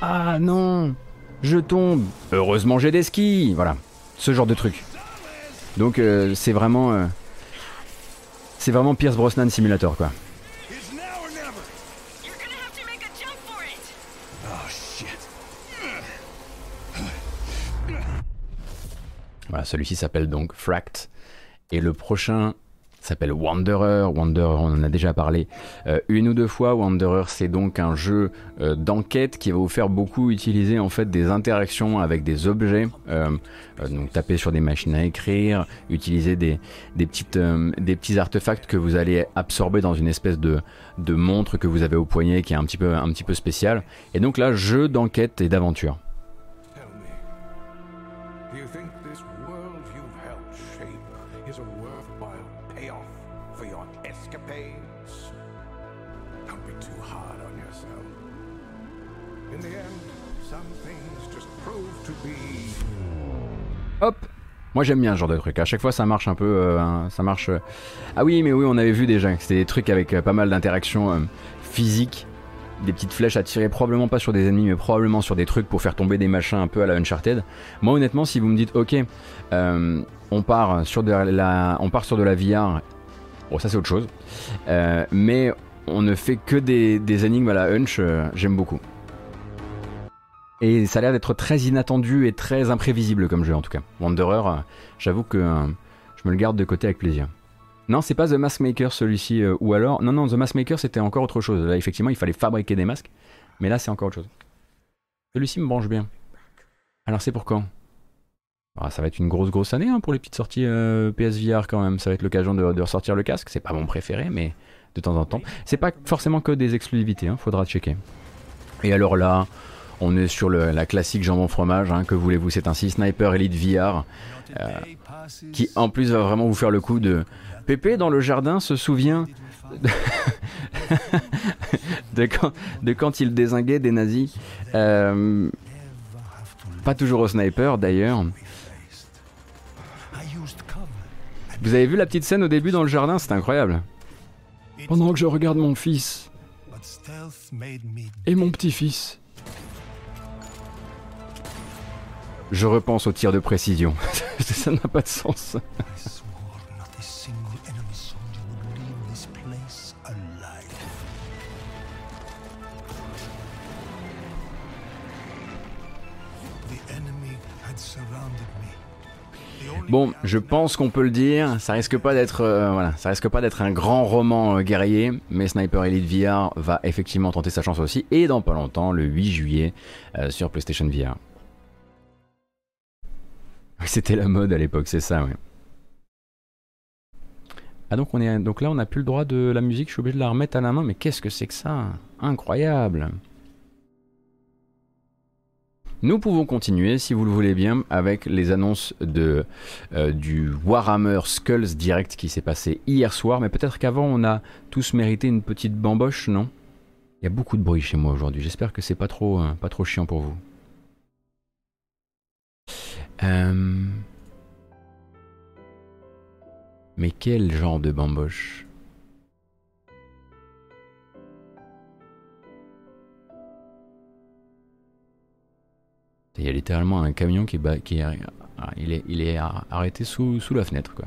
Ah non, je tombe. Heureusement j'ai des skis. Voilà, ce genre de truc. Donc euh, c'est vraiment... euh, c'est vraiment Pierce Brosnan Simulator quoi. Voilà, celui-ci s'appelle donc Fract. Et le prochain s'appelle Wanderer. Wanderer, on en a déjà parlé euh, une ou deux fois. Wanderer, c'est donc un jeu euh, d'enquête qui va vous faire beaucoup utiliser en fait des interactions avec des objets. Euh, donc taper sur des machines à écrire, utiliser des, petits artefacts que vous allez absorber dans une espèce de, montre que vous avez au poignet qui est un petit peu, un petit peu spécial. Et donc là, jeu d'enquête et d'aventure. Hop Moi j'aime bien ce genre de truc. À chaque fois ça marche un peu. Euh, ça marche. Euh. Ah oui, mais oui, on avait vu déjà que c'était des trucs avec euh, pas mal d'interactions physiques. Des petites flèches à tirer, probablement pas sur des ennemis, mais probablement sur des trucs pour faire tomber des machins un peu à la Uncharted. Moi honnêtement, si vous me dites, ok, on, part sur de la, on part VR, bon ça c'est autre chose. mais on ne fait que des énigmes à la Hunch, j'aime beaucoup. Et ça a l'air d'être très inattendu et très imprévisible comme jeu en tout cas. Wanderer, euh, j'avoue que euh, je me le garde de côté avec plaisir. Non, c'est pas The Mask Maker celui-ci, euh, ou alors. Non, non, The Mask Maker c'était encore autre chose. Là, effectivement, il fallait fabriquer des masques, mais là, c'est encore autre chose. Celui-ci me branche bien. Alors, c'est pour quand? Ah, Ça va être une grosse, grosse année hein, pour les petites sorties PSVR quand même. Ça va être l'occasion de, ressortir le casque. C'est pas mon préféré, mais de temps en temps. C'est pas forcément que des exclusivités, hein, faudra checker. Et alors là, on est sur la classique jambon fromage, hein, que voulez-vous, c'est ainsi, Sniper Elite VR, euh, qui en plus va vraiment vous faire le coup de... Pépé dans le jardin se souvient de, quand, il désinguait des nazis. Euh, pas toujours au sniper d'ailleurs. Vous avez vu la petite scène au début dans le jardin, c'est incroyable. Pendant que je regarde mon fils et mon petit-fils Je repense au tir de précision. Ça n'a pas de sens. Bon, je pense qu'on peut le dire, ça risque pas d'être euh, voilà, ça risque pas d'être un grand roman euh, guerrier, mais Sniper Elite VR va effectivement tenter sa chance aussi et dans pas longtemps, le 8 juillet euh, sur PlayStation VR. C'était la mode à l'époque, c'est ça, oui. Ah donc on est donc là on n'a plus le droit de la musique, je suis obligé de la remettre à la main, mais qu'est-ce que c'est que ça? Incroyable. Nous pouvons continuer, si vous le voulez bien, avec les annonces de, euh, du Warhammer Skulls Direct qui s'est passé hier soir, mais peut-être qu'avant on a tous mérité une petite bamboche, non? Il y a beaucoup de bruit chez moi aujourd'hui, j'espère que c'est pas trop, euh, pas trop chiant pour vous. Euh, mais quel genre de bamboche? Il y a littéralement un camion qui, qui est, ah, il est, il est arrêté sous, sous la fenêtre, quoi.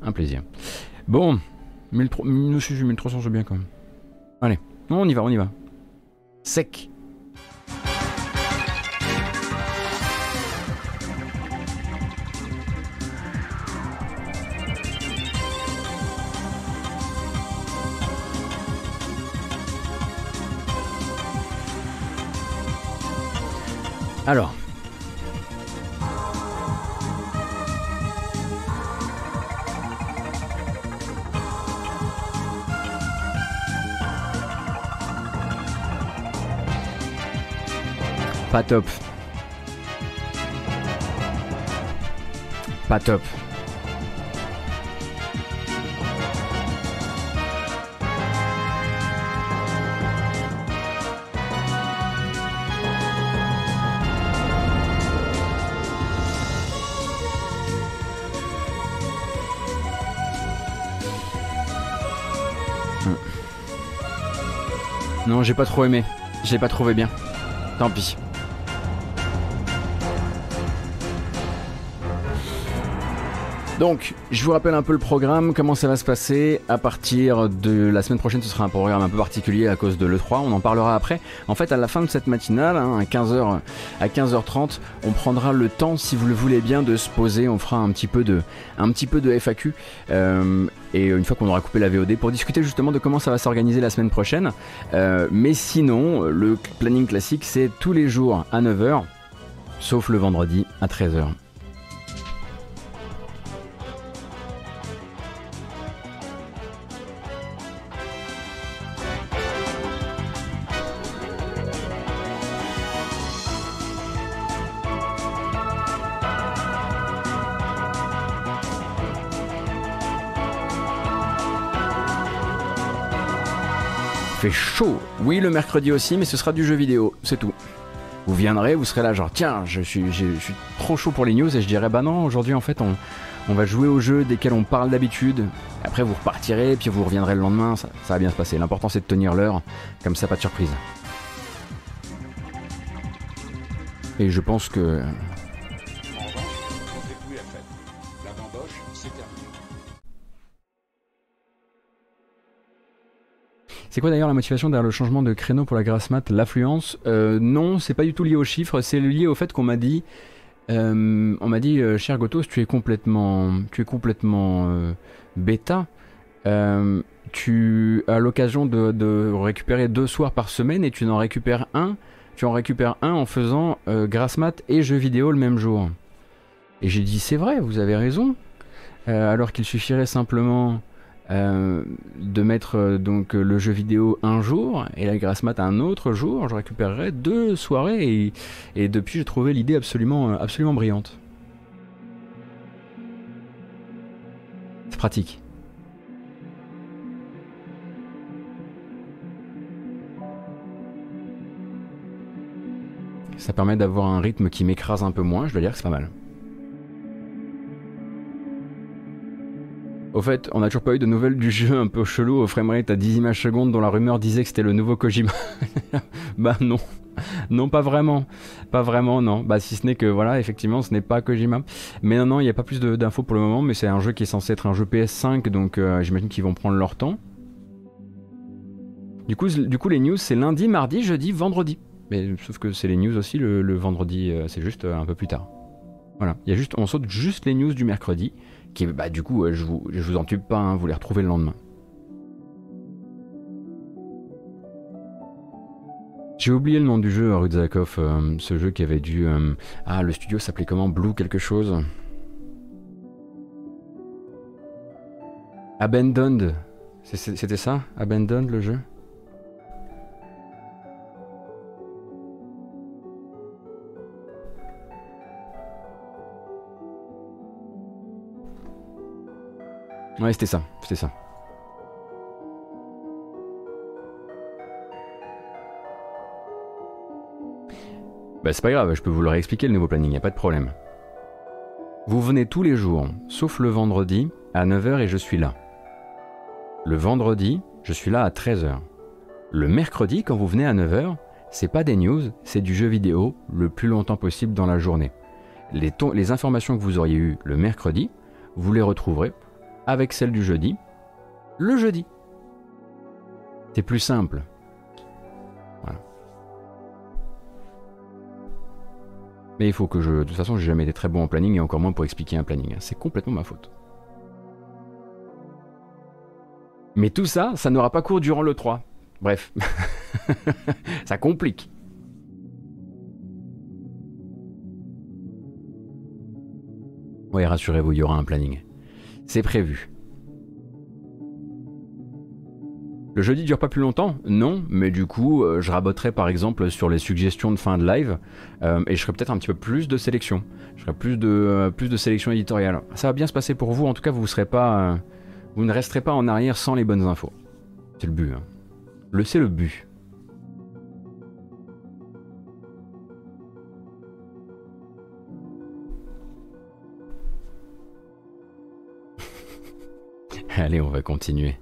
Un plaisir. Bon, 1300 c'est bien quand même. Allez, on y va, on y va. Sec. Alors. Pas top. Pas top. Non, j'ai pas trop aimé. J'ai pas trouvé bien. Tant pis. Donc, je vous rappelle un peu le programme, comment ça va se passer. À partir de la semaine prochaine, ce sera un programme un peu particulier à cause de l'E3, on en parlera après. En fait, à la fin de cette matinale, hein, à, 15h, à 15h30, on prendra le temps, si vous le voulez bien, de se poser. On fera un petit peu de, un FAQ. Euh, et une fois qu'on aura coupé la VOD pour discuter justement de comment ça va s'organiser la semaine prochaine. Euh, mais sinon, le planning classique, c'est tous les jours à 9h, sauf le vendredi à 13h. Mercredi aussi, mais ce sera du jeu vidéo, c'est tout. Vous viendrez, vous serez là, genre, tiens, je suis, je suis trop chaud pour les news, et je dirais, bah non, aujourd'hui, en fait, on, va jouer aux jeux desquels on parle d'habitude. Après, vous repartirez, puis vous reviendrez le lendemain, ça va bien se passer. L'important, c'est de tenir l'heure, comme ça, pas de surprise. Et je pense que C'est quoi d'ailleurs la motivation derrière le changement de créneau pour la grasse L'affluence? Euh, Non, c'est pas du tout lié aux chiffres, c'est lié au fait qu'on m'a dit, euh, on m'a dit, euh, cher Gotos, tu es complètement, tu es complètement bêta. tu as l'occasion de, récupérer deux soirs par semaine et tu n'en récupères un. Tu en récupères un en faisant grasse et jeux vidéo le même jour. Et j'ai dit c'est vrai, vous avez raison. alors qu'il suffirait simplement euh, de mettre euh, donc le jeu vidéo un jour et la grasse mat un autre jour, je récupérerai deux soirées et, depuis j'ai trouvé l'idée absolument, euh, absolument brillante. C'est pratique. Ça permet d'avoir un rythme qui m'écrase un peu moins, je dois dire que c'est pas mal. Au fait, on n'a toujours pas eu de nouvelles du jeu un peu chelou au framerate à 10 images secondes dont la rumeur disait que c'était le nouveau Kojima. bah non. Non, pas vraiment. Pas vraiment, non. Bah si ce n'est que voilà, effectivement, ce n'est pas Kojima. Mais non, non, il n'y a pas plus d'infos pour le moment, mais c'est un jeu qui est censé être un jeu PS5, donc euh, j'imagine qu'ils vont prendre leur temps. Du coup, les news, c'est lundi, mardi, jeudi, vendredi. Mais sauf que c'est les news aussi le, vendredi, euh, c'est juste euh, un peu plus tard. Voilà, il y juste, on saute juste les news du mercredi bah, du coup, je vous, je vous en tube pas, hein, vous les retrouvez le lendemain. J'ai oublié le nom du jeu, Rudzakov, euh, ce jeu qui avait dû... Euh, ah, le studio s'appelait comment? Blue quelque chose? Abandoned. C'était ça? Abandoned le jeu? Ouais, c'était ça, c'était ça. Bah c'est pas grave, je peux vous le réexpliquer le nouveau planning, y a pas de problème. Vous venez tous les jours, sauf le vendredi, à 9h et je suis là. Le vendredi, je suis là à 13h. Le mercredi, quand vous venez à 9h, c'est pas des news, c'est du jeu vidéo le plus longtemps possible dans la journée. Les, les informations que vous auriez eues le mercredi, vous les retrouverez avec celle du jeudi, le jeudi. C'est plus simple. Mais il faut que je... De toute façon, j'ai jamais été très bon en planning et encore moins pour expliquer un planning. C'est complètement ma faute. Mais tout ça, ça n'aura pas cours durant le 3. Bref. ça complique. Oui, rassurez-vous, il y aura un planning. C'est prévu. Le jeudi dure pas plus longtemps Non, mais du coup, euh, je raboterai par exemple sur les suggestions de fin de live euh, et je ferai peut-être un petit peu plus de sélection. Je ferai plus de, euh, plus de sélection éditoriale. Ça va bien se passer pour vous, en tout cas, vous, ne resterez pas en arrière sans les bonnes infos. C'est le but. Hein. Le c'est le but. Allez, on va continuer.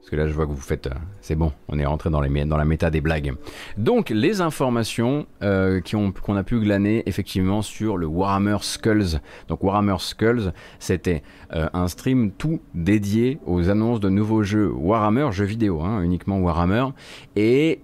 Parce que là, je vois que vous faites. euh, c'est bon, on est rentré dans, les, dans la méta des blagues. Donc, les informations euh, qu'on a pu glaner effectivement sur le Warhammer Skulls. Donc, Warhammer Skulls, c'était euh, un stream tout dédié aux annonces de nouveaux jeux Warhammer, jeux vidéo, hein, uniquement Warhammer. Et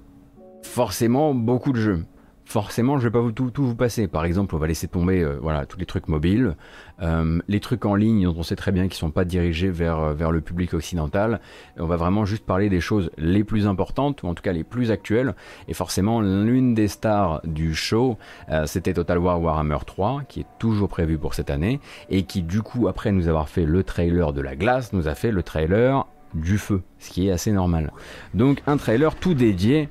forcément, beaucoup de jeux. Forcément, je vais pas vous tout, vous passer. Par exemple, on va laisser tomber euh, voilà, tous les trucs mobiles, euh, les trucs en ligne dont on sait très bien qu'ils sont pas dirigés vers, euh, vers le public occidental. On va vraiment juste parler des choses les plus importantes, ou en tout cas les plus actuelles. Et forcément, l'une des stars du show, c'était Total War Warhammer 3, qui est toujours prévu pour cette année, et qui du coup, après nous avoir fait le trailer de la glace, nous a fait le trailer du feu, ce qui est assez normal. Donc un trailer tout dédié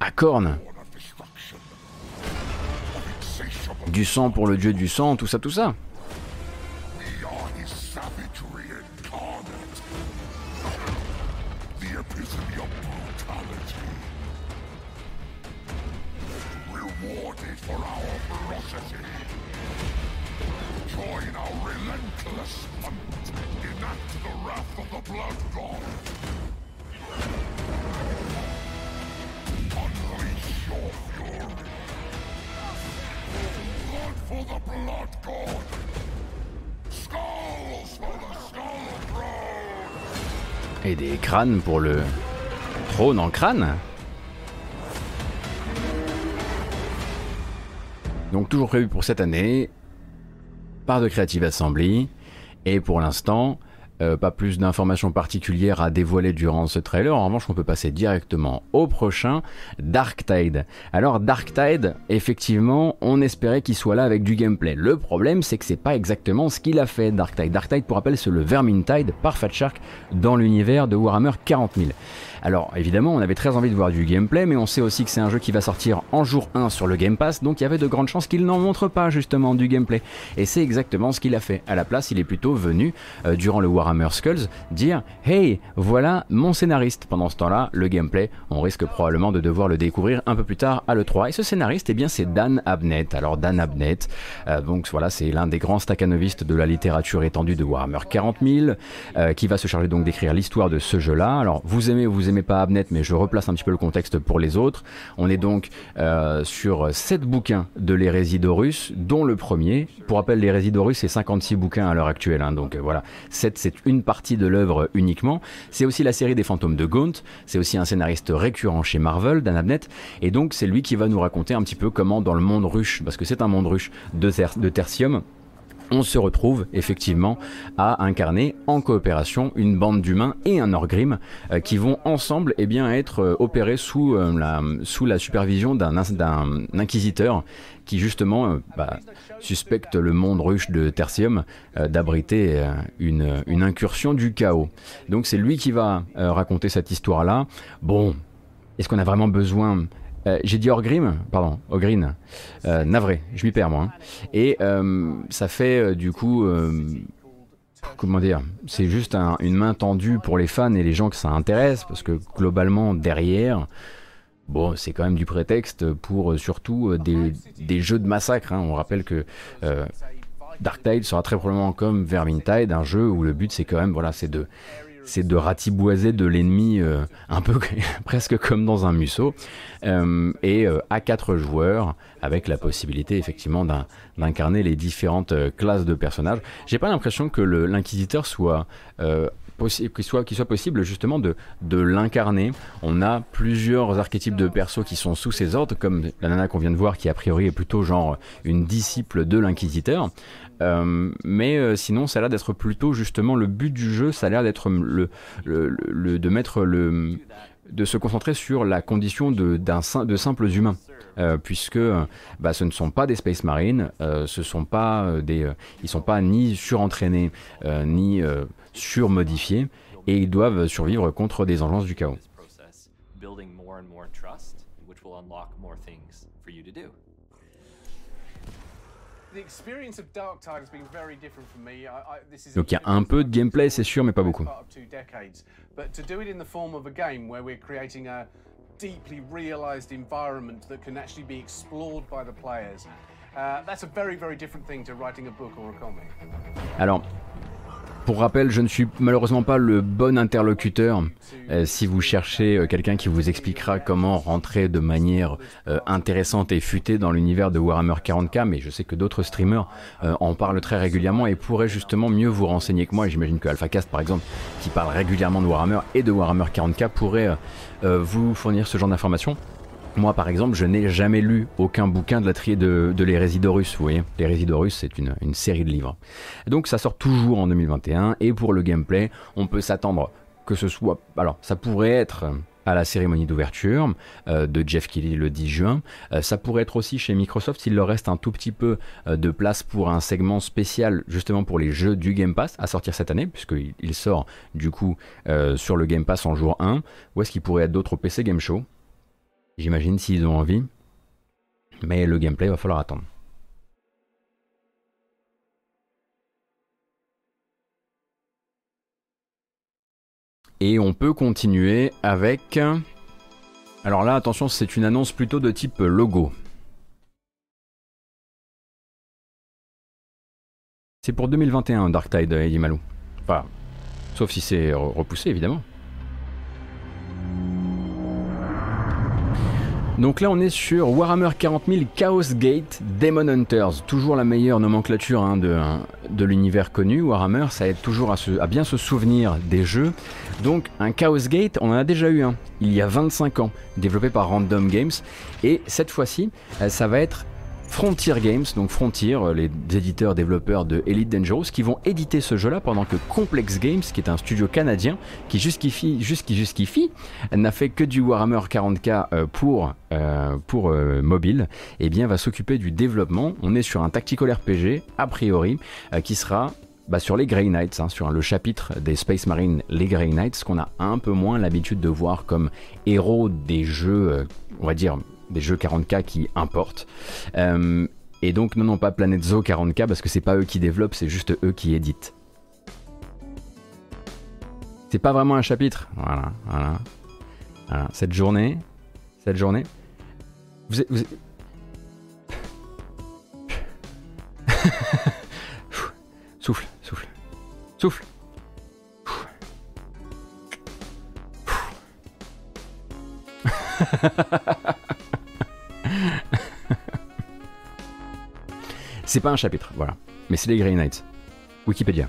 à Korn. Du sang pour le dieu du sang, tout ça, tout ça. Et des crânes pour le trône en crâne. Donc toujours prévu pour cette année, par de Creative Assembly, et pour l'instant, euh, pas plus d'informations particulières à dévoiler durant ce trailer. En revanche, on peut passer directement au prochain, Dark Tide. Alors Dark Tide, effectivement, on espérait qu'il soit là avec du gameplay. Le problème, c'est que c'est pas exactement ce qu'il a fait, Dark Tide. Dark Tide, pour rappel, c'est le Vermintide par Fat Shark dans l'univers de Warhammer 40 000. Alors évidemment, on avait très envie de voir du gameplay, mais on sait aussi que c'est un jeu qui va sortir en jour 1 sur le Game Pass, donc il y avait de grandes chances qu'il n'en montre pas justement du gameplay. Et c'est exactement ce qu'il a fait. À la place, il est plutôt venu, euh, durant le Warhammer Skulls, dire Hey, voilà mon scénariste. Pendant ce temps-là, le gameplay, on risque probablement de devoir le découvrir un peu plus tard à l'E3. Et ce scénariste, eh bien, c'est Dan Abnett. Alors Dan Abnett, euh, donc voilà, c'est l'un des grands staccanovistes de la littérature étendue de Warhammer 40 000, euh, qui va se charger donc d'écrire l'histoire de ce jeu-là. Alors vous aimez ou vous aimez pas Abnett, mais je replace un petit peu le contexte pour les autres. On est donc euh, sur sept bouquins de l'hérésie d'Horus, dont le premier. Pour rappel, l'hérésie d'Horus, c'est 56 bouquins à l'heure actuelle. hein, donc euh, voilà, 7 c'est une partie de l'œuvre uniquement. C'est aussi la série des fantômes de Gaunt. C'est aussi un scénariste récurrent chez Marvel, Dan Abnett. Et donc c'est lui qui va nous raconter un petit peu comment dans le monde ruche, parce que c'est un monde ruche de, de Tertium, on se retrouve effectivement à incarner en coopération une bande d'humains et un Orgrim euh, qui vont ensemble eh être euh, opérés sous, euh, la, sous la supervision d'un inquisiteur qui justement bah, suspecte le monde ruche de Tertium d'abriter une, une incursion du chaos. Donc c'est lui qui va raconter cette histoire-là. Bon, est-ce qu'on a vraiment besoin euh, J'ai dit Orgrim, pardon, Ogrin. Euh, navré, je m'y perds moi. hein. Et euh, ça fait euh, du coup, comment dire, c'est juste un- une main tendue pour les fans et les gens que ça intéresse, parce que globalement derrière, bon, c'est quand même du prétexte pour surtout des, jeux de massacre. hein. On rappelle que Dark Tide sera très probablement comme Vermintide, un jeu où le but c'est quand même, voilà, c'est de c'est de ratiboiser de l'ennemi euh, un peu presque comme dans un museau et euh, à quatre joueurs avec la possibilité effectivement d'incarner les différentes euh, classes de personnages. J'ai pas l'impression que l'inquisiteur soit possi- qu'il soit, qu'il soit possible justement de, de l'incarner. On a plusieurs archétypes de persos qui sont sous ses ordres, comme la nana qu'on vient de voir qui a priori est plutôt genre une disciple de l'inquisiteur. Euh, mais euh, sinon, ça a l'air d'être plutôt justement le but du jeu, ça a l'air d'être de mettre de se concentrer sur la condition de, simples humains. Euh, puisque bah, ce ne sont pas des Space Marines, ce sont pas ils sont pas ni surentraînés ni surmodifiés, et ils doivent survivre contre des engences du chaos. Donc il y a un peu de gameplay, c'est sûr, mais pas beaucoup. part of two decades. But to do it in the form of a game where we're creating a deeply realized environment that can actually be explored by the players, uh, that's a very, very different thing to writing a book or a comic. Alors, Pour rappel, je ne suis malheureusement pas le bon interlocuteur euh, si vous cherchez euh, quelqu'un qui vous expliquera comment rentrer de manière euh, intéressante et futée dans l'univers de Warhammer 40k, mais je sais que d'autres streamers en parlent très régulièrement et pourraient justement mieux vous renseigner que moi. J'imagine que AlphaCast, par exemple, qui parle régulièrement de Warhammer et de Warhammer 40k, pourrait vous fournir ce genre d'informations. Moi, par exemple, je n'ai jamais lu aucun bouquin de la triée de, de l'hérésie d'Horus, vous voyez. L'hérésie d'Horus, c'est une, une série de livres. Donc ça sort toujours en 2021, et pour le gameplay, on peut s'attendre que ce soit... Alors, ça pourrait être euh, à la cérémonie d'ouverture euh, de Jeff Keighley le 10 juin. Euh, ça pourrait être aussi chez Microsoft s'il leur reste un tout petit peu euh, de place pour un segment spécial justement pour les jeux du Game Pass à sortir cette année, puisqu'il il sort du coup euh, sur le Game Pass en jour 1. Ou est-ce qu'il pourrait être d'autres au PC Game Show? J'imagine s'ils ont envie. Mais le gameplay va falloir attendre. Et on peut continuer avec... Alors là, attention, c'est une annonce plutôt de type logo. C'est pour 2021, Dark Tide, Eddie Malou. Enfin, sauf si c'est re- repoussé, évidemment. Donc là, on est sur Warhammer 40 000 Chaos Gate Demon Hunters. Toujours la meilleure nomenclature hein, de, l'univers connu. Warhammer, ça aide toujours à, à bien se souvenir des jeux. Donc, un Chaos Gate, on en a déjà eu un il y a 25 ans, développé par Random Games. Et cette fois-ci, euh, ça va être Frontier Games, donc Frontier, euh, les éditeurs développeurs de Elite Dangerous, qui vont éditer ce jeu-là pendant que Complex Games, qui est un studio canadien, qui jusqu'ici, jusqu'i- jusqu'ici n'a fait que du Warhammer 40k euh, pour, euh, pour mobile, et bien va s'occuper du développement. On est sur un tactical RPG, a priori, qui sera bah, sur les Grey Knights, hein, sur le chapitre des Space Marines, les Grey Knights, qu'on a un peu moins l'habitude de voir comme héros des jeux, on va dire, des jeux 40k qui importent. Euh, et donc, non, non, pas Planet Zoo 40k, parce que c'est pas eux qui développent, c'est juste eux qui éditent. C'est pas vraiment un chapitre. Voilà, voilà. Voilà, cette journée, cette journée, vous êtes, vous êtes- souffle, souffle, souffle. c'est pas un chapitre, voilà. Mais c'est les Grey Knights. Wikipédia.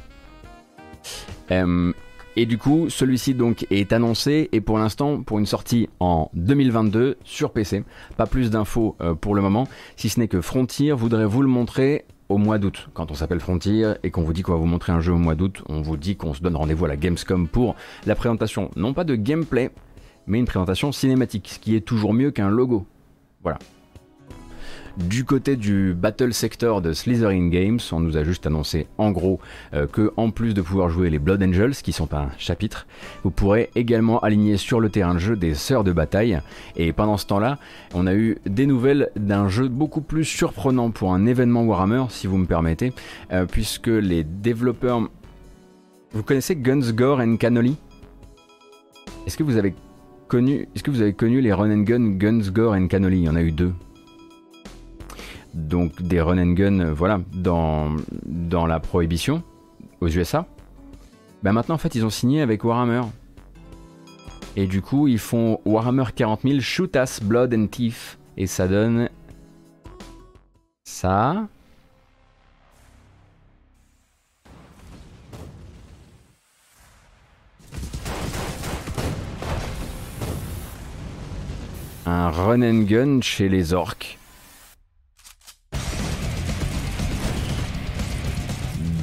Euh, et du coup, celui-ci donc est annoncé et pour l'instant pour une sortie en 2022 sur PC. Pas plus d'infos euh, pour le moment, si ce n'est que Frontier voudrait vous le montrer au mois d'août. Quand on s'appelle Frontier et qu'on vous dit qu'on va vous montrer un jeu au mois d'août, on vous dit qu'on se donne rendez-vous à la Gamescom pour la présentation, non pas de gameplay, mais une présentation cinématique, ce qui est toujours mieux qu'un logo. Voilà. Du côté du Battle Sector de Slytherin Games, on nous a juste annoncé en gros euh, que en plus de pouvoir jouer les Blood Angels, qui sont un chapitre, vous pourrez également aligner sur le terrain de jeu des sœurs de bataille. Et pendant ce temps-là, on a eu des nouvelles d'un jeu beaucoup plus surprenant pour un événement Warhammer, si vous me permettez, euh, puisque les développeurs... Vous connaissez Guns Gore and Cannoli? Est-ce que vous avez connu, est-ce que vous avez connu les run and gun Guns Gore and Cannoli? Il y en a eu deux donc des run and gun, euh, voilà, dans, dans la prohibition aux USA. Bah maintenant, en fait, ils ont signé avec Warhammer. Et du coup, ils font Warhammer 40 000 Shoot Us Blood and Teeth. Et ça donne. Ça. Un run and gun chez les orques.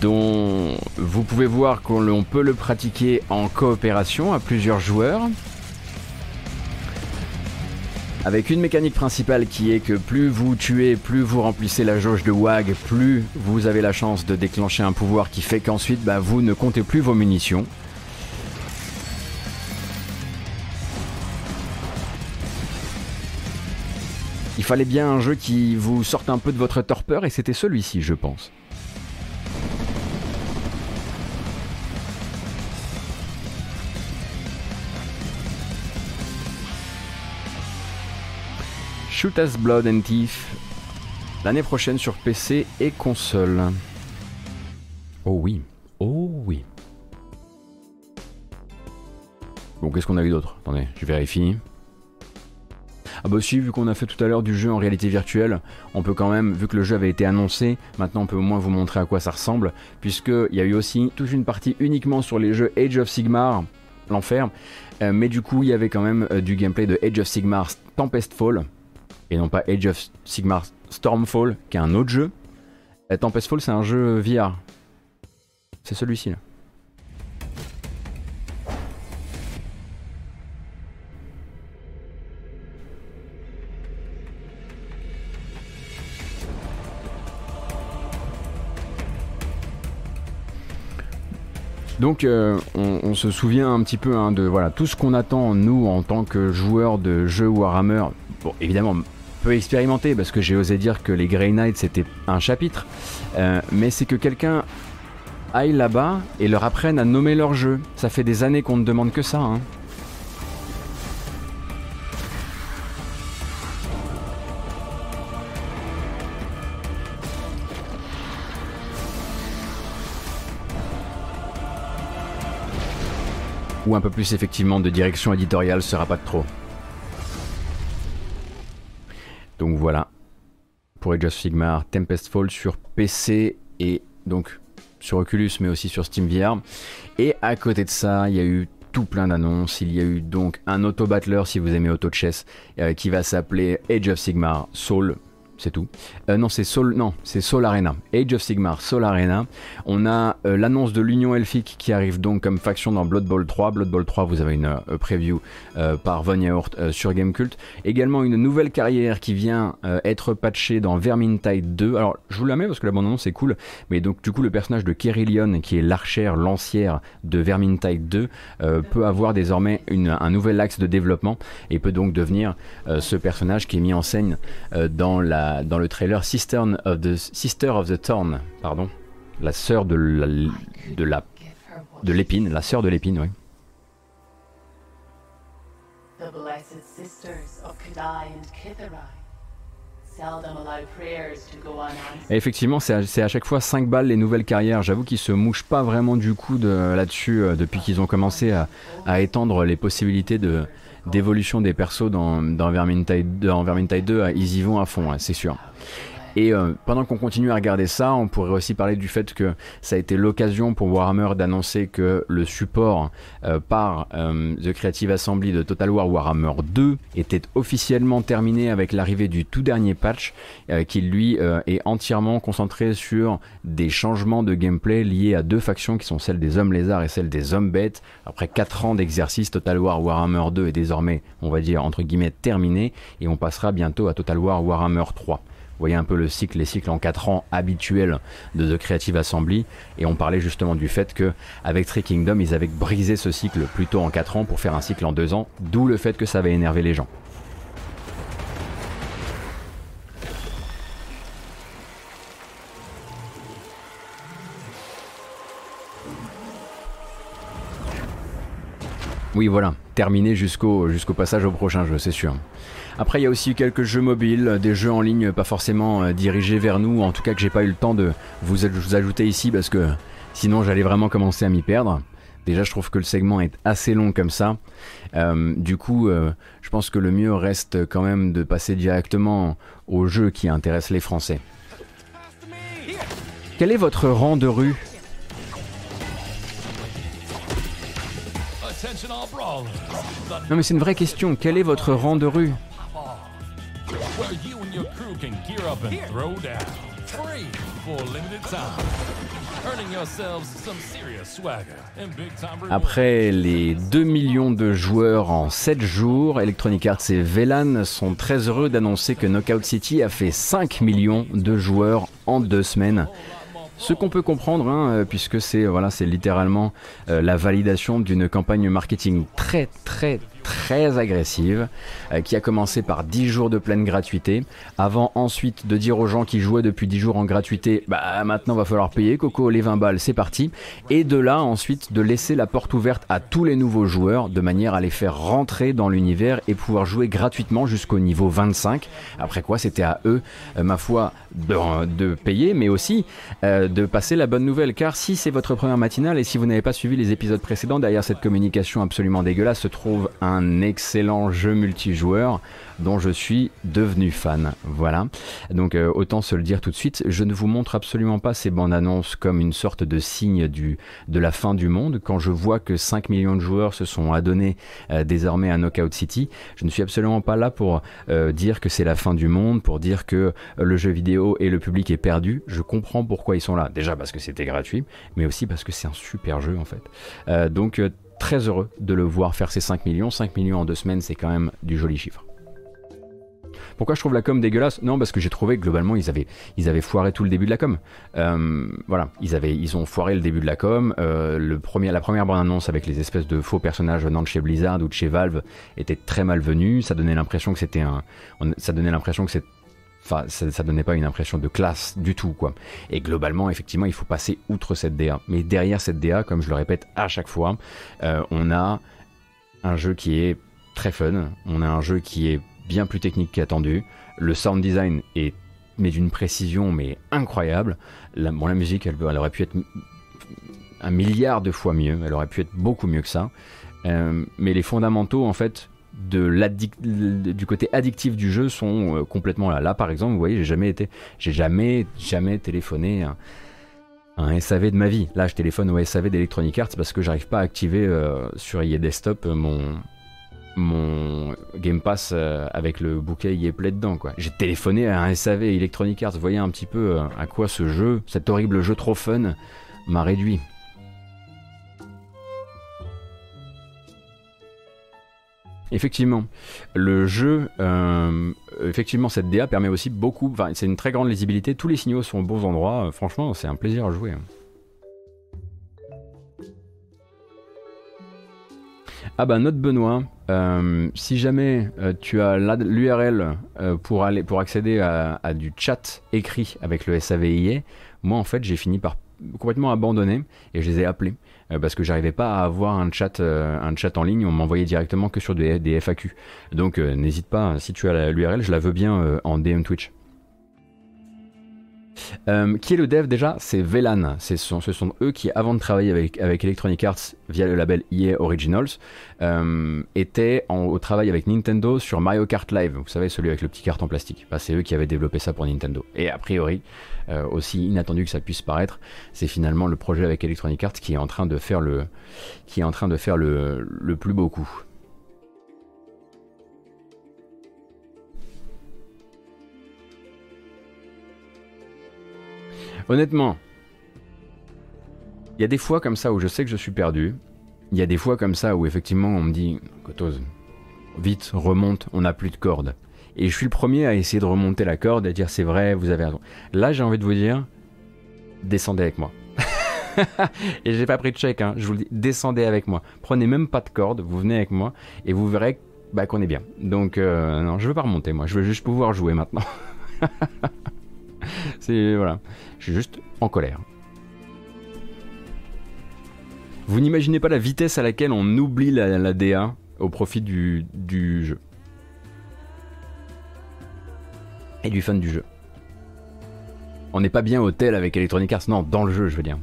dont vous pouvez voir qu'on peut le pratiquer en coopération à plusieurs joueurs. Avec une mécanique principale qui est que plus vous tuez, plus vous remplissez la jauge de WAG, plus vous avez la chance de déclencher un pouvoir qui fait qu'ensuite bah, vous ne comptez plus vos munitions. Il fallait bien un jeu qui vous sorte un peu de votre torpeur et c'était celui-ci, je pense. Shoot as Blood and Thief l'année prochaine sur PC et console. Oh oui, oh oui. Bon, qu'est-ce qu'on a eu d'autre? Attendez, je vérifie. Ah bah aussi, vu qu'on a fait tout à l'heure du jeu en réalité virtuelle, on peut quand même, vu que le jeu avait été annoncé, maintenant on peut au moins vous montrer à quoi ça ressemble, puisqu'il y a eu aussi toute une partie uniquement sur les jeux Age of Sigmar, l'enfer, euh, mais du coup il y avait quand même euh, du gameplay de Age of Sigmar Tempest Fall, et non pas Age of Sigmar Stormfall, qui est un autre jeu. Euh, Tempest Fall c'est un jeu VR. C'est celui-ci là. Donc euh, on, se souvient un petit peu hein, de voilà tout ce qu'on attend nous en tant que joueurs de jeux Warhammer. Bon évidemment peu expérimenté parce que j'ai osé dire que les Grey Knights c'était un chapitre, Euh, mais c'est que quelqu'un aille là-bas et leur apprenne à nommer leur jeu. Ça fait des années qu'on ne demande que ça. Hein. Ou un peu plus effectivement de direction éditoriale sera pas de trop. Donc voilà. Pour Age of Sigmar, Tempest Fall sur PC et donc sur Oculus mais aussi sur Steam VR. Et à côté de ça, il y a eu tout plein d'annonces. Il y a eu donc un auto-battler si vous aimez Auto Chess euh, qui va s'appeler Age of Sigmar Soul. C'est tout. Euh, non, c'est Soul, non, c'est Arena. Age of Sigmar, Soul Arena. On a euh, l'annonce de l'Union Elfique qui arrive donc comme faction dans Blood Bowl 3. Blood Bowl 3, vous avez une euh, preview par Von Yaourt sur Gamecult. Également une nouvelle carrière qui vient être patchée dans Vermintide 2. Alors, je vous la mets parce que la bande annonce est cool. Mais donc, du coup, le personnage de Kerillion, qui est l'archère lancière de Vermintide 2, euh, peut avoir désormais un nouvel axe de développement et peut donc devenir ce personnage qui est mis en scène dans, la, dans le trailer Sister of the, Sister of the Thorn, pardon, la sœur de la, de la de l'épine, la sœur de l'épine, oui. The blessed sisters of Kadai and Kitharai seldom allow prayers to go unanswered. Et effectivement, c'est à, à chaque fois 5 balles les nouvelles carrières. J'avoue qu'ils se mouchent pas vraiment du coup de- là-dessus euh, depuis qu'ils ont commencé à, à étendre les possibilités de d'évolution des persos dans, dans, Vermintide, dans Vermintide 2. Ils y vont à fond, hein, c'est sûr. Et euh, pendant qu'on continue à regarder ça, on pourrait aussi parler du fait que ça a été l'occasion pour Warhammer d'annoncer que le support euh, par euh, The Creative Assembly de Total War Warhammer 2 était officiellement terminé avec l'arrivée du tout dernier patch qui lui est entièrement concentré sur des changements de gameplay liés à deux factions qui sont celles des hommes lézards et celles des hommes bêtes. Après 4 ans d'exercice, Total War Warhammer 2 est désormais, on va dire, entre guillemets terminé et on passera bientôt à Total War Warhammer 3. Voyez un peu le cycle, les cycles en 4 ans habituels de The Creative Assembly. Et on parlait justement du fait que avec Three Kingdom, ils avaient brisé ce cycle plutôt en 4 ans pour faire un cycle en 2 ans. D'où le fait que ça avait énervé les gens. Oui, voilà, terminé jusqu'au jusqu'au passage au prochain jeu, c'est sûr. Après, il y a aussi quelques jeux mobiles, des jeux en ligne pas forcément euh, dirigés vers nous, en tout cas que j'ai pas eu le temps de vous, aj- vous ajouter ici parce que sinon j'allais vraiment commencer à m'y perdre. Déjà, je trouve que le segment est assez long comme ça. Euh, du coup, euh, je pense que le mieux reste quand même de passer directement au jeu qui intéresse les Français. Quel est votre rang de rue? Non mais c'est une vraie question. Quel est votre rang de rue? Where you and your crew can gear up and throw down. Free for a limited time. Earning yourselves some serious swagger and big time rewards. Après les 2 millions de joueurs en 7 jours, Electronic Arts et VLAN sont très heureux d'annoncer que Knockout City a fait 5 millions de joueurs en 2 semaines. Ce qu'on peut comprendre, hein, euh, puisque c'est voilà, littéralement euh, la validation d'une campagne marketing très très très agressive, euh, qui a commencé par 10 jours de pleine gratuité, avant ensuite de dire aux gens qui jouaient depuis 10 jours en gratuité, bah maintenant va falloir payer, Coco, les 20 balles, c'est parti, et de là ensuite de laisser la porte ouverte à tous les nouveaux joueurs, de manière à les faire rentrer dans l'univers et pouvoir jouer gratuitement jusqu'au niveau 25, après quoi c'était à eux, euh, ma foi, de, payer, mais aussi euh, de passer la bonne nouvelle, car si c'est votre première matinale et si vous n'avez pas suivi les épisodes précédents, derrière cette communication absolument dégueulasse se trouve un excellent jeu multijoueur dont je suis devenu fan. Voilà. Donc euh, autant se le dire tout de suite, je ne vous montre absolument pas ces bandes annonces comme une sorte de signe du, de la fin du monde. Quand je vois que 5 millions de joueurs se sont adonnés euh, désormais à Knockout City, je ne suis absolument pas là pour euh, dire que c'est la fin du monde, pour dire que le jeu vidéo et le public est perdu. Je comprends pourquoi ils sont là. Déjà parce que c'était gratuit, mais aussi parce que c'est un super jeu en fait. donc très heureux de le voir faire ses 5 millions. 5 millions en deux semaines, c'est quand même du joli chiffre. Pourquoi je trouve la com dégueulasse? Non, parce que j'ai trouvé que globalement ils avaient, foiré tout le début de la com. Euh, voilà, ils, avaient, ont foiré le début de la com. Euh, la première bande annonce avec les espèces de faux personnages venant de chez Blizzard ou de chez Valve était très malvenue. Ça donnait l'impression que c'était un, ça donnait l'impression que c'est Enfin, ça, ça, donnait pas une impression de classe du tout, quoi. Et globalement, effectivement, il faut passer outre cette DA. Mais derrière cette DA, comme je le répète à chaque fois, euh, on a un jeu qui est très fun. On a un jeu qui est bien plus technique qu'attendu. Le sound design est mais d'une précision mais incroyable. La, la musique, elle, elle, aurait pu être un milliard de fois mieux. Elle aurait pu être beaucoup mieux que ça. Euh, mais les fondamentaux, en fait, du côté addictif du jeu sont euh, complètement là. Là, par exemple, vous voyez, j'ai jamais été, j'ai jamais, jamais téléphoné un, un, SAV de ma vie. Là, je téléphone au SAV d'Electronic Arts parce que j'arrive pas à activer euh, sur EA Desktop mon, mon Game Pass euh, avec le bouquet y est plein dedans. J'ai téléphoné à un SAV Electronic Arts, vous voyez un petit peu euh, à quoi ce jeu, cet horrible jeu trop fun m'a réduit. Effectivement, le jeu, euh, effectivement, cette DA permet aussi beaucoup, c'est une très grande lisibilité, tous les signaux sont aux bons endroits, franchement, c'est un plaisir à jouer. Ah bah note Benoît, euh, si jamais euh, tu as l'URL euh, pour, pour accéder à, à, du chat écrit avec le SAVIE, moi en fait j'ai fini par complètement abandonner et je les ai appelés parce que j'arrivais pas à avoir un chat, un chat en ligne, on m'envoyait directement que sur des, des FAQ. Donc n'hésite pas, si tu as l'URL, je la veux bien en DM Twitch. Euh, qui est le dev déjà? C'est Velan. Ce sont, eux qui, avant de travailler avec, Electronic Arts via le label EA Originals, euh, étaient au travail avec Nintendo sur Mario Kart Live. Vous savez, celui avec le petit kart en plastique. C'est eux qui avaient développé ça pour Nintendo. Et a priori, euh, aussi inattendu que ça puisse paraître, c'est finalement le projet avec Electronic Arts qui est en train de faire le, qui est en train de faire le, le plus beau coup. Honnêtement, il y a des fois comme ça où je sais que je suis perdu. Il y a des fois comme ça où effectivement on me dit Cotose, vite, remonte, on n'a plus de corde. Et je suis le premier à essayer de remonter la corde et dire c'est vrai, vous avez raison. Là, j'ai envie de vous dire descendez avec moi. et j'ai pas pris de chèque, hein, je vous le dis, descendez avec moi. Prenez même pas de corde, vous venez avec moi et vous verrez bah, qu'on est bien. Donc, euh, non, je veux pas remonter, moi, je veux juste pouvoir jouer maintenant. C'est voilà, je suis juste en colère. Vous n'imaginez pas la vitesse à laquelle on oublie la, DA au profit du, du jeu. Et du fun du jeu. On n'est pas bien au tel avec Electronic Arts, non, dans le jeu, je veux dire.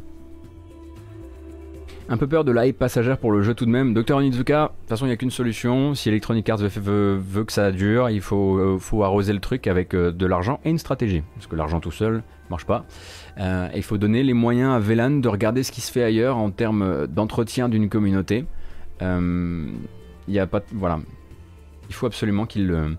Un peu peur de la hype passagère pour le jeu tout de même. Docteur Onizuka, de toute façon, il n'y a qu'une solution. Si Electronic Arts veut, que ça dure, il faut, euh, arroser le truc avec euh, de l'argent et une stratégie. Parce que l'argent tout seul marche pas. Euh, il faut donner les moyens à Velan de regarder ce qui se fait ailleurs en termes d'entretien d'une communauté. Il a pas. Voilà. Il faut absolument qu'il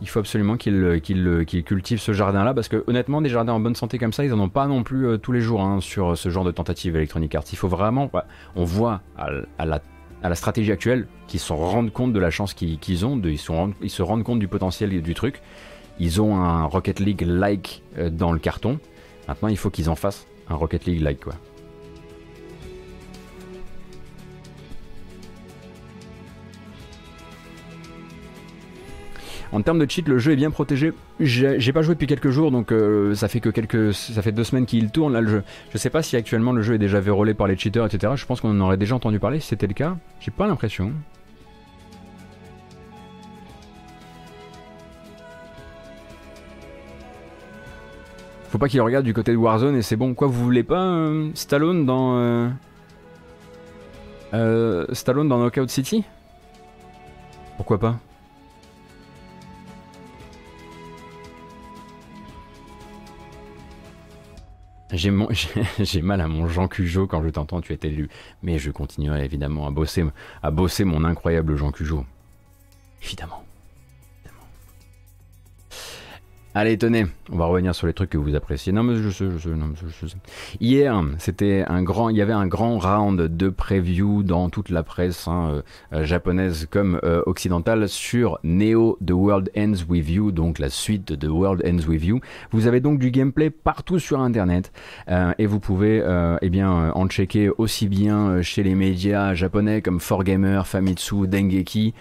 il faut absolument qu'il qu cultive ce jardin-là, parce que honnêtement, des jardins en bonne santé comme ça, ils en ont pas non plus euh, tous les jours hein, sur ce genre de tentative Electronic Arts. Il faut vraiment, on voit à, la, stratégie actuelle qu'ils se rendent compte de la chance qu'ils ont, ils, se rendent compte du potentiel du truc. Ils ont un Rocket League-like euh, dans le carton. Maintenant, il faut qu'ils en fassent un Rocket League-like, quoi. En termes de cheat, le jeu est bien protégé. J'ai pas joué depuis quelques jours, donc euh, ça fait que quelques, ça fait deux semaines qu'il tourne là le jeu. Je sais pas si actuellement le jeu est déjà vérolé par les cheaters, etc. Je pense qu'on en aurait déjà entendu parler. Si c'était le cas, j'ai pas l'impression. Faut pas qu'il regarde du côté de Warzone et c'est bon. Quoi, vous voulez pas euh, Stallone dans euh, euh, Stallone dans Knockout City? Pourquoi pas? J'ai mal à mon Jean Cujo quand je t'entends, tu es élu. Mais je continuerai évidemment à bosser, à bosser mon incroyable Jean Cujo. Évidemment. Allez, tenez, on va revenir sur les trucs que vous appréciez. Non, mais je sais, je sais, je sais. Hier, c'était un grand, il y avait un grand round de preview dans toute la presse hein, euh, japonaise comme euh, occidentale sur Neo The World Ends With You, donc la suite de The World Ends With You. Vous avez donc du gameplay partout sur Internet euh, et vous pouvez eh bien en checker aussi bien chez les médias japonais comme 4Gamer, Famitsu, Dengeki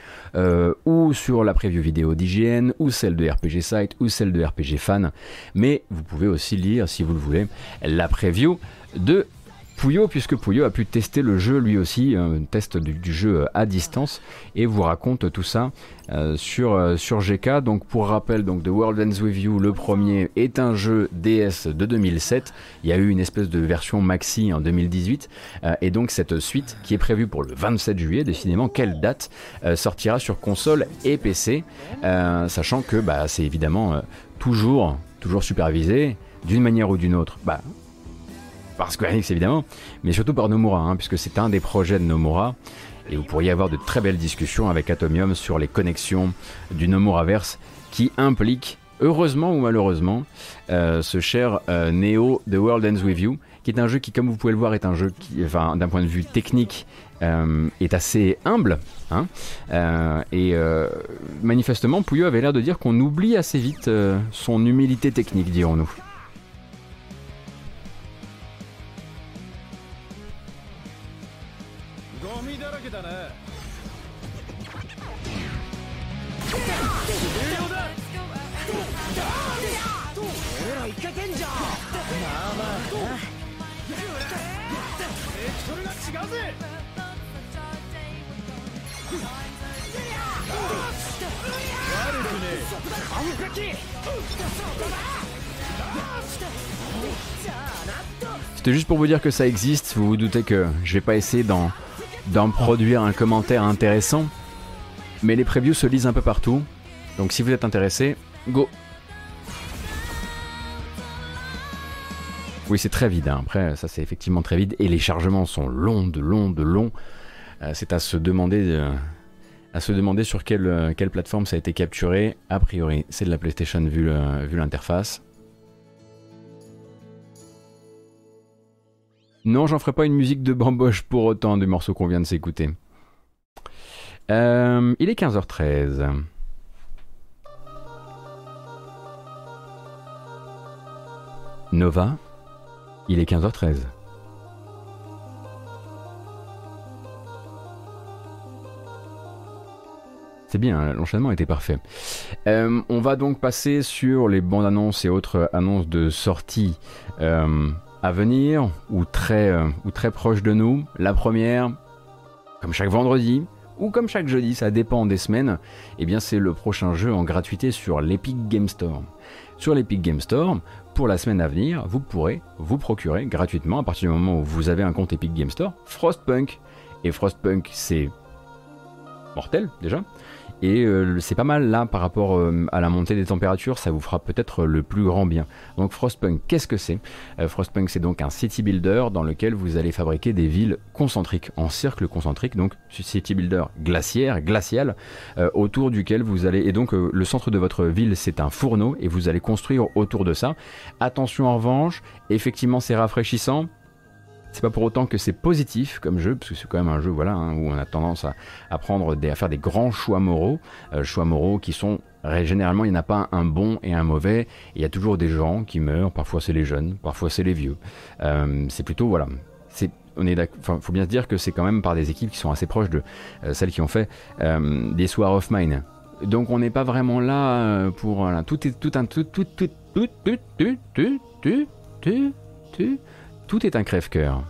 ou sur la preview vidéo d'IGN ou celle de RPG Site ou celle de RPG Fan. Mais vous pouvez aussi lire, si vous le voulez, la preview de Puyo, puisque Puyo a pu tester le jeu lui aussi, un test du, jeu à distance, et vous raconte tout ça euh, sur, euh, GK. Donc pour rappel, donc The World Ends With You, le premier, est un jeu DS de 2007. Il y a eu une espèce de version maxi en 2018, euh, et donc cette suite, qui est prévue pour le 27 juillet, décidément, quelle date euh, sortira sur console et PC, euh, sachant que bah, c'est évidemment euh, toujours, toujours supervisé d'une manière ou d'une autre. Bah, par Square Enix évidemment, mais surtout par Nomura, hein, puisque c'est un des projets de Nomura. Et vous pourriez avoir de très belles discussions avec Atomium sur les connexions du Nomuraverse qui impliquent, heureusement ou malheureusement, euh, ce cher euh, Neo The World Ends With You, qui est un jeu qui, comme vous pouvez le voir, est un jeu qui, d'un point de vue technique, euh, est assez humble. hein. Et manifestement, Puyo avait l'air de dire qu'on oublie assez vite son humilité technique, dirons-nous. C'était juste pour vous dire que ça existe. Vous vous doutez que je vais pas essayer d'en, produire un commentaire intéressant. Mais les previews se lisent un peu partout. Donc si vous êtes intéressé, go Oui, c'est très vide. hein. Après, ça c'est effectivement très vide. Et les chargements sont longs, de longs, de longs. Euh, c'est à se demander, euh, à se demander sur quelle, euh, quelle plateforme ça a été capturé. A priori, c'est de la PlayStation vu l'interface. Non, j'en ferai pas une musique de bamboche pour autant du morceau qu'on vient de s'écouter. Euh, il est 15h13. Nova, il est 15h13. C'est bien, l'enchaînement était parfait. Euh, on va donc passer sur les bandes annonces et autres annonces de sortie euh, à venir ou très, euh, ou très proches de nous. La première, comme chaque vendredi ou comme chaque jeudi, ça dépend des semaines, eh bien c'est le prochain jeu en gratuité sur l'Epic Game Store. Sur l'Epic Game Store, pour la semaine à venir, vous pourrez vous procurer gratuitement, à partir du moment où vous avez un compte Epic Game Store, Frostpunk. Et Frostpunk, c'est mortel déjà. Et euh, c'est pas mal là par rapport euh, à la montée des températures, ça vous fera peut-être le plus grand bien. Donc Frostpunk, qu'est-ce que c'est? Euh, Frostpunk, c'est donc un city builder dans lequel vous allez fabriquer des villes concentriques, en cercle concentrique, donc city builder glaciaire, glacial, euh, autour duquel vous allez. Et donc euh, le centre de votre ville, c'est un fourneau et vous allez construire autour de ça. Attention en revanche, effectivement, c'est rafraîchissant. C'est pas pour autant que c'est positif comme jeu, parce que c'est quand même un jeu voilà, hein, où on a tendance à, prendre des, à faire des grands choix moraux, euh, choix moraux qui sont généralement il n'y en a pas un bon et un mauvais. Il y a toujours des gens qui meurent. Parfois c'est les jeunes, parfois c'est les vieux. Euh, c'est plutôt voilà. On est faut bien se dire que c'est quand même par des équipes qui sont assez proches de euh, celles qui ont fait euh, des War of Mine. Donc on n'est pas vraiment là euh, pour voilà, tout est tout un tout tout tout tout tout tout tout tout tout tout est un crève-cœur.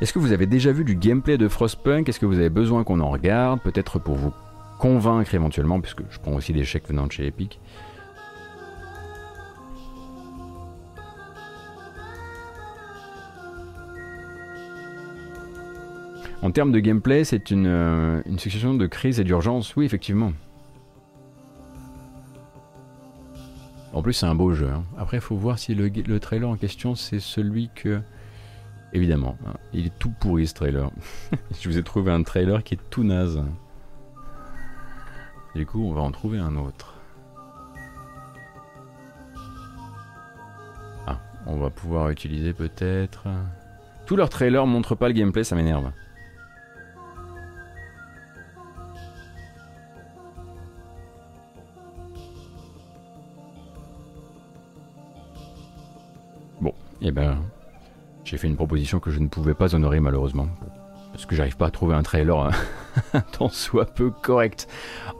Est-ce que vous avez déjà vu du gameplay de Frostpunk? Est-ce que vous avez besoin qu'on en regarde? Peut-être pour vous convaincre éventuellement, puisque je prends aussi des chèques venant de chez Epic. En termes de gameplay, c'est une, euh, une succession de crise et d'urgence, oui, effectivement. En plus, c'est un beau jeu. hein. Après, il faut voir si le, le trailer en question, c'est celui que. Évidemment, hein, il est tout pourri ce trailer. Je vous ai trouvé un trailer qui est tout naze. Du coup, on va en trouver un autre. Ah, on va pouvoir utiliser peut-être. Tous leurs trailers montrent pas le gameplay, ça m'énerve. Eh ben, j'ai fait une proposition que je ne pouvais pas honorer malheureusement. Parce que j'arrive pas à trouver un trailer hein, tant soit peu correct.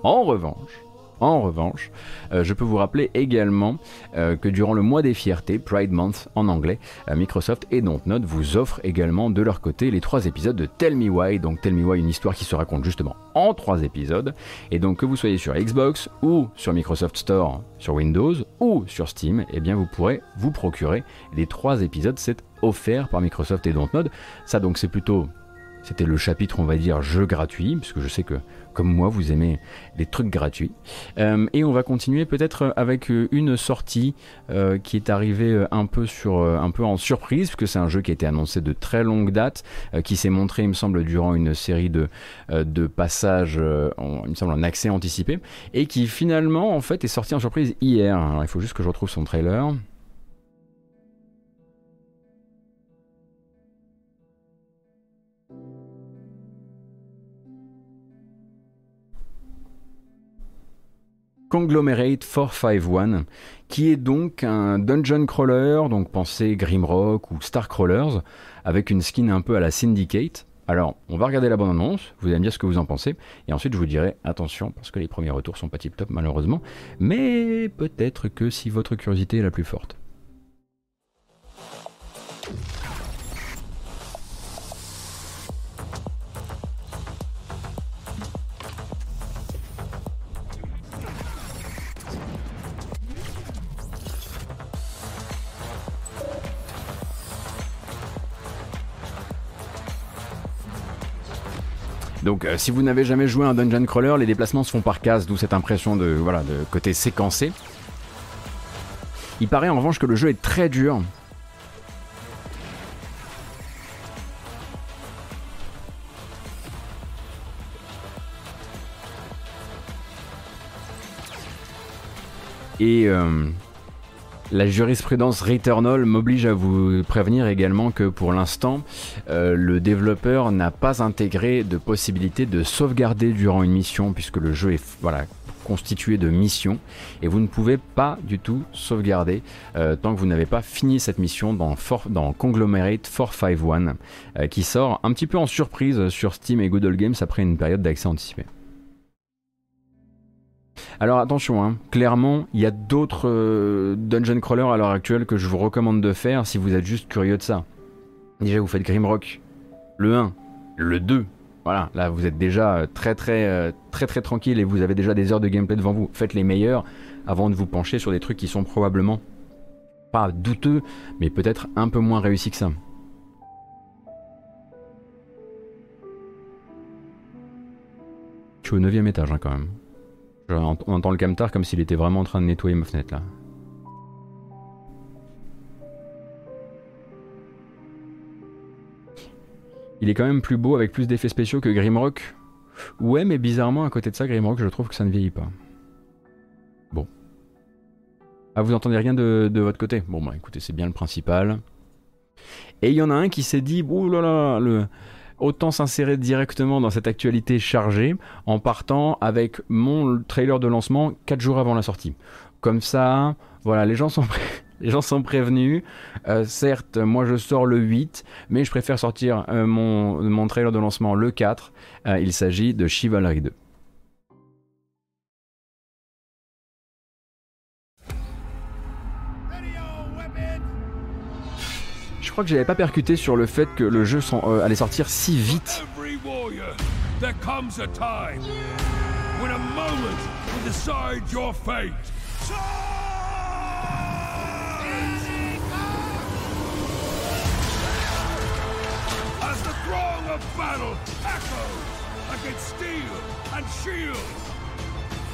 En revanche, en revanche, euh, je peux vous rappeler également euh, que durant le mois des fiertés, Pride Month en anglais, euh, Microsoft et Dontnod vous offrent également de leur côté les trois épisodes de Tell Me Why. Donc Tell Me Why, une histoire qui se raconte justement en trois épisodes. Et donc que vous soyez sur Xbox ou sur Microsoft Store, sur Windows ou sur Steam, eh bien vous pourrez vous procurer les trois épisodes. C'est offert par Microsoft et Dontnod. Ça donc c'est plutôt c'était le chapitre, on va dire, jeu gratuit, puisque je sais que, comme moi, vous aimez les trucs gratuits. Euh, et on va continuer peut-être avec euh, une sortie euh, qui est arrivée un peu, en surprise, puisque c'est un jeu qui a été annoncé de très longue date, qui s'est montré, il me semble, durant une série de, passages, il me semble, en accès anticipé, et qui finalement, en fait, est sorti en surprise hier. Alors, il faut juste que je retrouve son trailer. Conglomerate 451, qui est donc un dungeon crawler, donc pensez Grimrock ou Starcrawlers, avec une skin un peu à la Syndicate. Alors, on va regarder la bande annonce, vous allez me dire ce que vous en pensez, et ensuite je vous dirai attention, parce que les premiers retours sont pas tip top malheureusement, mais peut-être que si votre curiosité est la plus forte. Donc euh, si vous n'avez jamais joué à un dungeon crawler, les déplacements se font par case, d'où cette impression de, voilà, de côté séquencé. Il paraît en revanche que le jeu est très dur. Et euh, la jurisprudence Returnal m'oblige à vous prévenir également que pour l'instant, euh, le développeur n'a pas intégré de possibilité de sauvegarder durant une mission, puisque le jeu est voilà, constitué de missions, et vous ne pouvez pas du tout sauvegarder euh, tant que vous n'avez pas fini cette mission dans, For- dans Conglomerate 451, euh, qui sort un petit peu en surprise sur Steam et Google Games après une période d'accès anticipé. Alors attention, hein, clairement, il y a d'autres euh, dungeon crawlers à l'heure actuelle que je vous recommande de faire si vous êtes juste curieux de ça. Déjà, vous faites Grimrock, le 1, le 2. Voilà, là vous êtes déjà euh, très très euh, très très tranquille et vous avez déjà des heures de gameplay devant vous. Faites les meilleurs avant de vous pencher sur des trucs qui sont probablement pas douteux, mais peut-être un peu moins réussis que ça. Je suis au 9 étage hein, quand même. On entend le camtar comme s'il était vraiment en train de nettoyer ma fenêtre là. Il est quand même plus beau avec plus d'effets spéciaux que Grimrock. Ouais, mais bizarrement, à côté de ça, Grimrock, je trouve que ça ne vieillit pas. Bon. Ah, vous entendez rien de, de votre côté? Bon, bah écoutez, c'est bien le principal. Et il y en a un qui s'est dit, ouh là là, le... autant s'insérer directement dans cette actualité chargée en partant avec mon trailer de lancement 4 jours avant la sortie. Comme ça, voilà, les gens sont prévenus. Euh, certes, moi je sors le 8, mais je préfère sortir euh, mon, mon trailer de lancement le 4. Euh, il s'agit de Chivalry 2. Crois que j'avais pas percuté sur le fait que le jeu s'en- euh, allait sortir si vite.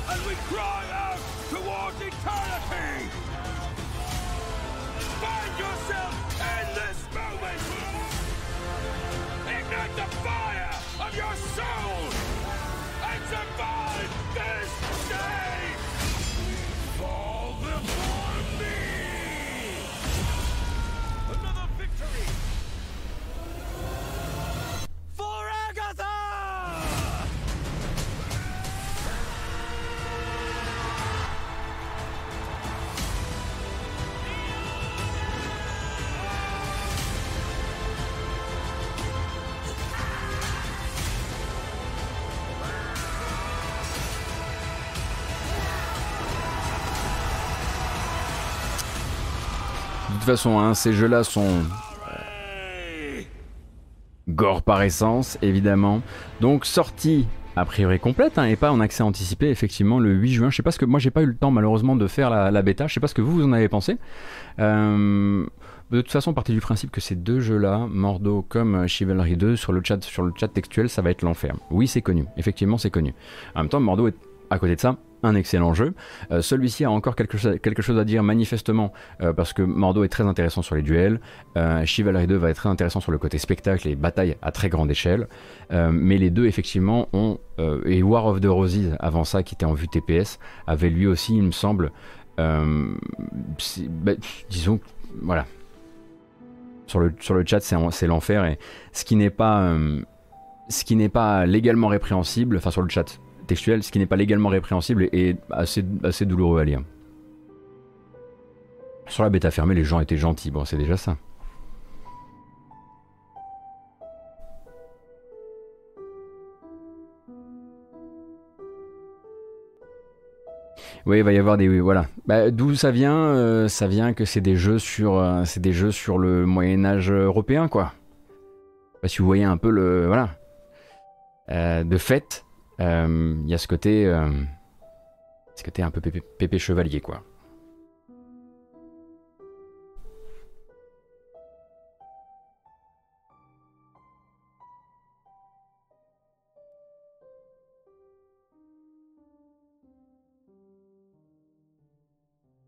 And we cry out towards eternity. Find yourself in this moment. Ignite the fire of your soul façon, hein, ces jeux-là sont gore par essence, évidemment. Donc sortie a priori complète hein, et pas en accès anticipé effectivement le 8 juin. Je sais pas ce que moi j'ai pas eu le temps malheureusement de faire la, la bêta. Je sais pas ce que vous vous en avez pensé. Euh, de toute façon, partez du principe que ces deux jeux-là, Mordo comme euh, Chivalry 2, sur le chat, sur le chat textuel, ça va être l'enfer. Oui, c'est connu. Effectivement, c'est connu. En même temps, Mordo est à côté de ça un excellent jeu. Euh, Celui-ci a encore quelque chose, à dire manifestement euh, parce que Mordo est très intéressant sur les duels. Euh, Chivalry 2 va être très intéressant sur le côté spectacle et bataille à très grande échelle. Mais les deux effectivement ont et War of the Roses avant ça qui était en vue TPS avait lui aussi il me semble bah, disons voilà sur le, sur le chat, c'est en- c'est l'enfer. Et ce qui n'est pas, ce qui n'est pas légalement répréhensible, enfin sur le chat textuel, ce qui n'est pas légalement répréhensible est assez, assez douloureux à lire. Sur la bêta fermée, les gens étaient gentils. Bon, c'est déjà ça. Oui, il va y avoir des oui, voilà. Bah, D'où ça vient euh, Ça vient que c'est des jeux sur, euh, c'est des jeux sur le Moyen Âge européen, quoi. Bah, si vous voyez un peu le voilà. Euh, de fait, il y a ce côté, euh, ce côté un peu pépé, chevalier, quoi.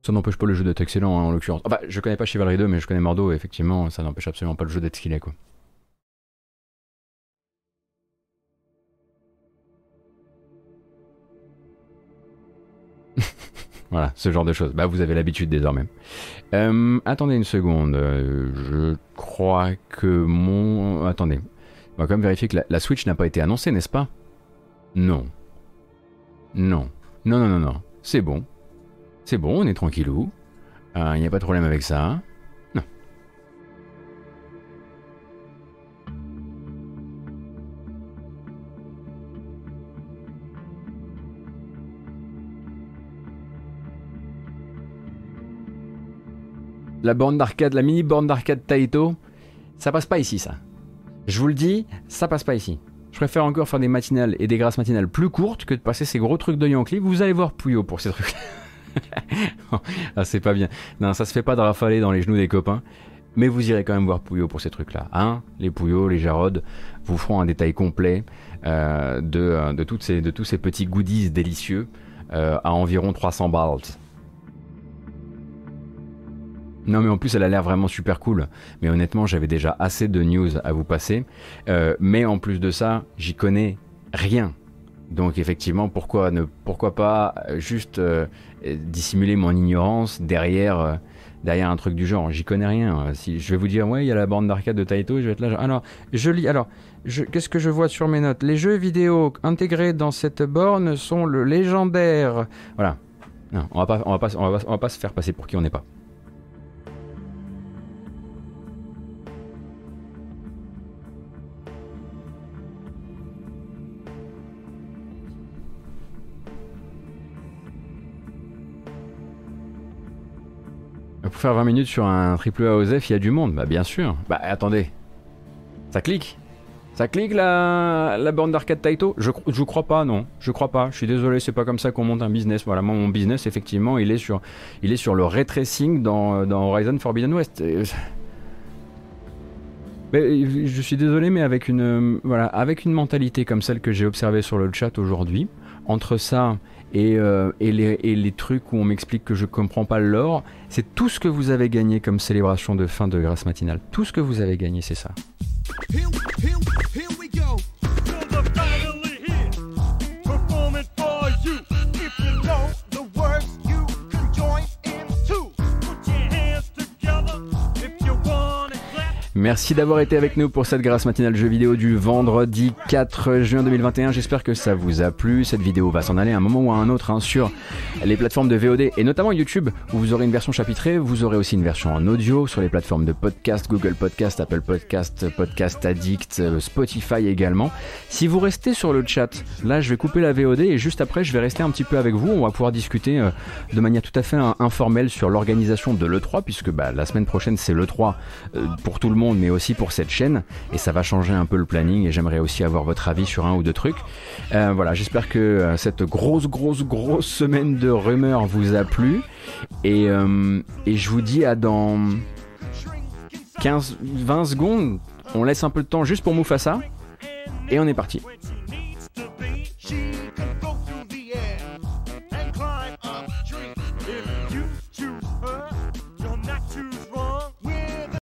Ça n'empêche pas le jeu d'être excellent hein, en l'occurrence. Enfin, je connais pas Chivalry 2, mais je connais Mordo, effectivement, ça n'empêche absolument pas le jeu d'être ce qu'il est, quoi. Voilà, ce genre de choses. Bah, vous avez l'habitude désormais. Euh, attendez une seconde. euh, je crois que mon. Attendez. On va quand même vérifier que la, Switch n'a pas été annoncée, n'est-ce pas? Non. Non. Non, non, non, non. C'est bon. C'est bon, on est tranquillou. Euh, Il n'y a pas de problème avec ça. La borne d'arcade, la mini borne d'arcade Taito, ça passe pas ici, ça. Je vous le dis, ça passe pas ici. Je préfère encore faire des matinales et des grâces matinales plus courtes que de passer ces gros trucs de Yankee. Vous allez voir Puyo pour ces trucs. ah, c'est pas bien. Non, ça se fait pas de rafaler dans les genoux des copains. Mais vous irez quand même voir Pouillot pour ces trucs-là. Hein les Pouillots, les Jarod vous feront un détail complet euh, de, euh, de, ces, de tous ces petits goodies délicieux euh, à environ 300 balles. Non mais en plus elle a l'air vraiment super cool. Mais honnêtement j'avais déjà assez de news à vous passer. Euh, mais en plus de ça, j'y connais rien. Donc effectivement, pourquoi ne pourquoi pas euh, juste euh, dissimuler mon ignorance derrière derrière un truc du genre? J'y connais rien. Si je vais vous dire ouais, il y a la bande d'arcade de Taito, je vais être là. alors je lis. Alors qu'est-ce que je vois sur mes notes? Les jeux vidéo intégrés dans cette borne sont le légendaire. Voilà. Non, on va on va on va pas se faire passer pour qui on n'est pas. Pour faire 20 minutes sur un triple A OZEF, il y a du monde. Bah bien sûr. Bah attendez. Ça clique Ça clique la, la borne d'arcade Taito? Je, je crois pas, non. Je crois pas. Je suis désolé, c'est pas comme ça qu'on monte un business. Voilà, mon business, effectivement, il est sur, il est sur le ray tracing dans, dans Horizon Forbidden West. Et- Mais je suis désolé, mais avec une, euh, voilà, avec une mentalité comme celle que j'ai observée sur le chat aujourd'hui, entre ça et, euh, et, les, trucs où on m'explique que je comprends pas le lore, c'est tout ce que vous avez gagné comme célébration de fin de grâce matinale. Tout ce que vous avez gagné, c'est ça. Merci d'avoir été avec nous pour cette grâce matinale jeu vidéo du vendredi 4 juin 2021. J'espère que ça vous a plu. Cette vidéo va s'en aller à un moment ou à un autre hein, sur les plateformes de VOD et notamment YouTube où vous aurez une version chapitrée. Vous aurez aussi une version en audio sur les plateformes de podcast, Google Podcast, Apple Podcast, Podcast Addict, euh, Spotify également. Si vous restez sur le chat, là je vais couper la VOD et juste après je vais rester un petit peu avec vous. On va pouvoir discuter euh, de manière tout à fait euh, informelle sur l'organisation de l'E3 puisque bah, la semaine prochaine c'est l'E3 euh, pour tout le monde mais aussi pour cette chaîne et ça va changer un peu le planning et j'aimerais aussi avoir votre avis sur un ou deux trucs. Euh, voilà, j'espère que euh, cette grosse grosse grosse semaine de rumeurs vous a plu et, euh, et je vous dis à dans 15 20 secondes. On laisse un peu de temps juste pour Mufasa et on est parti.